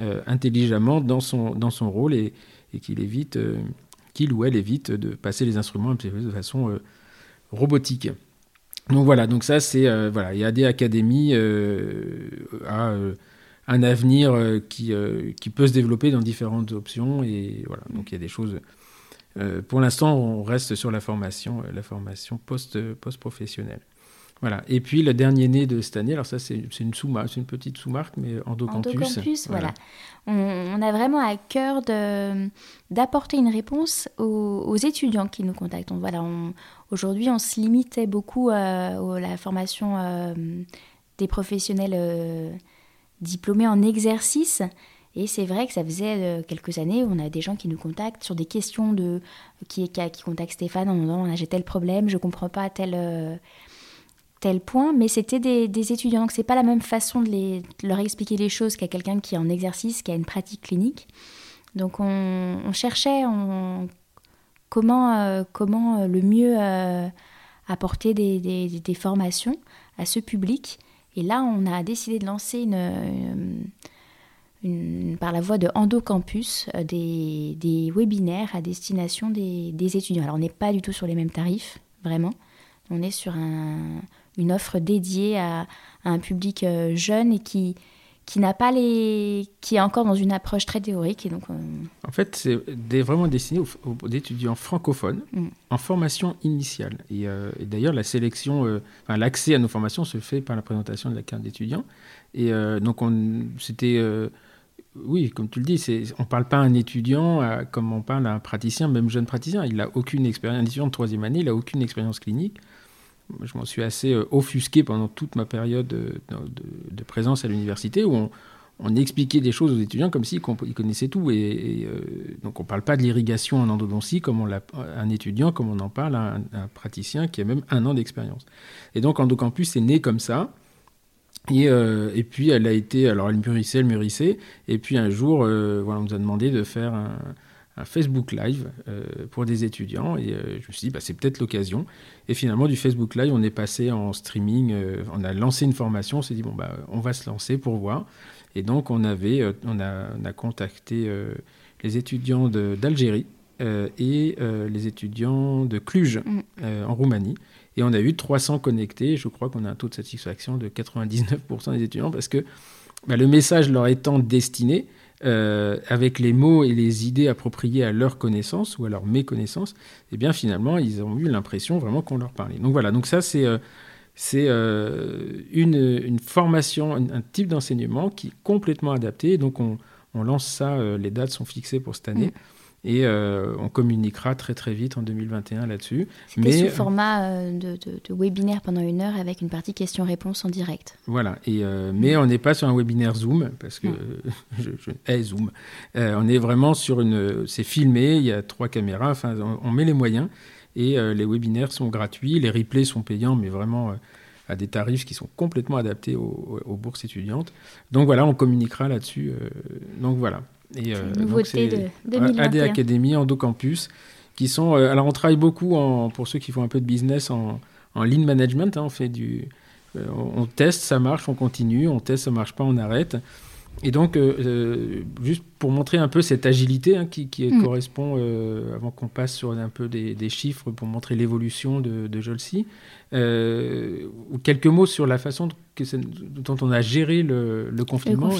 [SPEAKER 1] euh, intelligemment dans son, dans son rôle et, qu'il évite, qu'il ou elle évite de passer les instruments de façon robotique. Donc voilà, donc ça c'est voilà, il y a des académies à un avenir euh, qui, euh, qui peut se développer dans différentes options. Et voilà, donc il y a des choses. Euh, pour l'instant, on reste sur la formation, la formation post, post-professionnelle. Voilà. Et puis le dernier né de cette année, alors ça c'est une sous c'est une petite sous-marque, mais Endocampus.
[SPEAKER 2] Endocampus, voilà. On, a vraiment à cœur d'apporter une réponse aux, étudiants qui nous contactent. voilà, aujourd'hui, on se limitait beaucoup à, la formation des professionnels diplômés en exercice. Et c'est vrai que ça faisait euh, quelques années où on a des gens qui nous contactent sur des questions de qui, qui, contactent Stéphane en disant j'ai tel problème, je comprends pas tel euh, tel point, mais c'était des, étudiants donc c'est pas la même façon de, leur expliquer les choses qu'à quelqu'un qui est en exercice, qui a une pratique clinique. Donc on, cherchait comment euh, comment le mieux apporter des, formations à ce public et là, on a décidé de lancer par la voie de Endocampus euh, des, webinaires à destination des, étudiants. Alors, on n'est pas du tout sur les mêmes tarifs, vraiment. On est sur une offre dédiée à, un public euh, jeune et qui, qui n'a pas les qui est encore dans une approche très théorique et donc
[SPEAKER 1] en fait c'est vraiment destiné aux, étudiants francophones mm. en formation initiale et, euh, d'ailleurs la sélection euh, enfin, l'accès à nos formations se fait par la présentation de la carte d'étudiant et euh, donc on c'était oui, comme tu le dis, on ne parle pas à un étudiant comme on parle à un praticien, même jeune praticien. Il n'a aucune expérience, un étudiant de troisième année, il n'a aucune expérience clinique je m'en suis assez euh, offusqué pendant toute ma période de, présence à l'université où on, expliquait des choses aux étudiants comme s'ils connaissaient tout. Et, euh, donc on ne parle pas de l'irrigation en endodontie comme on un étudiant, comme on en parle à un, praticien qui a même un an d'expérience. Et donc Endocampus est né comme ça. Et, euh, et, puis elle a été, alors elle mûrissait, elle mûrissait. Et puis un jour, voilà, on nous a demandé de faire un un Facebook Live euh, pour des étudiants. Et euh, je me suis dit, bah, c'est peut-être l'occasion. Et finalement, du Facebook Live, on est passé en streaming. Euh, on a lancé une formation. On s'est dit, bon, bah, on va se lancer pour voir. Et donc, on, avait, on, a, on a contacté les étudiants d'Algérie et les étudiants de Cluj mm. en Roumanie. Et on a eu 300 connectés. Je crois qu'on a un taux de satisfaction de 99% des étudiants parce que bah, le message leur étant destiné, euh, avec les mots et les idées appropriées à leur connaissance ou à leur méconnaissance, eh bien finalement, ils ont eu l'impression vraiment qu'on leur parlait. Donc voilà, donc ça c'est euh, euh, une, formation, un, type d'enseignement qui est complètement adapté. Donc on, on lance ça, les dates sont fixées pour cette année. Mm. Et euh, on communiquera très très vite en 2021 là-dessus.
[SPEAKER 2] Mais sous format euh, de, de, webinaire pendant une heure avec une partie questions-réponses en direct.
[SPEAKER 1] Voilà. Et, euh, mais on n'est pas sur un webinaire Zoom parce que je, je Zoom. on est vraiment sur une. C'est filmé. Il y a trois caméras. Enfin, on, met les moyens et les webinaires sont gratuits. Les replays sont payants, mais vraiment à des tarifs qui sont complètement adaptés aux, bourses étudiantes. Donc voilà, on communiquera là-dessus. donc voilà.
[SPEAKER 2] Et, nouveauté de 2021.
[SPEAKER 1] AD Academy, Endocampus, qui sont... alors on travaille beaucoup, en, pour ceux qui font un peu de business, en, en lean management. Hein, on fait du... on teste, ça marche, on continue, on teste, ça marche pas, on arrête. Et donc, euh, euh, juste pour montrer un peu cette agilité hein, qui, mm. correspond, euh, avant qu'on passe sur un peu des, chiffres pour montrer l'évolution de, de Jolcy, ou quelques mots sur la façon que dont on a géré le, confinement.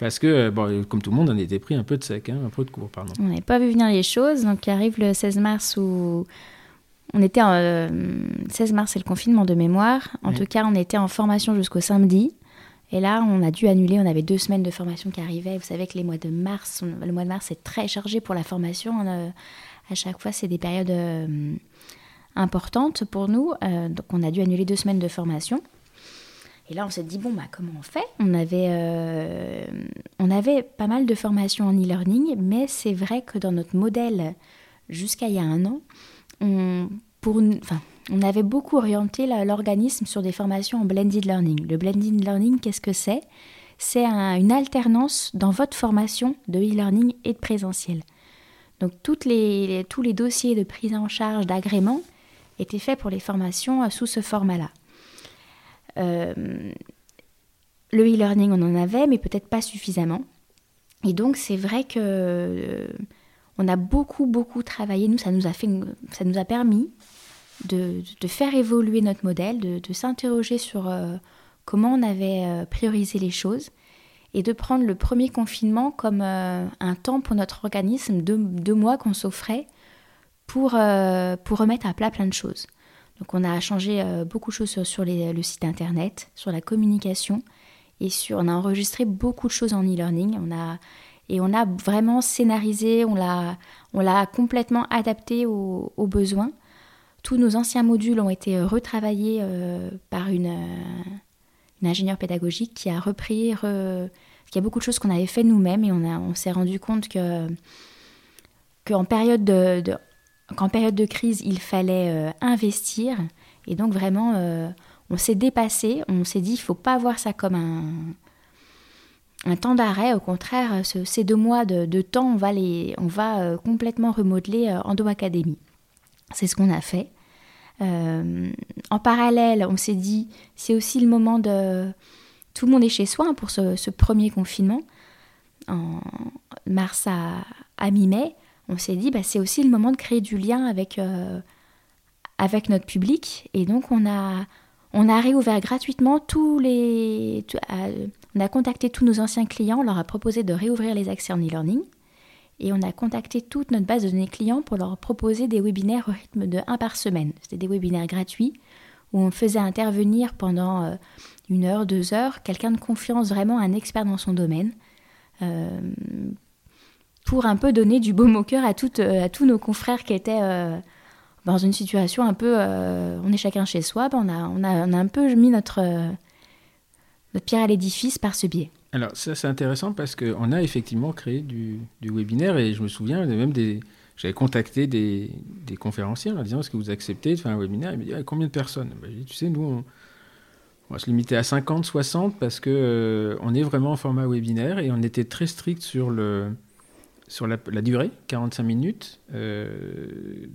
[SPEAKER 1] Parce que, bon, comme tout le monde, on était pris un peu de sec, hein, un peu de cours, pardon.
[SPEAKER 2] On n'avait pas vu venir les choses. Donc, arrive le 16 mars où on était en 16 mars, c'est le confinement de mémoire. En tout cas, on était en formation jusqu'au samedi. Et là, on a dû annuler. On avait deux semaines de formation qui arrivaient. Vous savez que les mois de mars, le mois de mars est très chargé pour la formation. à chaque fois, c'est des périodes euh, importantes pour nous. Euh, donc, on a dû annuler deux semaines de formation. Et là, on s'est dit bon, bah, comment on fait? On avait, euh, on avait pas mal de formations en e-learning, mais c'est vrai que dans notre modèle jusqu'à il y a un an, on, avait beaucoup orienté l'organisme sur des formations en blended learning. Le blended learning, qu'est-ce que c'est? C'est une alternance dans votre formation de e-learning et de présentiel. Donc les, tous les dossiers de prise en charge, d'agrément, étaient faits pour les formations euh, sous ce format-là. Euh, le e-learning, on en avait, mais peut-être pas suffisamment. Et donc c'est vrai que euh, on a beaucoup beaucoup travaillé. Nous, ça nous a fait, ça nous a permis de, faire évoluer notre modèle, de, s'interroger sur euh, comment on avait priorisé les choses et de prendre le premier confinement comme un temps pour notre organisme, deux, mois qu'on s'offrait pour, pour remettre à plat plein de choses. Donc on a changé beaucoup de choses sur, le site internet, sur la communication et sur, on a enregistré beaucoup de choses en e-learning. On a, et on a vraiment scénarisé, on l'a, on complètement adapté aux besoins. Tous nos anciens modules ont été euh, retravaillés euh, par une, euh, ingénieure pédagogique qui a repris, a beaucoup de choses qu'on avait fait nous-mêmes et on, on s'est rendu compte que qu'en période de, période de crise, il fallait investir. Et donc vraiment, on s'est dépassé, on s'est dit, il faut pas voir ça comme un, un temps d'arrêt. Au contraire, ces deux mois de, temps, on va, les, on va complètement remodeler Endo Academy. C'est ce qu'on a fait. Euh, en parallèle, on s'est dit, c'est aussi le moment de... Tout le monde est chez soi hein, pour ce, premier confinement, en mars à, mi-mai. On s'est dit, bah, c'est aussi le moment de créer du lien avec, euh, notre public. Et donc, on a, réouvert gratuitement tous les... on a contacté tous nos anciens clients, on leur a proposé de réouvrir les accès en e-learning et on a contacté toute notre base de données clients pour leur proposer des webinaires au rythme de 1 par semaine. C'était des webinaires gratuits où on faisait intervenir pendant euh, une heure, deux heures, quelqu'un de confiance, vraiment un expert dans son domaine, euh, pour un peu donner du baume au cœur à, euh, à tous nos confrères qui étaient dans une situation un peu... on est chacun chez soi, ben on, a, on, a, on, a, un peu mis notre, notre pierre à l'édifice par ce biais.
[SPEAKER 1] Alors ça c'est intéressant parce qu'on a effectivement créé du, webinaire et je me souviens même des... J'avais contacté des, conférenciers en disant est-ce que vous acceptez de faire un webinaire? Ils me disaient combien de personnes? Ben, Tu sais, nous on, va se limiter à 50, 60 parce que euh, on est vraiment en format webinaire et on était très strict sur le sur la, durée, 45 minutes euh,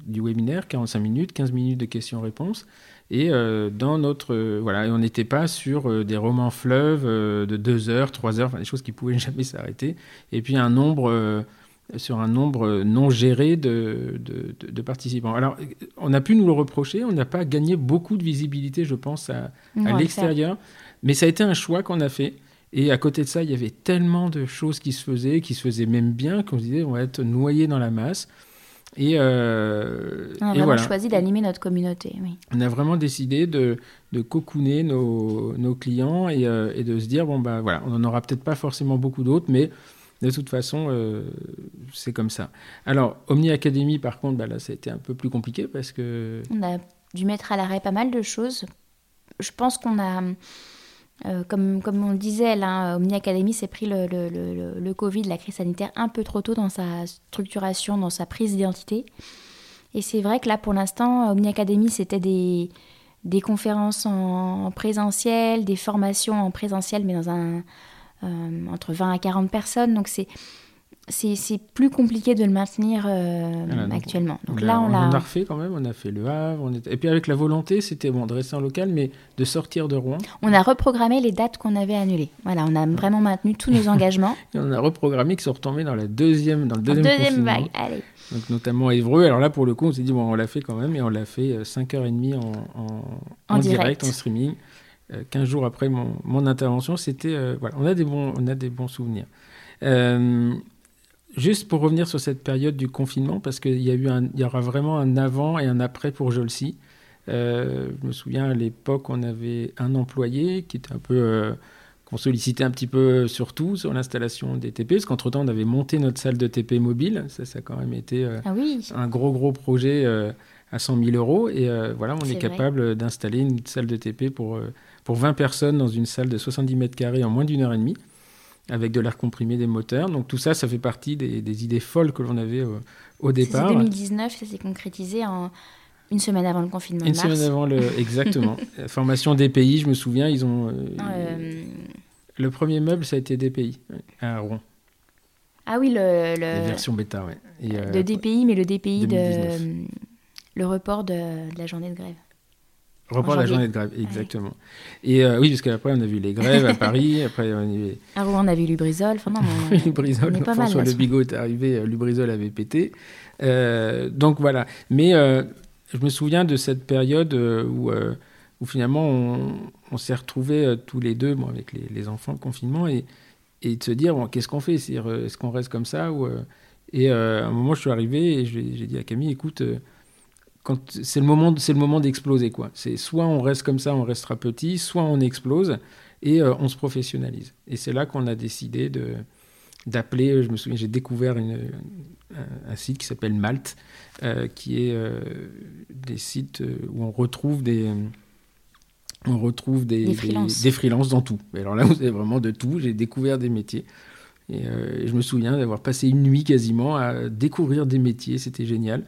[SPEAKER 1] du webinaire, 45 minutes, 15 minutes de questions-réponses. Et euh, dans notre. Euh, voilà, on n'était pas sur des romans fleuves de 2 heures, 3 heures, enfin, des choses qui pouvaient jamais s'arrêter. Et puis un nombre. sur un nombre non géré de, de, de, participants. Alors, on a pu nous le reprocher, on n'a pas gagné beaucoup de visibilité, je pense, à, à l'extérieur, mais ça a été un choix qu'on a fait. Et à côté de ça, il y avait tellement de choses qui se faisaient, qui se faisaient même bien, qu'on se disait, on va être noyé dans la masse. Et,
[SPEAKER 2] euh, on a vraiment choisi d'animer notre communauté. Oui.
[SPEAKER 1] On a vraiment décidé de, de cocooner nos, nos clients et, euh, et, de se dire bon, bah voilà, on n'en aura peut-être pas forcément beaucoup d'autres, mais de toute façon, euh, c'est comme ça. Alors, Omni Academy, par contre, bah là, ça a été un peu plus compliqué parce que.
[SPEAKER 2] On a dû mettre à l'arrêt pas mal de choses. Je pense qu'on a euh, comme, on le disait, là, Omni Academy s'est pris le, Covid, la crise sanitaire, un peu trop tôt dans sa structuration, dans sa prise d'identité. Et c'est vrai que là, pour l'instant, Omni Academy, c'était des, conférences en, présentiel, des formations en présentiel, mais dans un entre 20 à 40 personnes. Donc c'est c'est plus compliqué de le maintenir euh, actuellement.
[SPEAKER 1] Donc là, on, l'a. a refait quand même. On a fait le Havre. On Et puis avec la volonté, c'était bon de rester en local, mais de sortir de Rouen.
[SPEAKER 2] On a reprogrammé les dates qu'on avait annulées. Voilà, on a vraiment maintenu tous nos engagements.
[SPEAKER 1] Et on a reprogrammé qui sont retombés dans la deuxième, dans le deuxième, deuxième vague. Allez. Donc notamment Évreux. Alors là, pour le coup, on s'est dit bon, on l'a fait quand même, et on l'a fait 5h30 euh, en, en, direct. en streaming. 15 euh, jours après mon, mon intervention, c'était voilà, on a des bons, on a des bons souvenirs. Euh, Juste pour revenir sur cette période du confinement, parce qu'il y, a eu il y aura vraiment un avant et un après pour Jolcy. Euh, je me souviens à l'époque, on avait un employé qui était un peu. Euh, qu'on sollicitait un petit peu surtout sur l'installation des TP, parce qu'entre-temps, on avait monté notre salle de TP mobile. Ça, ça a quand même été euh,
[SPEAKER 2] ah
[SPEAKER 1] un gros, gros projet à 100 000 euros. Et voilà, on est, capable d'installer une salle de TP pour, pour 20 personnes dans une salle de 70 mètres carrés en moins d'une heure et demie avec de l'air comprimé des moteurs. Donc tout ça, ça fait partie des, idées folles que l'on avait au, au départ.
[SPEAKER 2] En 2019, ça s'est concrétisé en une semaine avant le confinement.
[SPEAKER 1] Une semaine avant le, exactement. La formation DPI, je me souviens, ils ont. Euh, euh, le premier meuble, ça a été DPI à Rouen.
[SPEAKER 2] Ah oui, le,
[SPEAKER 1] la version bêta, ouais.
[SPEAKER 2] Et, euh, de DPI, mais le DPI de le report de la journée de grève.
[SPEAKER 1] Report la journée de grève, exactement. Et euh, oui, parce qu'après, on a vu les grèves à Paris. Après, on a vu...
[SPEAKER 2] À Rouen, on a vu Lubrizol. Enfin, non,
[SPEAKER 1] Lubrizol, pas François Le Bigot est arrivé, euh, Lubrizol avait pété. Euh, donc voilà. Mais je me souviens de cette période où, où finalement, on, s'est retrouvés tous les deux, bon, avec les, les, enfants, le confinement, et, et de se dire, bon, qu'est-ce qu'on fait? Est-ce qu'on reste comme ça ou, Et à un moment, je suis arrivé et j'ai dit à Camille, écoute c'est le moment, c'est le moment d'exploser quoi. C'est soit on reste comme ça, on restera petit, soit on explose et euh, on se professionnalise. Et c'est là qu'on a décidé de d'appeler. Je me souviens, j'ai découvert une, un, site qui s'appelle Malte, euh, qui est euh, des sites où on retrouve des on retrouve des, des, freelances. dans tout. Et alors là, vous avez vraiment de tout. J'ai découvert des métiers. Et, et je me souviens d'avoir passé une nuit quasiment à découvrir des métiers. C'était génial.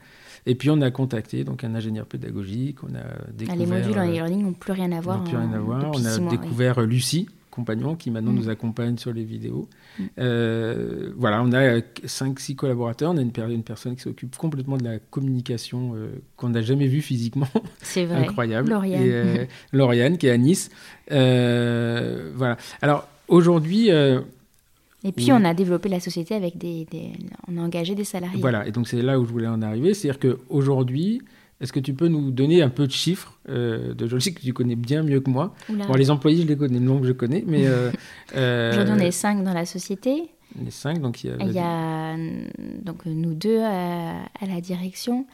[SPEAKER 1] Et puis on a contacté donc un ingénieur pédagogique, on a découvert... Ah,
[SPEAKER 2] les modules en euh, e-learning n'ont plus rien à voir.
[SPEAKER 1] plus rien à voir. On a découvert Lucie, compagnon, qui maintenant mm. nous accompagne sur les vidéos. Mm. Euh, voilà, on a 5-6 collaborateurs. On a une, une personne qui s'occupe complètement de la communication euh, qu'on n'a jamais vue physiquement.
[SPEAKER 2] C'est vrai.
[SPEAKER 1] Incroyable.
[SPEAKER 2] Lauriane.
[SPEAKER 1] Lauriane, qui est à Nice. voilà. Alors aujourd'hui,
[SPEAKER 2] et puis, on a développé la société avec des, On a engagé des salariés.
[SPEAKER 1] Voilà, et donc c'est là où je voulais en arriver. C'est-à-dire qu'aujourd'hui, est-ce que tu peux nous donner un peu de chiffres euh, de Je sais que tu connais bien mieux que moi. Bon, les employés, je les connais, le nombre, je connais, mais. Euh,
[SPEAKER 2] euh, Aujourd'hui, on est cinq dans la société.
[SPEAKER 1] Les cinq, donc il y a.
[SPEAKER 2] Il y a donc, nous deux à, la direction.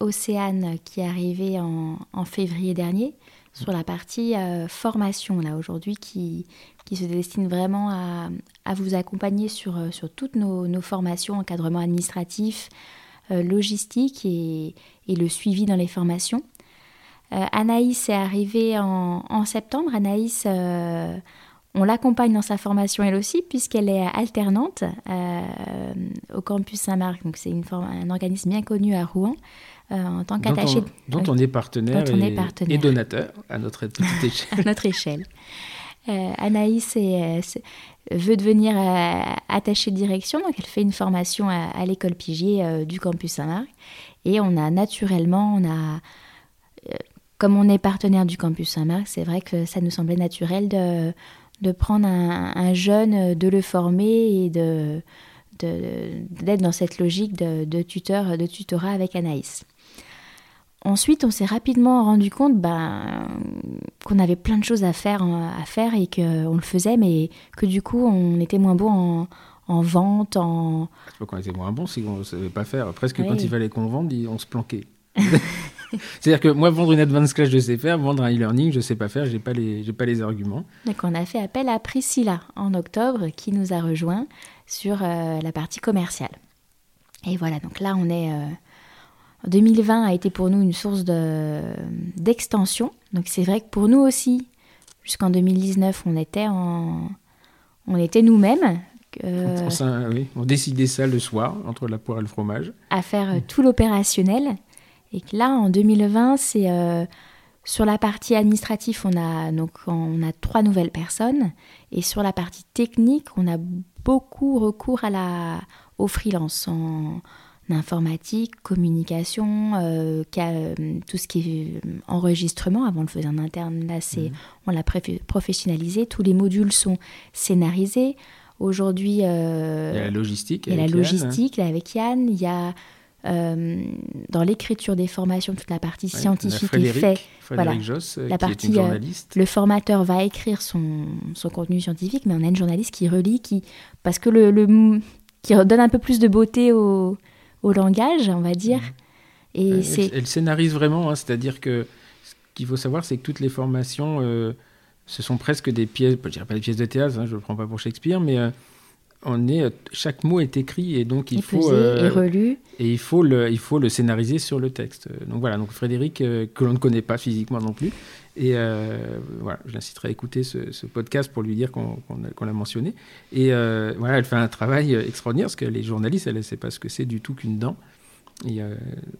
[SPEAKER 2] Océane qui est arrivée en, en février dernier sur la partie formation, là, aujourd'hui, qui, qui se destine vraiment à, à vous accompagner sur, euh, sur toutes nos, nos formations, encadrement administratif, euh, logistique et, et, le suivi dans les formations. Euh, Anaïs est arrivée en, en septembre. Anaïs, on l'accompagne dans sa formation elle aussi, puisqu'elle est alternante au campus Saint-Marc. Donc, c'est un organisme bien connu à Rouen. en tant qu'attaché.
[SPEAKER 1] Dont, on, est partenaire,
[SPEAKER 2] dont on est partenaire.
[SPEAKER 1] et donateur à notre petite échelle.
[SPEAKER 2] à notre échelle. Euh, Anaïs euh, veut devenir euh, attachée de direction, donc elle fait une formation à, l'école Pigier du campus Saint-Marc. Et on a naturellement, on a, comme on est partenaire du campus Saint-Marc, c'est vrai que ça nous semblait naturel de, prendre un, jeune, de le former et de d'être dans cette logique de, de, tuteur, de tutorat avec Anaïs. Ensuite, on s'est rapidement rendu compte ben, qu'on avait plein de choses à faire, à faire et qu'on le faisait, mais que du coup, on était moins bon en, vente, en...
[SPEAKER 1] C'est pas qu'on était moins bon, c'est qu'on ne savait pas faire. Presque quand il fallait qu'on vende, on se planquait. C'est-à-dire que moi, vendre une advanced class, je sais faire. Vendre un e-learning, je ne sais pas faire. Je n'ai pas, les, pas les arguments.
[SPEAKER 2] Donc, on a fait appel à Priscilla en octobre, qui nous a rejoint sur euh, la partie commerciale. Et voilà, donc là, on est... Euh, 2020 a été pour nous une source d'extension. Donc c'est vrai que pour nous aussi, jusqu'en 2019, on était, en, on était nous-mêmes.
[SPEAKER 1] oui, on décidait ça le soir, entre la poire et le fromage.
[SPEAKER 2] À faire euh, tout l'opérationnel. Et que là, en 2020, c'est euh, Sur la partie administrative, on a, donc, on a trois nouvelles personnes. Et sur la partie technique, on a beaucoup recours à la, au freelance en informatique, communication, euh, euh, tout ce qui est euh, enregistrement. Avant, on le faisait en interne. Là, c'est, mhm. on l'a professionnalisé. Tous les modules sont scénarisés. Aujourd'hui, il y
[SPEAKER 1] a la logistique.
[SPEAKER 2] Il y a la logistique avec Yann. Il y a dans l'écriture des formations, toute la partie scientifique
[SPEAKER 1] est
[SPEAKER 2] faite.
[SPEAKER 1] voilà. Joss,
[SPEAKER 2] la
[SPEAKER 1] qui
[SPEAKER 2] partie,
[SPEAKER 1] est une journaliste.
[SPEAKER 2] le formateur va écrire son, son, contenu scientifique, mais on a une journaliste qui relit, qui, parce que le, le qui donne un peu plus de beauté au, au langage, on va dire. Mhm.
[SPEAKER 1] Et elle, c'est... elle, scénarise vraiment, hein, c'est-à-dire que ce qu'il faut savoir, c'est que toutes les formations, euh, ce sont presque des pièces, je dirais pas des pièces de théâtre, hein, je ne le prends pas pour Shakespeare, mais euh, on est, euh, chaque mot est écrit et donc il faut
[SPEAKER 2] et relu
[SPEAKER 1] et il faut le il faut le scénariser sur le texte. Donc voilà, donc Frédéric que l'on ne connaît pas physiquement non plus et voilà, je l'inciterai à écouter ce, podcast pour lui dire qu'on, l'a mentionné. Et voilà, elle fait un travail extraordinaire parce que les journalistes, elle ne sait pas ce que c'est du tout qu'une dent. Euh,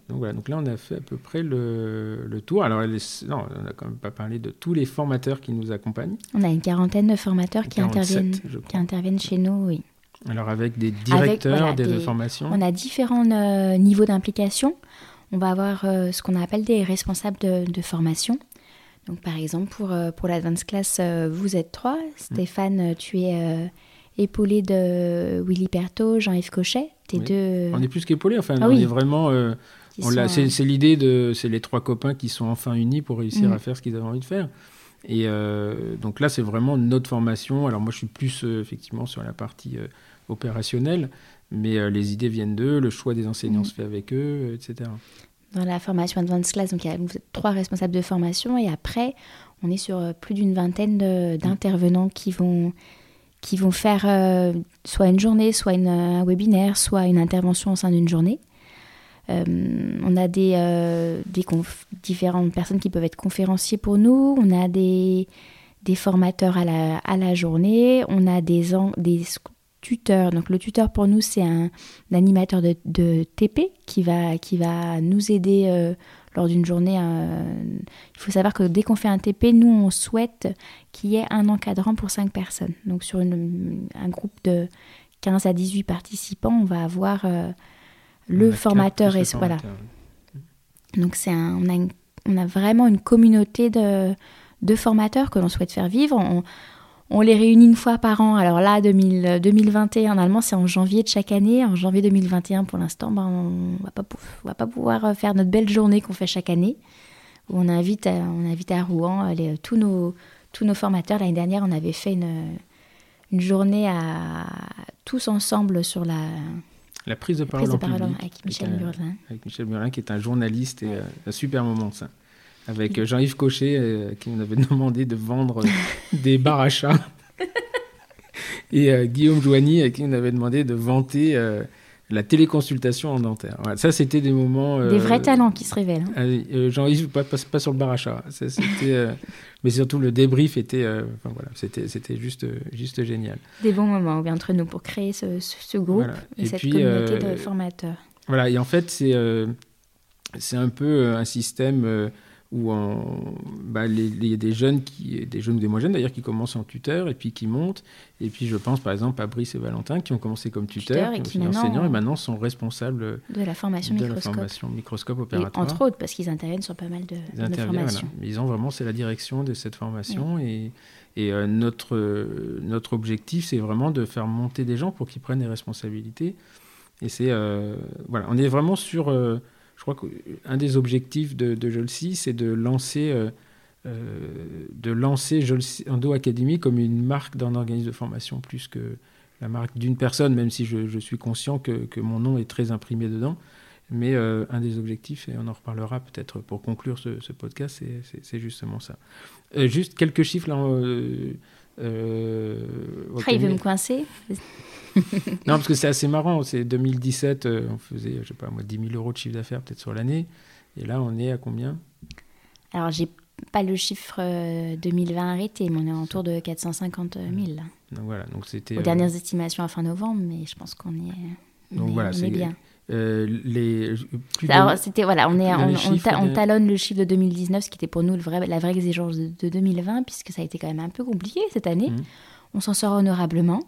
[SPEAKER 1] donc voilà, donc là on a fait à peu près le, le tour. Alors non, on n'a quand même pas parlé de tous les formateurs qui nous accompagnent.
[SPEAKER 2] On a une quarantaine de formateurs qui interviennent, qui interviennent chez nous, oui.
[SPEAKER 1] Alors avec des directeurs des, formations.
[SPEAKER 2] On a différents euh, niveaux d'implication. On va avoir euh, ce qu'on appelle des responsables de, de, formation. Donc par exemple pour, pour l'Advanced Class, vous êtes trois. Mm. Stéphane, tu es épaulé de Willy Perto, Jean-Yves Cochet. Deux...
[SPEAKER 1] On est plus qu'épaulé, enfin, ah on est vraiment. Euh, c'est l'idée de. C'est les trois copains qui sont enfin unis pour réussir mm. à faire ce qu'ils avaient envie de faire. Et euh, donc là, c'est vraiment notre formation. Alors moi, je suis plus euh, effectivement sur la partie opérationnelle, mais les idées viennent d'eux, le choix des enseignants mm. se fait avec eux, etc.
[SPEAKER 2] Dans la formation Advanced Class, donc il y a trois responsables de formation, et après, on est sur plus d'une vingtaine d'intervenants qui vont qui vont faire euh, soit une journée, soit une, un webinaire, soit une intervention au sein d'une journée. Euh, on a des, euh, des différentes personnes qui peuvent être conférenciers pour nous, on a des, des formateurs à la, à la journée, on a des, des tuteurs. Donc le tuteur pour nous c'est un, animateur de, de, TP qui va, qui va nous aider lors d'une journée. il faut savoir que dès qu'on fait un TP, nous, on souhaite qu'il y ait un encadrant pour 5 personnes. Donc sur un groupe de 15 à 18 participants, on va avoir euh, le formateur et voilà. Donc c'est on, a on a vraiment une communauté de, de formateurs que l'on souhaite faire vivre. On, on les réunit une fois par an. Alors là, 2000, 2021, normalement, c'est en janvier de chaque année. En janvier 2021, pour l'instant, ben, on pas, va pas pouvoir euh, faire notre belle journée qu'on fait chaque année. Où on invite, à, on invite à Rouen euh, les, tous, nos, tous nos formateurs. L'année dernière, on avait fait une, une journée à tous ensemble sur la,
[SPEAKER 1] la prise de parole,
[SPEAKER 2] avec Michel Burlin.
[SPEAKER 1] Avec Michel Burlin, qui est un journaliste et euh, un super moment, ça avec Jean-Yves Cochet euh, qui nous avait demandé de vendre des bars à. Et euh, Guillaume Joigny qui nous avait demandé de vanter euh, la téléconsultation en dentaire. ça, c'était des moments.
[SPEAKER 2] des vrais talents qui se révèlent.
[SPEAKER 1] Hein. Jean-Yves, pas, pas, sur le bar à mais surtout, le débrief était, enfin, voilà, c'était, c'était juste, juste génial.
[SPEAKER 2] Des bons moments bien entre nous pour créer ce, ce groupe et, cette communauté de formateurs.
[SPEAKER 1] Voilà, et en fait, c'est, c'est un peu un système où bah, il y a des jeunes, qui, des jeunes ou des moins jeunes d'ailleurs, qui commencent en tuteur et puis qui montent. Et puis je pense par exemple à Brice et Valentin qui ont commencé comme tuteurs,
[SPEAKER 2] qui
[SPEAKER 1] ont enseignants et maintenant sont responsables
[SPEAKER 2] de la formation de microscope.
[SPEAKER 1] La formation microscope opératoire.
[SPEAKER 2] entre autres, parce qu'ils interviennent sur pas mal de, de formations.
[SPEAKER 1] Ils ont vraiment, c'est la direction de cette formation et, et euh, notre, notre objectif, c'est vraiment de faire monter des gens pour qu'ils prennent des responsabilités. Et c'est, euh, voilà, on est vraiment sur euh, je crois qu'un des objectifs de, Jolsi, c'est de lancer, euh, euh, lancer Jolsi Endo Academy comme une marque d'un organisme de formation plus que la marque d'une personne, même si je, suis conscient que, mon nom est très imprimé dedans. Mais euh, un des objectifs, et on en reparlera peut-être pour conclure ce, podcast, c'est justement ça. juste quelques chiffres là.
[SPEAKER 2] Ah, il veut me coincer
[SPEAKER 1] non, parce que c'est assez marrant. C'est 2017, euh, on faisait, je sais pas moi, 10 000 euros de chiffre d'affaires peut-être sur l'année. Et là, on est à combien?
[SPEAKER 2] Alors, j'ai pas le chiffre 2020 euh, arrêté, mais on est autour de 450 000.
[SPEAKER 1] Donc voilà, donc c'était.
[SPEAKER 2] Aux dernières estimations à fin novembre, mais je pense qu'on est,
[SPEAKER 1] donc voilà,
[SPEAKER 2] est bien.
[SPEAKER 1] Les,
[SPEAKER 2] Alors, c'était, voilà, on, est, on, talonne le chiffre de 2019, ce qui était pour nous le vrai, la vraie exigence de, 2020, puisque ça a été quand même un peu compliqué cette année. Mmh. On s'en sort honorablement.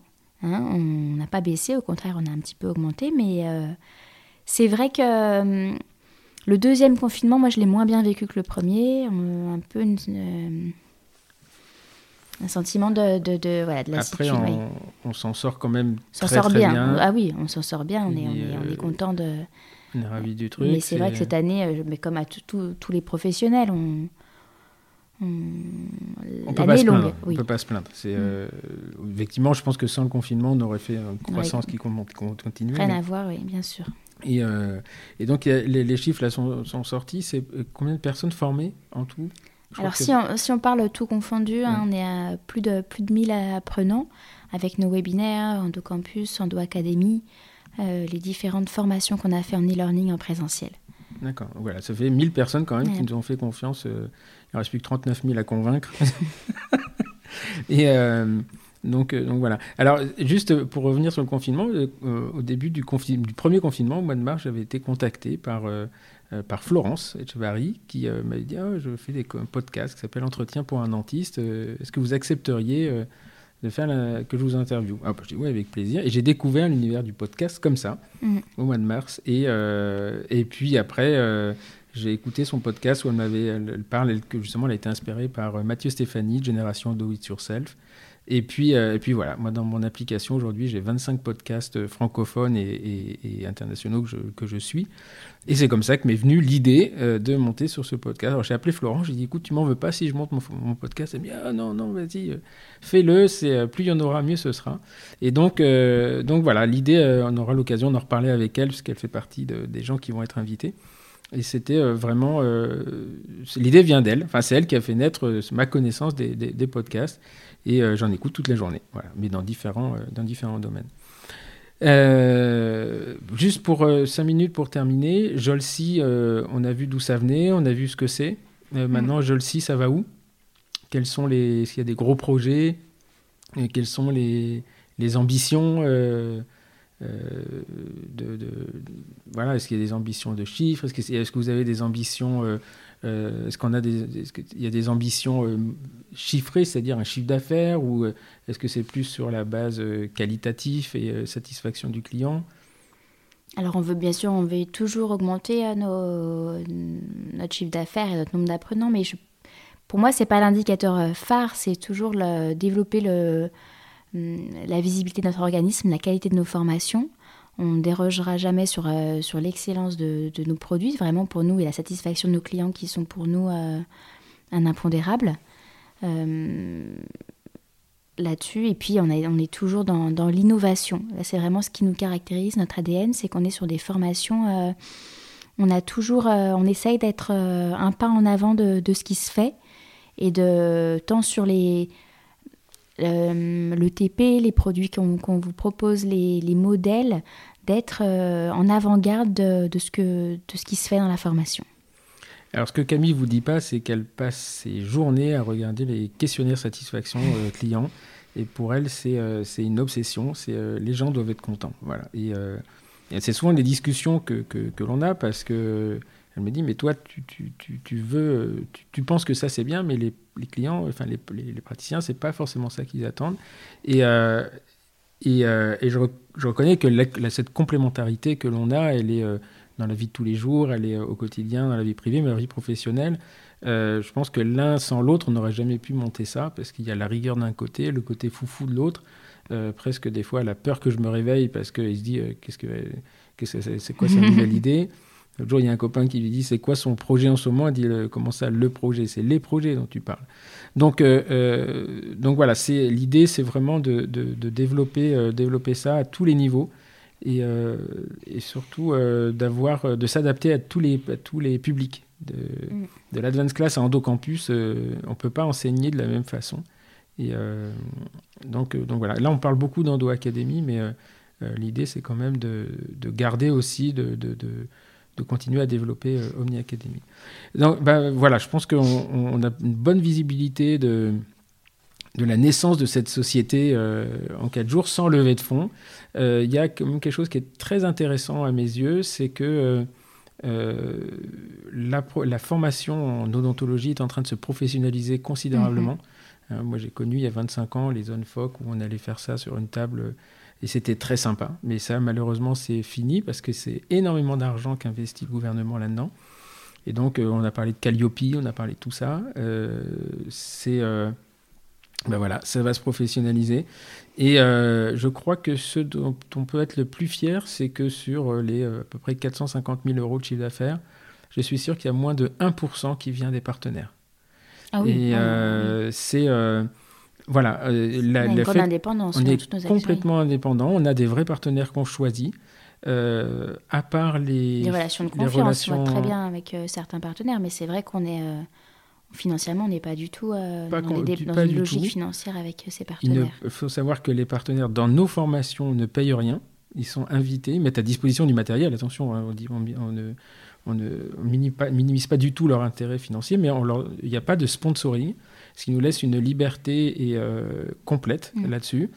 [SPEAKER 2] Hein, on n'a pas baissé, au contraire, on a un petit peu augmenté, mais c'est vrai que le deuxième confinement, moi, je l'ai moins bien vécu que le premier. Un peu euh, un sentiment de, de, de, voilà, de
[SPEAKER 1] Après, on, s'en sort quand même
[SPEAKER 2] très, sort très bien. Ah oui, on s'en sort bien. On est, on est, on est, content de.
[SPEAKER 1] On est ravis du truc.
[SPEAKER 2] Mais c'est vrai que cette année, euh, mais comme à tous les professionnels, on.
[SPEAKER 1] On, peut pas se plaindre. On peut pas se plaindre. C'est mm. euh, effectivement, je pense que sans le confinement, on aurait fait une croissance qui continue.
[SPEAKER 2] Rien à voir, oui, bien sûr.
[SPEAKER 1] Et, euh, et donc, les, chiffres là sont, sont sortis. C'est euh, combien de personnes formées en tout?
[SPEAKER 2] Alors, si, on, si, on, parle tout confondu, hein, on est à plus de, plus de 1000 apprenants avec nos webinaires, EndoCampus, Endo Academy, euh, les différentes formations qu'on a fait en e-learning en présentiel.
[SPEAKER 1] D'accord, voilà, ça fait 1000 personnes quand même qui nous ont fait confiance. il ne reste plus que 39 000 à convaincre. et, donc, euh, donc voilà. Alors, juste pour revenir sur le confinement, euh, euh, au début du, du, premier confinement, au mois de mars, j'avais été contacté par, par Florence Echevarri qui m'avait dit ah, Je fais des podcasts qui s'appelle Entretien pour un dentiste. Est-ce que vous accepteriez de faire que je vous interviewe? Ah, bah, Je dis Oui, avec plaisir. Et j'ai découvert l'univers du podcast comme ça, mmh. au mois de mars. Et, et puis après j'ai écouté son podcast où elle m'avait, elle, parle, que justement, elle a été inspirée par Mathieu Stéphanie, Génération Do It Yourself. Et puis, euh, et puis voilà, moi dans mon application aujourd'hui, j'ai 25 podcasts francophones et, internationaux que je, que je, suis. Et c'est comme ça que m'est venue l'idée euh, de monter sur ce podcast. Alors j'ai appelé Florent, j'ai dit écoute, tu m'en veux pas si je monte mon, podcast? Elle m'a dit ah non, non, vas-y, euh, fais-le, c'est, plus il y en aura, mieux ce sera. Et donc, donc voilà, l'idée, on aura l'occasion d'en reparler avec elle, puisqu'elle fait partie des gens qui vont être invités. Et c'était vraiment. L'idée vient d'elle. Enfin, c'est elle qui a fait naître ma connaissance des, des, des podcasts. Et euh, j'en écoute toute la journée, voilà, mais dans différents, euh, dans différents domaines. Euh, juste pour 5 minutes pour terminer, Jolsi, on a vu d'où ça venait, on a vu ce que c'est. maintenant, Jolsi, ça va où? Quels sont les, Est-ce qu'il y a des gros projets? Et Quelles sont les, les ambitions de, voilà, est-ce qu'il y a des ambitions de chiffres? Est-ce que, vous avez des ambitions euh, est-ce qu'on a des, est qu'il y a des ambitions euh, chiffrées, c'est-à-dire un chiffre d'affaires, ou euh, est-ce que c'est plus sur la base qualitative et satisfaction du client?
[SPEAKER 2] Alors on veut bien sûr, on veut toujours augmenter notre chiffre d'affaires et notre nombre d'apprenants, mais pour moi c'est pas l'indicateur phare, c'est toujours développer le, la visibilité de notre organisme, la qualité de nos formations. On ne dérogera jamais sur, euh, sur l'excellence de, de, nos produits, vraiment pour nous, et la satisfaction de nos clients qui sont pour nous euh, un impondérable. Euh, là-dessus, et puis on, on est toujours dans, dans l'innovation. C'est vraiment ce qui nous caractérise, notre ADN, c'est qu'on est sur des formations. on a toujours, on essaye d'être un pas en avant de, de, ce qui se fait, et de tant sur les euh, le TP, les produits qu'on vous propose, les, modèles, d'être euh, en avant-garde de, ce que, de ce qui se fait dans la formation.
[SPEAKER 1] Alors, ce que Camille vous dit pas, c'est qu'elle passe ses journées à regarder les questionnaires satisfaction euh, clients. Et pour elle, c'est une obsession. C'est les gens doivent être contents. Voilà. Et, c'est souvent des discussions que, que, que l'on a parce que elle me dit, mais toi, tu, tu, tu, tu veux, tu, penses que ça c'est bien, mais les, les clients, enfin les, les, les praticiens, c'est pas forcément ça qu'ils attendent. Et, euh, et, euh, et je, je, reconnais que cette complémentarité que l'on a, elle est euh, dans la vie de tous les jours, elle est au quotidien, dans la vie privée, mais dans la vie professionnelle. je pense que l'un sans l'autre, on n'aurait jamais pu monter ça, parce qu'il y a la rigueur d'un côté, le côté foufou de l'autre. presque des fois la peur que je me réveille parce qu'il se dit qu'est-ce que c'est quoi sa nouvelle idée? L'autre jour, il y a un copain qui lui dit c'est quoi son projet en ce moment? Il dit comment ça, le projet? C'est les projets dont tu parles. Donc, euh, euh, donc voilà, c'est l'idée, c'est vraiment de, de, développer, euh, développer ça à tous les niveaux et, et surtout d'avoir, de s'adapter à tous les, à tous les publics. De, mm. de l'advance class à endocampus, on ne peut pas enseigner de la même façon. Et donc, donc voilà, là on parle beaucoup d'Endo Academy, mais l'idée c'est quand même de, de garder aussi, de, de continuer à développer euh, Omni Academy. Donc ben, voilà, je pense qu'on a une bonne visibilité de, de la naissance de cette société euh, en quatre jours sans lever de fonds. Euh, il y a quand même quelque chose qui est très intéressant à mes yeux, c'est que euh, la, la, formation en odontologie est en train de se professionnaliser considérablement. Mhm. moi, j'ai connu il y a 25 ans les zones FOC où on allait faire ça sur une table et c'était très sympa. Mais ça, malheureusement, c'est fini parce que c'est énormément d'argent qu'investit le gouvernement là-dedans. Et donc, on a parlé de Calliope, on a parlé de tout ça. c'est ben voilà, ça va se professionnaliser. Et euh, je crois que ce dont on peut être le plus fier, c'est que sur euh, les euh, à peu près 450 000 euros de chiffre d'affaires, je suis sûr qu'il y a moins de 1% qui vient des partenaires.
[SPEAKER 2] Ah oui,
[SPEAKER 1] Et ah c'est. Voilà.
[SPEAKER 2] La, on a une indépendance.
[SPEAKER 1] On est complètement indépendant. On a des vrais partenaires qu'on choisit. à part les,
[SPEAKER 2] les relations de confiance, relations... on va très bien avec certains partenaires, mais c'est vrai qu'on est financièrement, on n'est pas du tout euh, dans, une logique financière avec ces partenaires.
[SPEAKER 1] Il faut savoir que les partenaires dans nos formations ne payent rien. Ils sont invités, mettent à disposition du matériel. Attention, hein, on, dit, on, ne, on ne minimise pas du tout leur intérêt financier, mais il n'y a pas de sponsoring, ce qui nous laisse une liberté et, euh, complète mm. là-dessus.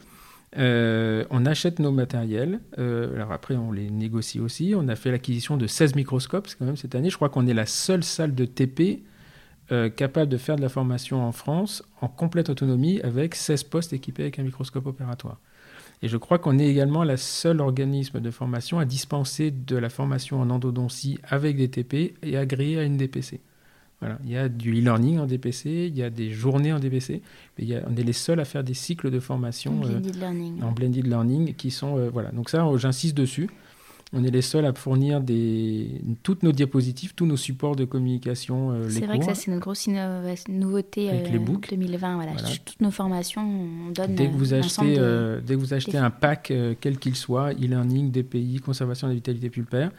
[SPEAKER 1] Euh, on achète nos matériels. alors après, on les négocie aussi. On a fait l'acquisition de 16 microscopes quand même cette année. Je crois qu'on est la seule salle de TP euh, capable de faire de la formation en France en complète autonomie avec 16 postes équipés avec un microscope opératoire. Et je crois qu'on est également la seule organisme de formation à dispenser de la formation en endodontie avec des TP et agréé à une DPC. Voilà. Il y a du e-learning en DPC, il y a des journées en DPC, mais on est les seuls à faire des cycles de formation
[SPEAKER 2] euh,
[SPEAKER 1] en blended learning qui sont euh, voilà. Donc ça, j'insiste dessus. On est les seuls à fournir des, toutes nos diapositives, tous nos supports de communication.
[SPEAKER 2] Euh, c'est vrai que ça, c'est notre grosse nouveauté Avec les 2020. Voilà. Toutes nos formations, on donne
[SPEAKER 1] dès que vous achetez, dès que vous achetez un pack, quel qu'il soit, e-learning, DPI, conservation de la vitalité pulpaire,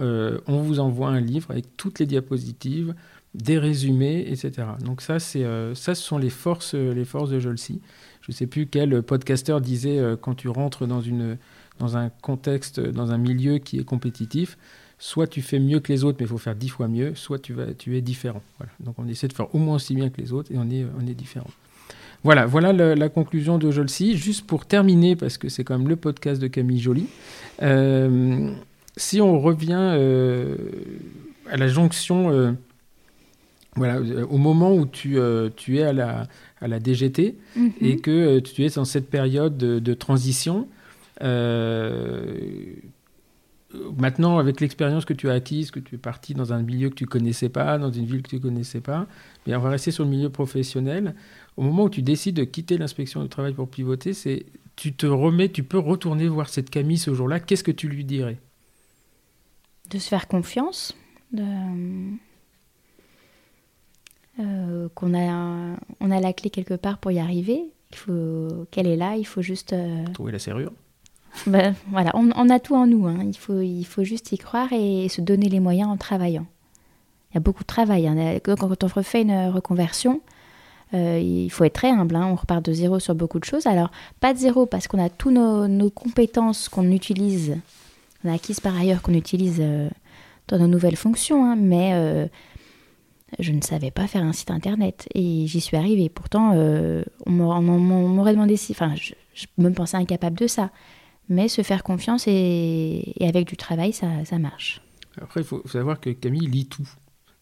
[SPEAKER 1] on vous envoie un livre avec toutes les diapositives, des résumés, etc. Donc ça, c'est ça, ce sont les forces, les forces de Jolsi. Je ne sais plus quel podcasteur disait quand tu rentres dans une dans un contexte, dans un milieu qui est compétitif, soit tu fais mieux que les autres, mais il faut faire dix fois mieux, soit tu, vas, tu es différent. Donc on essaie de faire au moins aussi bien que les autres et on est, on est différent. Voilà, voilà la conclusion de Jolsi. Juste pour terminer, parce que c'est quand même le podcast de Camille Joly, euh, si on revient euh, à la jonction, euh, voilà, au moment où tu, tu es à la, à la DGT mm-hmm. et que tu es dans cette période de, de transition, euh, maintenant, avec l'expérience que tu as acquise, que tu es parti dans un milieu que tu connaissais pas, dans une ville que tu connaissais pas, bien, on va rester sur le milieu professionnel. Au moment où tu décides de quitter l'inspection du travail pour pivoter, c'est tu te remets, tu peux retourner voir cette Camille ce jour-là. Qu'est-ce que tu lui dirais?
[SPEAKER 2] De se faire confiance, de... Qu'on a, on a la clé quelque part pour y arriver. Il faut qu'elle est là. Il faut juste euh,
[SPEAKER 1] trouver la serrure.
[SPEAKER 2] Ben, voilà, on, a tout en nous. Hein. Il, faut, il faut juste y croire et se donner les moyens en travaillant. Il y a beaucoup de travail. Hein. Quand on refait une reconversion, euh, il faut être très humble. Hein. On repart de zéro sur beaucoup de choses. Alors, pas de zéro parce qu'on a toutes nos, compétences qu'on utilise, on a acquises par ailleurs qu'on utilise euh, dans nos nouvelles fonctions. Mais euh, je ne savais pas faire un site internet et j'y suis arrivée. Pourtant, on m'aurait demandé si. Enfin, je, je me pensais incapable de ça. Mais se faire confiance et, avec du travail, ça, ça marche.
[SPEAKER 1] Après, il faut savoir que Camille lit tout.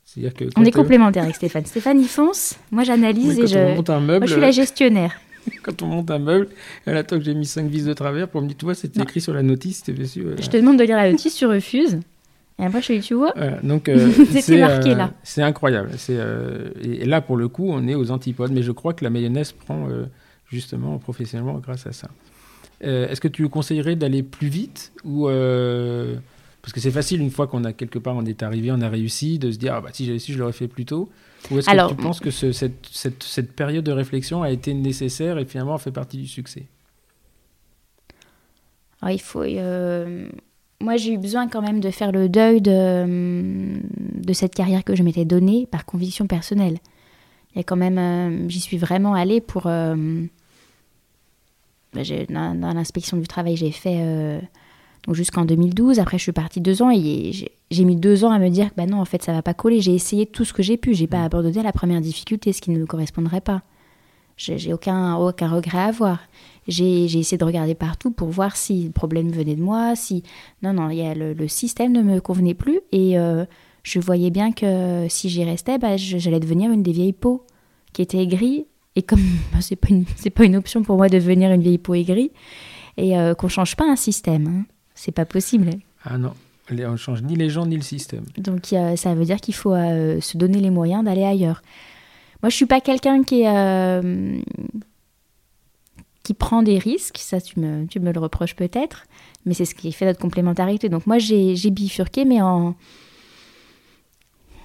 [SPEAKER 2] C'est-à-dire que on est complémentaires avec Stéphane. Stéphane, il fonce, moi j'analyse et je... Un meuble, moi, je suis la gestionnaire.
[SPEAKER 1] quand on monte un meuble, elle attend que j'ai mis cinq vis de travers pour me dire, tu vois, c'était écrit sur la notice, sûr.
[SPEAKER 2] Je te demande de lire la notice, tu refuses. Et après, je dis, tu vois,
[SPEAKER 1] donc euh,
[SPEAKER 2] c'était marqué
[SPEAKER 1] euh,
[SPEAKER 2] là.
[SPEAKER 1] C'est incroyable. Euh, et, là, pour le coup, on est aux antipodes. Mais je crois que la mayonnaise prend justement professionnellement grâce à ça. Est-ce que tu conseillerais d'aller plus vite ou parce que c'est facile une fois qu'on a quelque part, on est arrivé, on a réussi, de se dire ah bah si j'avais su, je l'aurais fait plus tôt. Ou est-ce que tu penses que cette, cette, cette, période de réflexion a été nécessaire et finalement fait partie du succès?
[SPEAKER 2] Ah, Il faut. Euh, moi, j'ai eu besoin quand même de faire le deuil de, de cette carrière que je m'étais donnée par conviction personnelle. Il y a quand même, j'y suis vraiment allée pour bah, dans, l'inspection du travail, j'ai fait euh, jusqu'en 2012. Après, je suis partie deux ans et j'ai mis deux ans à me dire que bah non, en fait, ça va pas coller. J'ai essayé tout ce que j'ai pu. J'ai pas mm. abandonné la première difficulté, ce qui ne me correspondrait pas. J'ai aucun, aucun regret à avoir. J'ai essayé de regarder partout pour voir si le problème venait de moi, si... Non, non, y a le, système ne me convenait plus et euh, je voyais bien que si j'y restais, bah, j'allais devenir une des vieilles peaux qui étaient aigries. Et comme bah, c'est pas, une, pas une option pour moi de devenir une vieille peau aigrie, et euh, qu'on change pas un système, hein. c'est pas possible.
[SPEAKER 1] Ah non, on change ni les gens ni le système.
[SPEAKER 2] Donc ça veut dire qu'il faut euh, se donner les moyens d'aller ailleurs. Moi, je suis pas quelqu'un qui est qui prend des risques, ça tu me, tu me le reproches peut-être, mais c'est ce qui fait notre complémentarité. Donc moi j'ai bifurqué, mais en,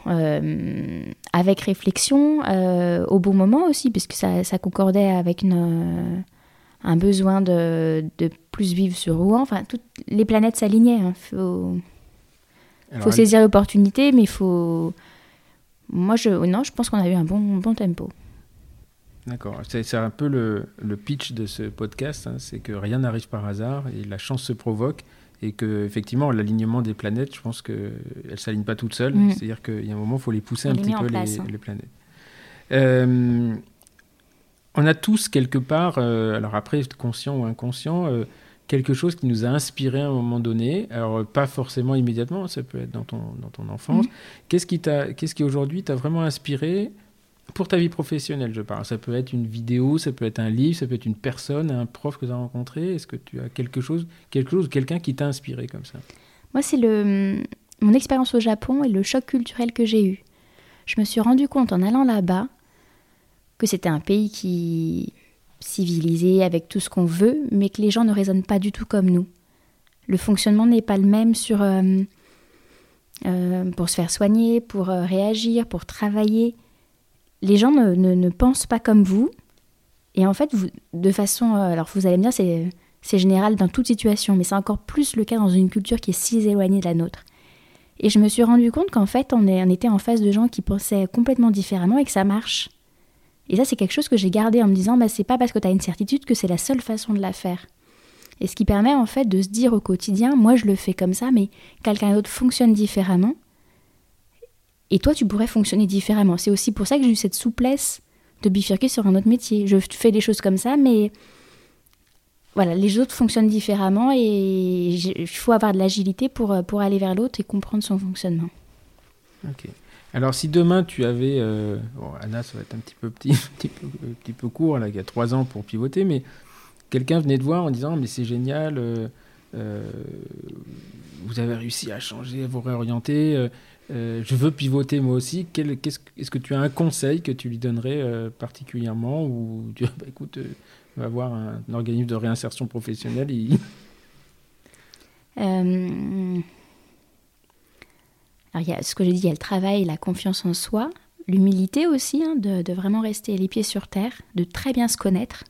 [SPEAKER 2] euh, avec réflexion, euh, au bon moment aussi, puisque ça, ça concordait avec une, un besoin de, de, plus vivre sur Rouen. Enfin, toutes les planètes s'alignaient. Il hein. faut, faut saisir l'opportunité, mais il faut... Moi, je, non, je pense qu'on a eu un bon, bon tempo.
[SPEAKER 1] D'accord. C'est un peu le, le, pitch de ce podcast, hein. c'est que rien n'arrive par hasard et la chance se provoque et que effectivement l'alignement des planètes, je pense qu'elles ne s'alignent pas toutes seules. Mm. C'est-à-dire qu'il y a un moment, il faut les pousser un petit peu les, hein. les, planètes. Euh, on a tous quelque part, euh, alors après conscient ou inconscient, euh, quelque chose qui nous a inspiré à un moment donné. Alors pas forcément immédiatement, ça peut être dans ton, dans ton enfance. Mm. Qu'est-ce qui, qu'est-ce qui aujourd'hui t'a vraiment inspiré pour ta vie professionnelle, je parle. Ça peut être une vidéo, ça peut être un livre, ça peut être une personne, un prof que tu as rencontré. Est-ce que tu as quelque chose, quelque chose, quelqu'un qui t'a inspiré comme ça?
[SPEAKER 2] Moi, c'est le mon expérience au Japon et le choc culturel que j'ai eu. Je me suis rendu compte en allant là-bas que c'était un pays qui civilisé avec tout ce qu'on veut, mais que les gens ne raisonnent pas du tout comme nous. Le fonctionnement n'est pas le même sur euh, euh, pour se faire soigner, pour euh, réagir, pour travailler les gens ne, ne, pensent pas comme vous. Et en fait, vous, de façon. Euh, alors, vous allez me dire, c'est, c'est général dans toute situation, mais c'est encore plus le cas dans une culture qui est si éloignée de la nôtre. Et je me suis rendu compte qu'en fait, on, est, on était en face de gens qui pensaient complètement différemment et que ça marche. Et ça, c'est quelque chose que j'ai gardé en me disant, bah, c'est pas parce que tu as une certitude que c'est la seule façon de la faire. Et ce qui permet en fait de se dire au quotidien, moi je le fais comme ça, mais quelqu'un d'autre fonctionne différemment. Et toi, tu pourrais fonctionner différemment. C'est aussi pour ça que j'ai eu cette souplesse de bifurquer sur un autre métier. Je fais des choses comme ça, mais voilà, les autres fonctionnent différemment et il faut avoir de l'agilité pour, euh, pour aller vers l'autre et comprendre son fonctionnement.
[SPEAKER 1] Ok. Alors, si demain tu avais. Euh, Anna, ça va être un petit peu, petit, petit, petit peu court, là, il y a trois ans pour pivoter, mais quelqu'un venait de voir en disant Mais c'est génial, euh, vous avez réussi à changer, à vous réorienter. Euh, je veux pivoter moi aussi. Est-ce que tu as un conseil que tu lui donnerais euh, particulièrement ou tu bah, écoute, euh, va voir un, organisme de réinsertion professionnelle
[SPEAKER 2] Alors, il y a ce que j'ai dit, il y a le travail, la confiance en soi, l'humilité aussi, hein, de, vraiment rester les pieds sur terre, de très bien se connaître.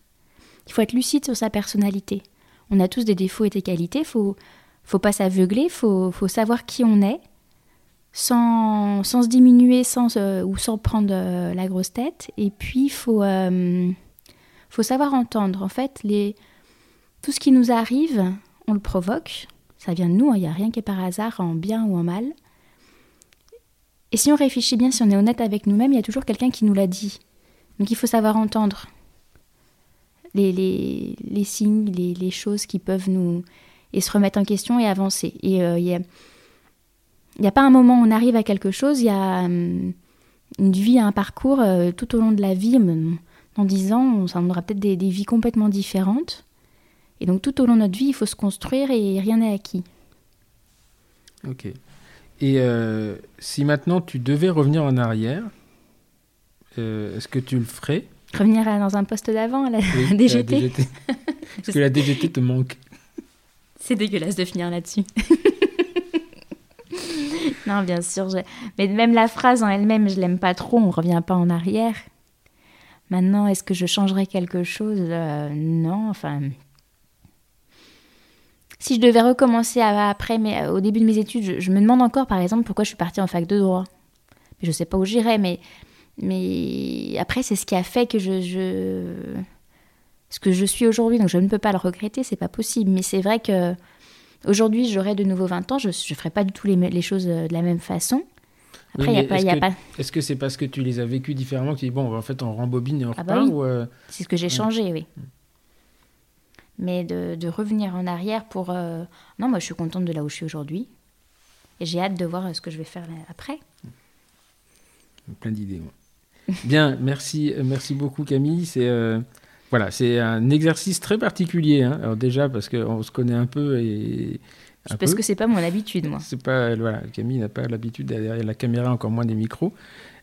[SPEAKER 2] Il faut être lucide sur sa personnalité. On a tous des défauts et des qualités, il faut, faut pas s'aveugler, il faut, faut savoir qui on est sans, sans se diminuer sans, euh, ou sans prendre euh, la grosse tête. Et puis, il faut, euh, faut savoir entendre. En fait, les, tout ce qui nous arrive, on le provoque. Ça vient de nous, hein. il n'y a rien qui est par hasard, en bien ou en mal. Et si on réfléchit bien, si on est honnête avec nous-mêmes, il y a toujours quelqu'un qui nous l'a dit. Donc il faut savoir entendre les, les, les signes, les, les, choses qui peuvent nous... et se remettre en question et avancer. Et il y a n'y a pas un moment où on arrive à quelque chose, il y a hum, une vie, un parcours euh, tout au long de la vie. Hum, dans dix ans, on, aura peut-être des, vies complètement différentes. Et donc tout au long de notre vie, il faut se construire et rien n'est acquis.
[SPEAKER 1] Ok. Et euh, si maintenant tu devais revenir en arrière, euh, est-ce que tu le ferais?
[SPEAKER 2] Revenir dans un poste d'avant, à la DGT, la DGT.
[SPEAKER 1] Est-ce que la DGT te manque
[SPEAKER 2] C'est dégueulasse de finir là-dessus. non, bien sûr. Mais même la phrase en elle-même, je l'aime pas trop. On revient pas en arrière. Maintenant, est-ce que je changerais quelque chose euh, Non, enfin. Si je devais recommencer après, mais euh, au début de mes études, je, me demande encore, par exemple, pourquoi je suis partie en fac de droit. Je ne sais pas où j'irais, mais mais après, c'est ce qui a fait que je, je... ce que je suis aujourd'hui. Donc, je ne peux pas le regretter, c'est pas possible. Mais c'est vrai que Aujourd'hui, j'aurais de nouveau 20 ans, je ne ferais pas du tout les, choses euh, de la même façon. Après, il n'y a, pas,
[SPEAKER 1] est-ce
[SPEAKER 2] a
[SPEAKER 1] que-
[SPEAKER 2] pas.
[SPEAKER 1] Est-ce que c'est parce que tu les as vécus différemment que tu dis, bon, en fait, on rembobine et on
[SPEAKER 2] Ah bah
[SPEAKER 1] repart
[SPEAKER 2] oui.
[SPEAKER 1] euh,
[SPEAKER 2] C'est ce que j'ai
[SPEAKER 1] Ouais.
[SPEAKER 2] changé, oui. Mais de, de revenir en arrière pour. euh, Non, moi, je suis contente de là où je suis aujourd'hui. Et j'ai hâte de voir ce que je vais faire après.
[SPEAKER 1] Plein d'idées. moi. Bien, merci, merci beaucoup Camille. C'est euh, voilà, c'est un exercice très particulier. hein. Alors déjà parce qu'on se connaît un peu et un
[SPEAKER 2] Parce
[SPEAKER 1] peu.
[SPEAKER 2] que c'est pas mon habitude, moi.
[SPEAKER 1] C'est pas voilà, Camille n'a pas l'habitude d'aller derrière la caméra, encore moins des micros.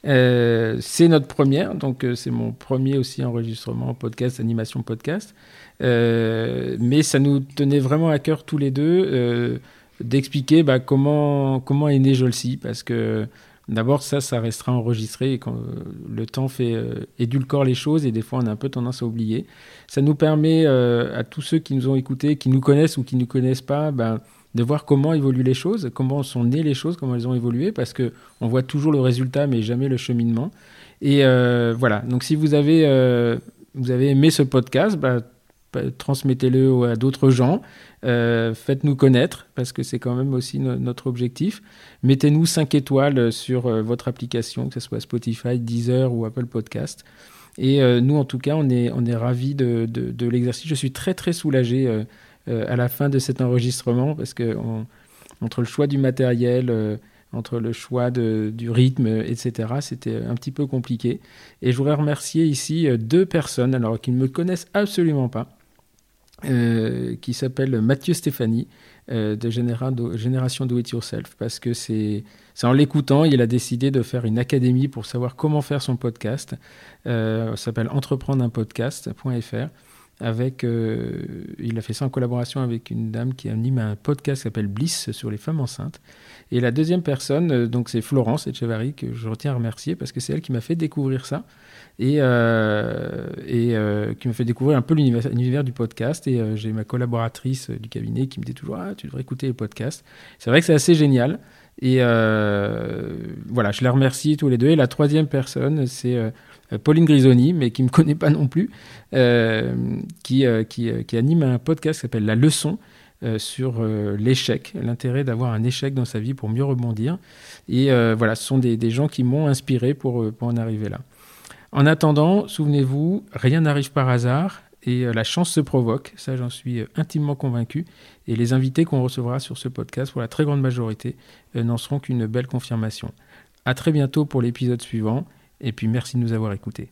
[SPEAKER 1] Euh, c'est notre première, donc euh, c'est mon premier aussi enregistrement podcast, animation podcast. Euh, mais ça nous tenait vraiment à cœur tous les deux d'expliquer bah, comment comment est né Jolcy, parce que d'abord ça, ça restera enregistré et quand euh, le temps fait euh, édulcore les choses et des fois on a un peu tendance à oublier. Ça nous permet euh, à tous ceux qui nous ont écoutés, qui nous connaissent ou qui ne nous connaissent pas, ben, de voir comment évoluent les choses, comment sont nées les choses, comment elles ont évolué, parce que on voit toujours le résultat, mais jamais le cheminement. Et euh, voilà. Donc, si vous avez vous avez aimé ce podcast, bah, transmettez-le à d'autres gens. Euh, Faites-nous connaître, parce que c'est quand même aussi no- notre objectif. Mettez-nous 5 étoiles sur euh, votre application, que ce soit Spotify, Deezer ou Apple Podcast. Et euh, nous, en tout cas, on est, on est ravis de, de, l'exercice. Je suis très, très soulagé à la fin de cet enregistrement parce que on- entre le choix du matériel, entre le choix de- du rythme, etc., c'était un petit peu compliqué. Et je voudrais remercier ici deux personnes, alors qui ne me connaissent absolument pas, euh, qui s'appellent Mathieu Stéphanie euh, de Génération Do It Yourself, parce que c'est en l'écoutant, il a décidé de faire une académie pour savoir comment faire son podcast. Euh, s'appelle entreprendre-un-podcast.fr avec, euh, il a fait ça en collaboration avec une dame qui anime un podcast qui s'appelle Bliss sur les femmes enceintes. Et la deuxième personne, euh, donc c'est Florence Echevarri, que je retiens à remercier parce que c'est elle qui m'a fait découvrir ça et, euh, et qui m'a fait découvrir un peu l'univers du podcast. Et j'ai ma collaboratrice du cabinet qui me dit toujours ah, tu devrais écouter les podcasts. C'est vrai que c'est assez génial. Et voilà, je les remercie tous les deux. Et la troisième personne, c'est Pauline Grisoni, mais qui ne me connaît pas non plus, euh, qui, euh, qui, euh, qui anime un podcast qui s'appelle La Leçon euh, sur euh, l'échec, l'intérêt d'avoir un échec dans sa vie pour mieux rebondir. Et euh, voilà, ce sont des, des gens qui m'ont inspiré pour, euh, pour en arriver là. En attendant, souvenez-vous, rien n'arrive par hasard et euh, la chance se provoque. Ça, j'en suis euh, intimement convaincu. Et les invités qu'on recevra sur ce podcast, pour la très grande majorité, euh, n'en seront qu'une belle confirmation. À très bientôt pour l'épisode suivant. Et puis merci de nous avoir écoutés.